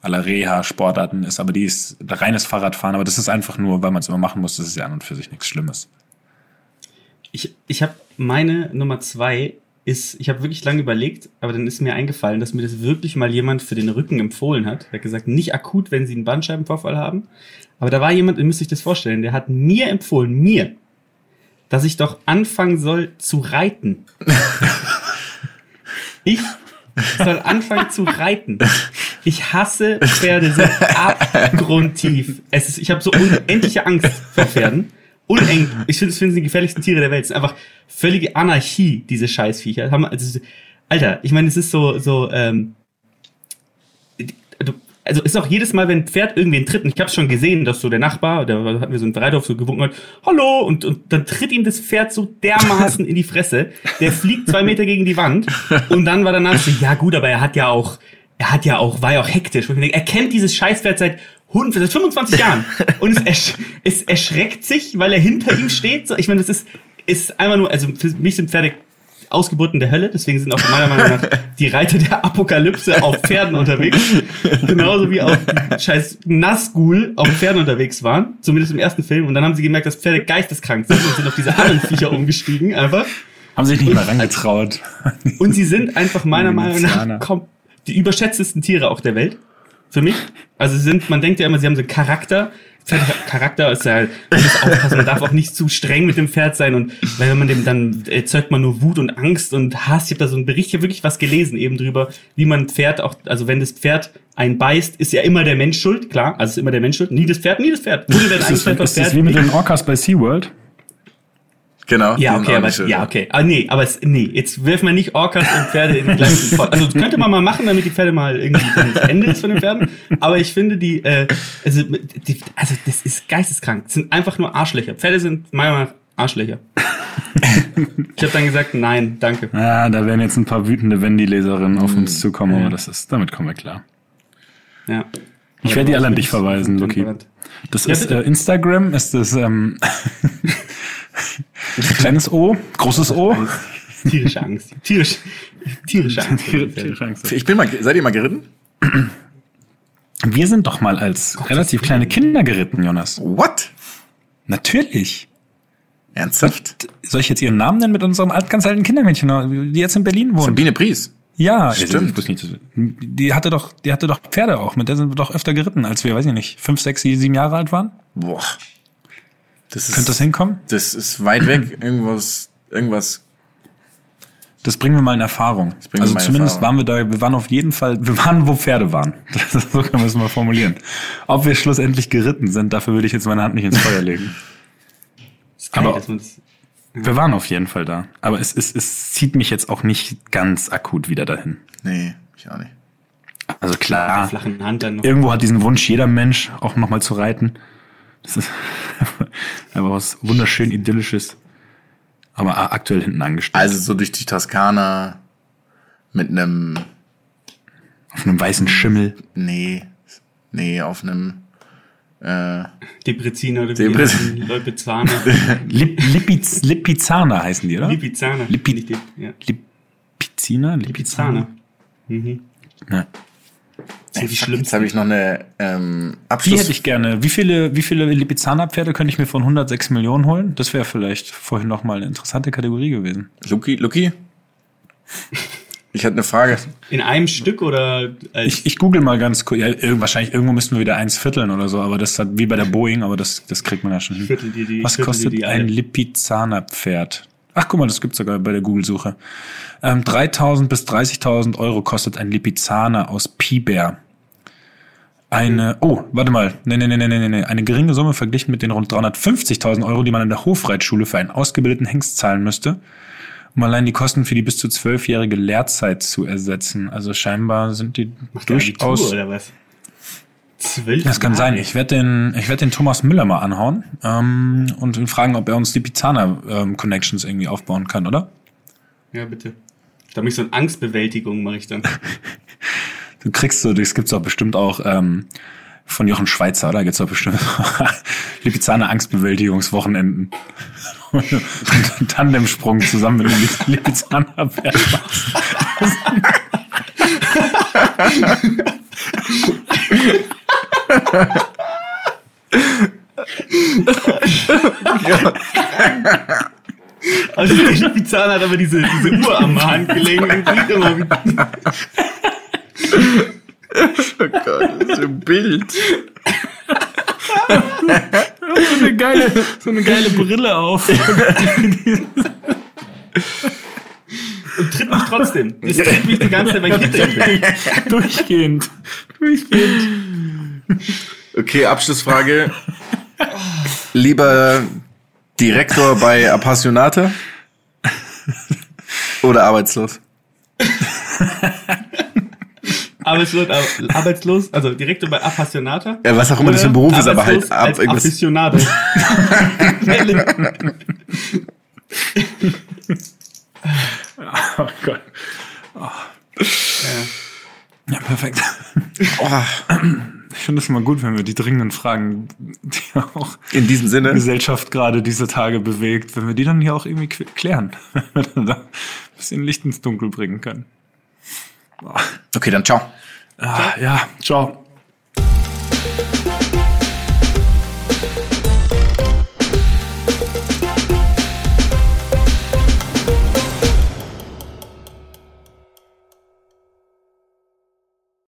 [SPEAKER 3] aller Reha-Sportarten ist, aber die ist reines Fahrradfahren, aber das ist einfach nur, weil man es immer machen muss, das ist ja an und für sich nichts Schlimmes.
[SPEAKER 5] Ich, ich habe meine Nummer zwei ist, ich habe wirklich lange überlegt, aber dann ist mir eingefallen, dass mir das wirklich mal jemand für den Rücken empfohlen hat. Er hat gesagt, nicht akut, wenn Sie einen Bandscheibenvorfall haben. Aber da war jemand, ihr müsst euch das vorstellen, der hat mir empfohlen, mir, dass ich doch anfangen soll zu reiten. ich soll anfangen zu reiten. Ich hasse Pferde so abgrundtief. Es ist, ich habe so unendliche Angst vor Pferden. Uneng. Ich finde, es sind die gefährlichsten Tiere der Welt. Es ist einfach völlige Anarchie, diese Scheißviecher. Also, Alter, ich meine, es ist so, so, ähm, also ist auch jedes Mal, wenn ein Pferd irgendwen tritt, und ich habe schon gesehen, dass so der Nachbar, der hat mir so ein Reithof so gewunken hat, hallo, und, und dann tritt ihm das Pferd so dermaßen in die Fresse, der fliegt zwei Meter gegen die Wand und dann war danach so, ja gut, aber er hat ja auch, er hat ja auch, war ja auch hektisch. Denke, er kennt dieses Scheißpferd seit, Hund, seit 25 Jahren und es, ersch es erschreckt sich, weil er hinter ihm steht. So, ich meine, das ist, ist einfach nur, also für mich sind Pferde Ausgeburten der Hölle, deswegen sind auch meiner Meinung nach die Reiter der Apokalypse auf Pferden unterwegs. Genauso wie auch die scheiß Nazgul auf Pferden unterwegs waren, zumindest im ersten Film. Und dann haben sie gemerkt, dass Pferde geisteskrank sind und sind auf diese anderen Viecher umgestiegen einfach.
[SPEAKER 3] Haben sich nicht mehr rangetraut.
[SPEAKER 5] Und sie sind einfach meiner Meinung nach kom- die überschätztesten Tiere auch der Welt. Für mich. Also sie sind, man denkt ja immer, sie haben so einen Charakter. Charakter ist ja, man muss aufpassen, man darf auch nicht zu streng mit dem Pferd sein und weil wenn man dem dann erzeugt man nur Wut und Angst und Hass. Ich habe da so einen Bericht, ich habe wirklich was gelesen eben drüber, wie man Pferd auch, also wenn das Pferd einen beißt, ist ja immer der Mensch schuld, klar, also ist immer der Mensch schuld, nie das Pferd, nie das Pferd. Wurde denn
[SPEAKER 3] Ist das, ist das wie mit den Orcas bei SeaWorld?
[SPEAKER 1] Genau.
[SPEAKER 5] Ja, okay, aber, ja, okay. Ah, nee, aber es, nee, jetzt werfen wir nicht Orcas und Pferde in den gleichen Pot. Also, das könnte man mal machen, damit die Pferde mal irgendwie das Ende ist von den Pferden. Aber ich finde die, äh, also, die, also, das ist geisteskrank. Das sind einfach nur Arschlöcher. Pferde sind meiner Meinung nach Arschlöcher. ich habe dann gesagt, nein, danke.
[SPEAKER 3] Ja, da werden jetzt ein paar wütende Wendy-Leserinnen auf uns zukommen,
[SPEAKER 5] Ja.
[SPEAKER 3] aber das ist, damit kommen wir klar.
[SPEAKER 5] Ja.
[SPEAKER 3] Ich werde die alle an dich verweisen, Luki. Das
[SPEAKER 5] Ja,
[SPEAKER 3] ist äh, Instagram, ist das ähm, kleines O, großes O.
[SPEAKER 5] Tierische Angst. Tierisch, tierische Angst. den Pferden.
[SPEAKER 1] Ich bin mal, seid ihr mal geritten?
[SPEAKER 3] Wir sind doch mal als relativ kleine Kinder geritten, Jonas.
[SPEAKER 1] What?
[SPEAKER 3] Natürlich.
[SPEAKER 1] Ernsthaft?
[SPEAKER 3] Soll ich jetzt ihren Namen nennen mit unserem alt, ganz alten Kindermädchen, die jetzt in Berlin wohnt?
[SPEAKER 1] Sabine Pries.
[SPEAKER 3] Ja,
[SPEAKER 1] Stimmt.
[SPEAKER 3] Ich wusste nicht, die hatte doch, die hatte doch Pferde auch. Mit der sind wir doch öfter geritten, als wir, weiß ich nicht, fünf, sechs, sieben Jahre alt waren.
[SPEAKER 1] Boah. Das ist,
[SPEAKER 3] Könnte das hinkommen?
[SPEAKER 1] das ist weit weg. Irgendwas, irgendwas.
[SPEAKER 3] Das bringen wir mal in Erfahrung. Also zumindest
[SPEAKER 1] Erfahrung.
[SPEAKER 3] waren wir da, wir waren auf jeden Fall, wir waren, wo Pferde waren. Das, so können wir es mal formulieren. Ob wir schlussendlich geritten sind, dafür würde ich jetzt meine Hand nicht ins Feuer legen. Aber- Wir waren auf jeden Fall da. Aber es, es, es zieht mich jetzt auch nicht ganz akut wieder dahin.
[SPEAKER 1] Nee, ich auch nicht.
[SPEAKER 3] Also klar, irgendwo hat diesen Wunsch jeder Mensch, auch nochmal zu reiten. Das ist einfach was wunderschön idyllisches. Aber aktuell hinten angestellt.
[SPEAKER 1] Also so durch die Toskana mit einem,
[SPEAKER 3] auf einem weißen Schimmel.
[SPEAKER 1] nee, Nee, auf einem äh,
[SPEAKER 5] Depreziner oder wie
[SPEAKER 1] Deprez-
[SPEAKER 5] heißen die? Leupezzaner.
[SPEAKER 3] Lip, Lipiz, Lipizzaner heißen die, oder?
[SPEAKER 5] Lipizzaner.
[SPEAKER 3] Lipi-
[SPEAKER 5] Nicht Lip- ja.
[SPEAKER 3] Lipizzaner?
[SPEAKER 5] Lipizzaner. Mhm.
[SPEAKER 3] Ja.
[SPEAKER 5] Sind die
[SPEAKER 1] fuck, jetzt habe ich noch eine ähm,
[SPEAKER 3] Die
[SPEAKER 1] Abschluss.
[SPEAKER 3] hätte ich gerne. Wie viele, wie viele Lipizzaner-Pferde könnte ich mir von 106 Millionen holen? Das wäre vielleicht vorhin noch mal eine interessante Kategorie gewesen.
[SPEAKER 1] Luki, Luki? Ich hatte eine Frage.
[SPEAKER 5] In einem Stück oder als
[SPEAKER 3] Ich, ich google mal ganz kurz. Ja, wahrscheinlich irgendwo müssen wir wieder eins vierteln oder so, aber das ist halt wie bei der Boeing, aber das, das kriegt man ja schon hin.
[SPEAKER 5] Die, die
[SPEAKER 3] Was kostet
[SPEAKER 5] die, die
[SPEAKER 3] ein. Lipizzaner-Pferd? Ach, guck mal, das gibt's sogar bei der Google-Suche. Ähm, 3.000 bis 30.000 Euro kostet ein Lipizzaner aus Piber. Eine, oh, warte mal, nee, nee, nee, nee, nee, nee, eine geringe Summe verglichen mit den rund 350.000 Euro, die man in der Hofreitschule für einen ausgebildeten Hengst zahlen müsste, um allein die Kosten für die bis zu zwölfjährige Lehrzeit zu ersetzen. Also scheinbar sind die
[SPEAKER 5] Macht der Abitur
[SPEAKER 3] durchaus
[SPEAKER 5] oder was? Zwölf
[SPEAKER 3] das kann sein. Ich werde den, ich werde den Thomas Müller mal anhauen ähm, und ihn fragen, ob er uns die Pizzaner ähm, Connections irgendwie aufbauen kann, oder?
[SPEAKER 5] Ja, bitte. Da mache ich so eine Angstbewältigung, mache ich dann.
[SPEAKER 3] Du kriegst so, das gibt's doch bestimmt auch ähm, von Jochen Schweizer, oder? Gibt's doch bestimmt die Pizzaner Angstbewältigungswochenenden. und einen Tandemsprung zusammen mit dem Lipizzaner Pferd.
[SPEAKER 5] Also der Pizzaner hat aber diese, diese Uhr am Handgelenk und bringt immer wieder.
[SPEAKER 1] Oh Gott, das ist ein Bild.
[SPEAKER 3] so eine geile, so eine geile Brille auf.
[SPEAKER 5] Und tritt mich trotzdem. Das tritt mich die ganze Zeit bei Gitter.
[SPEAKER 3] Durchgehend. Durchgehend.
[SPEAKER 1] Okay, Abschlussfrage. Lieber Direktor bei Appassionata oder arbeitslos?
[SPEAKER 5] Arbeitslos, aber- arbeitslos, also Direktor bei Appassionata.
[SPEAKER 1] Ja, was auch immer das für ein Beruf ist, aber halt ab
[SPEAKER 5] als
[SPEAKER 1] irgendwas.
[SPEAKER 5] Aficionado.
[SPEAKER 3] Oh Gott. Ja, perfekt.
[SPEAKER 1] Oh,
[SPEAKER 3] Ich finde es immer gut, wenn wir die dringenden Fragen, die auch
[SPEAKER 1] in diesem
[SPEAKER 3] die
[SPEAKER 1] Sinne.
[SPEAKER 3] Gesellschaft gerade diese Tage bewegt, wenn wir die dann hier auch irgendwie klären. Wenn wir dann da ein bisschen Licht ins Dunkel bringen können.
[SPEAKER 1] Okay, dann ciao.
[SPEAKER 3] Ah, ja, ciao.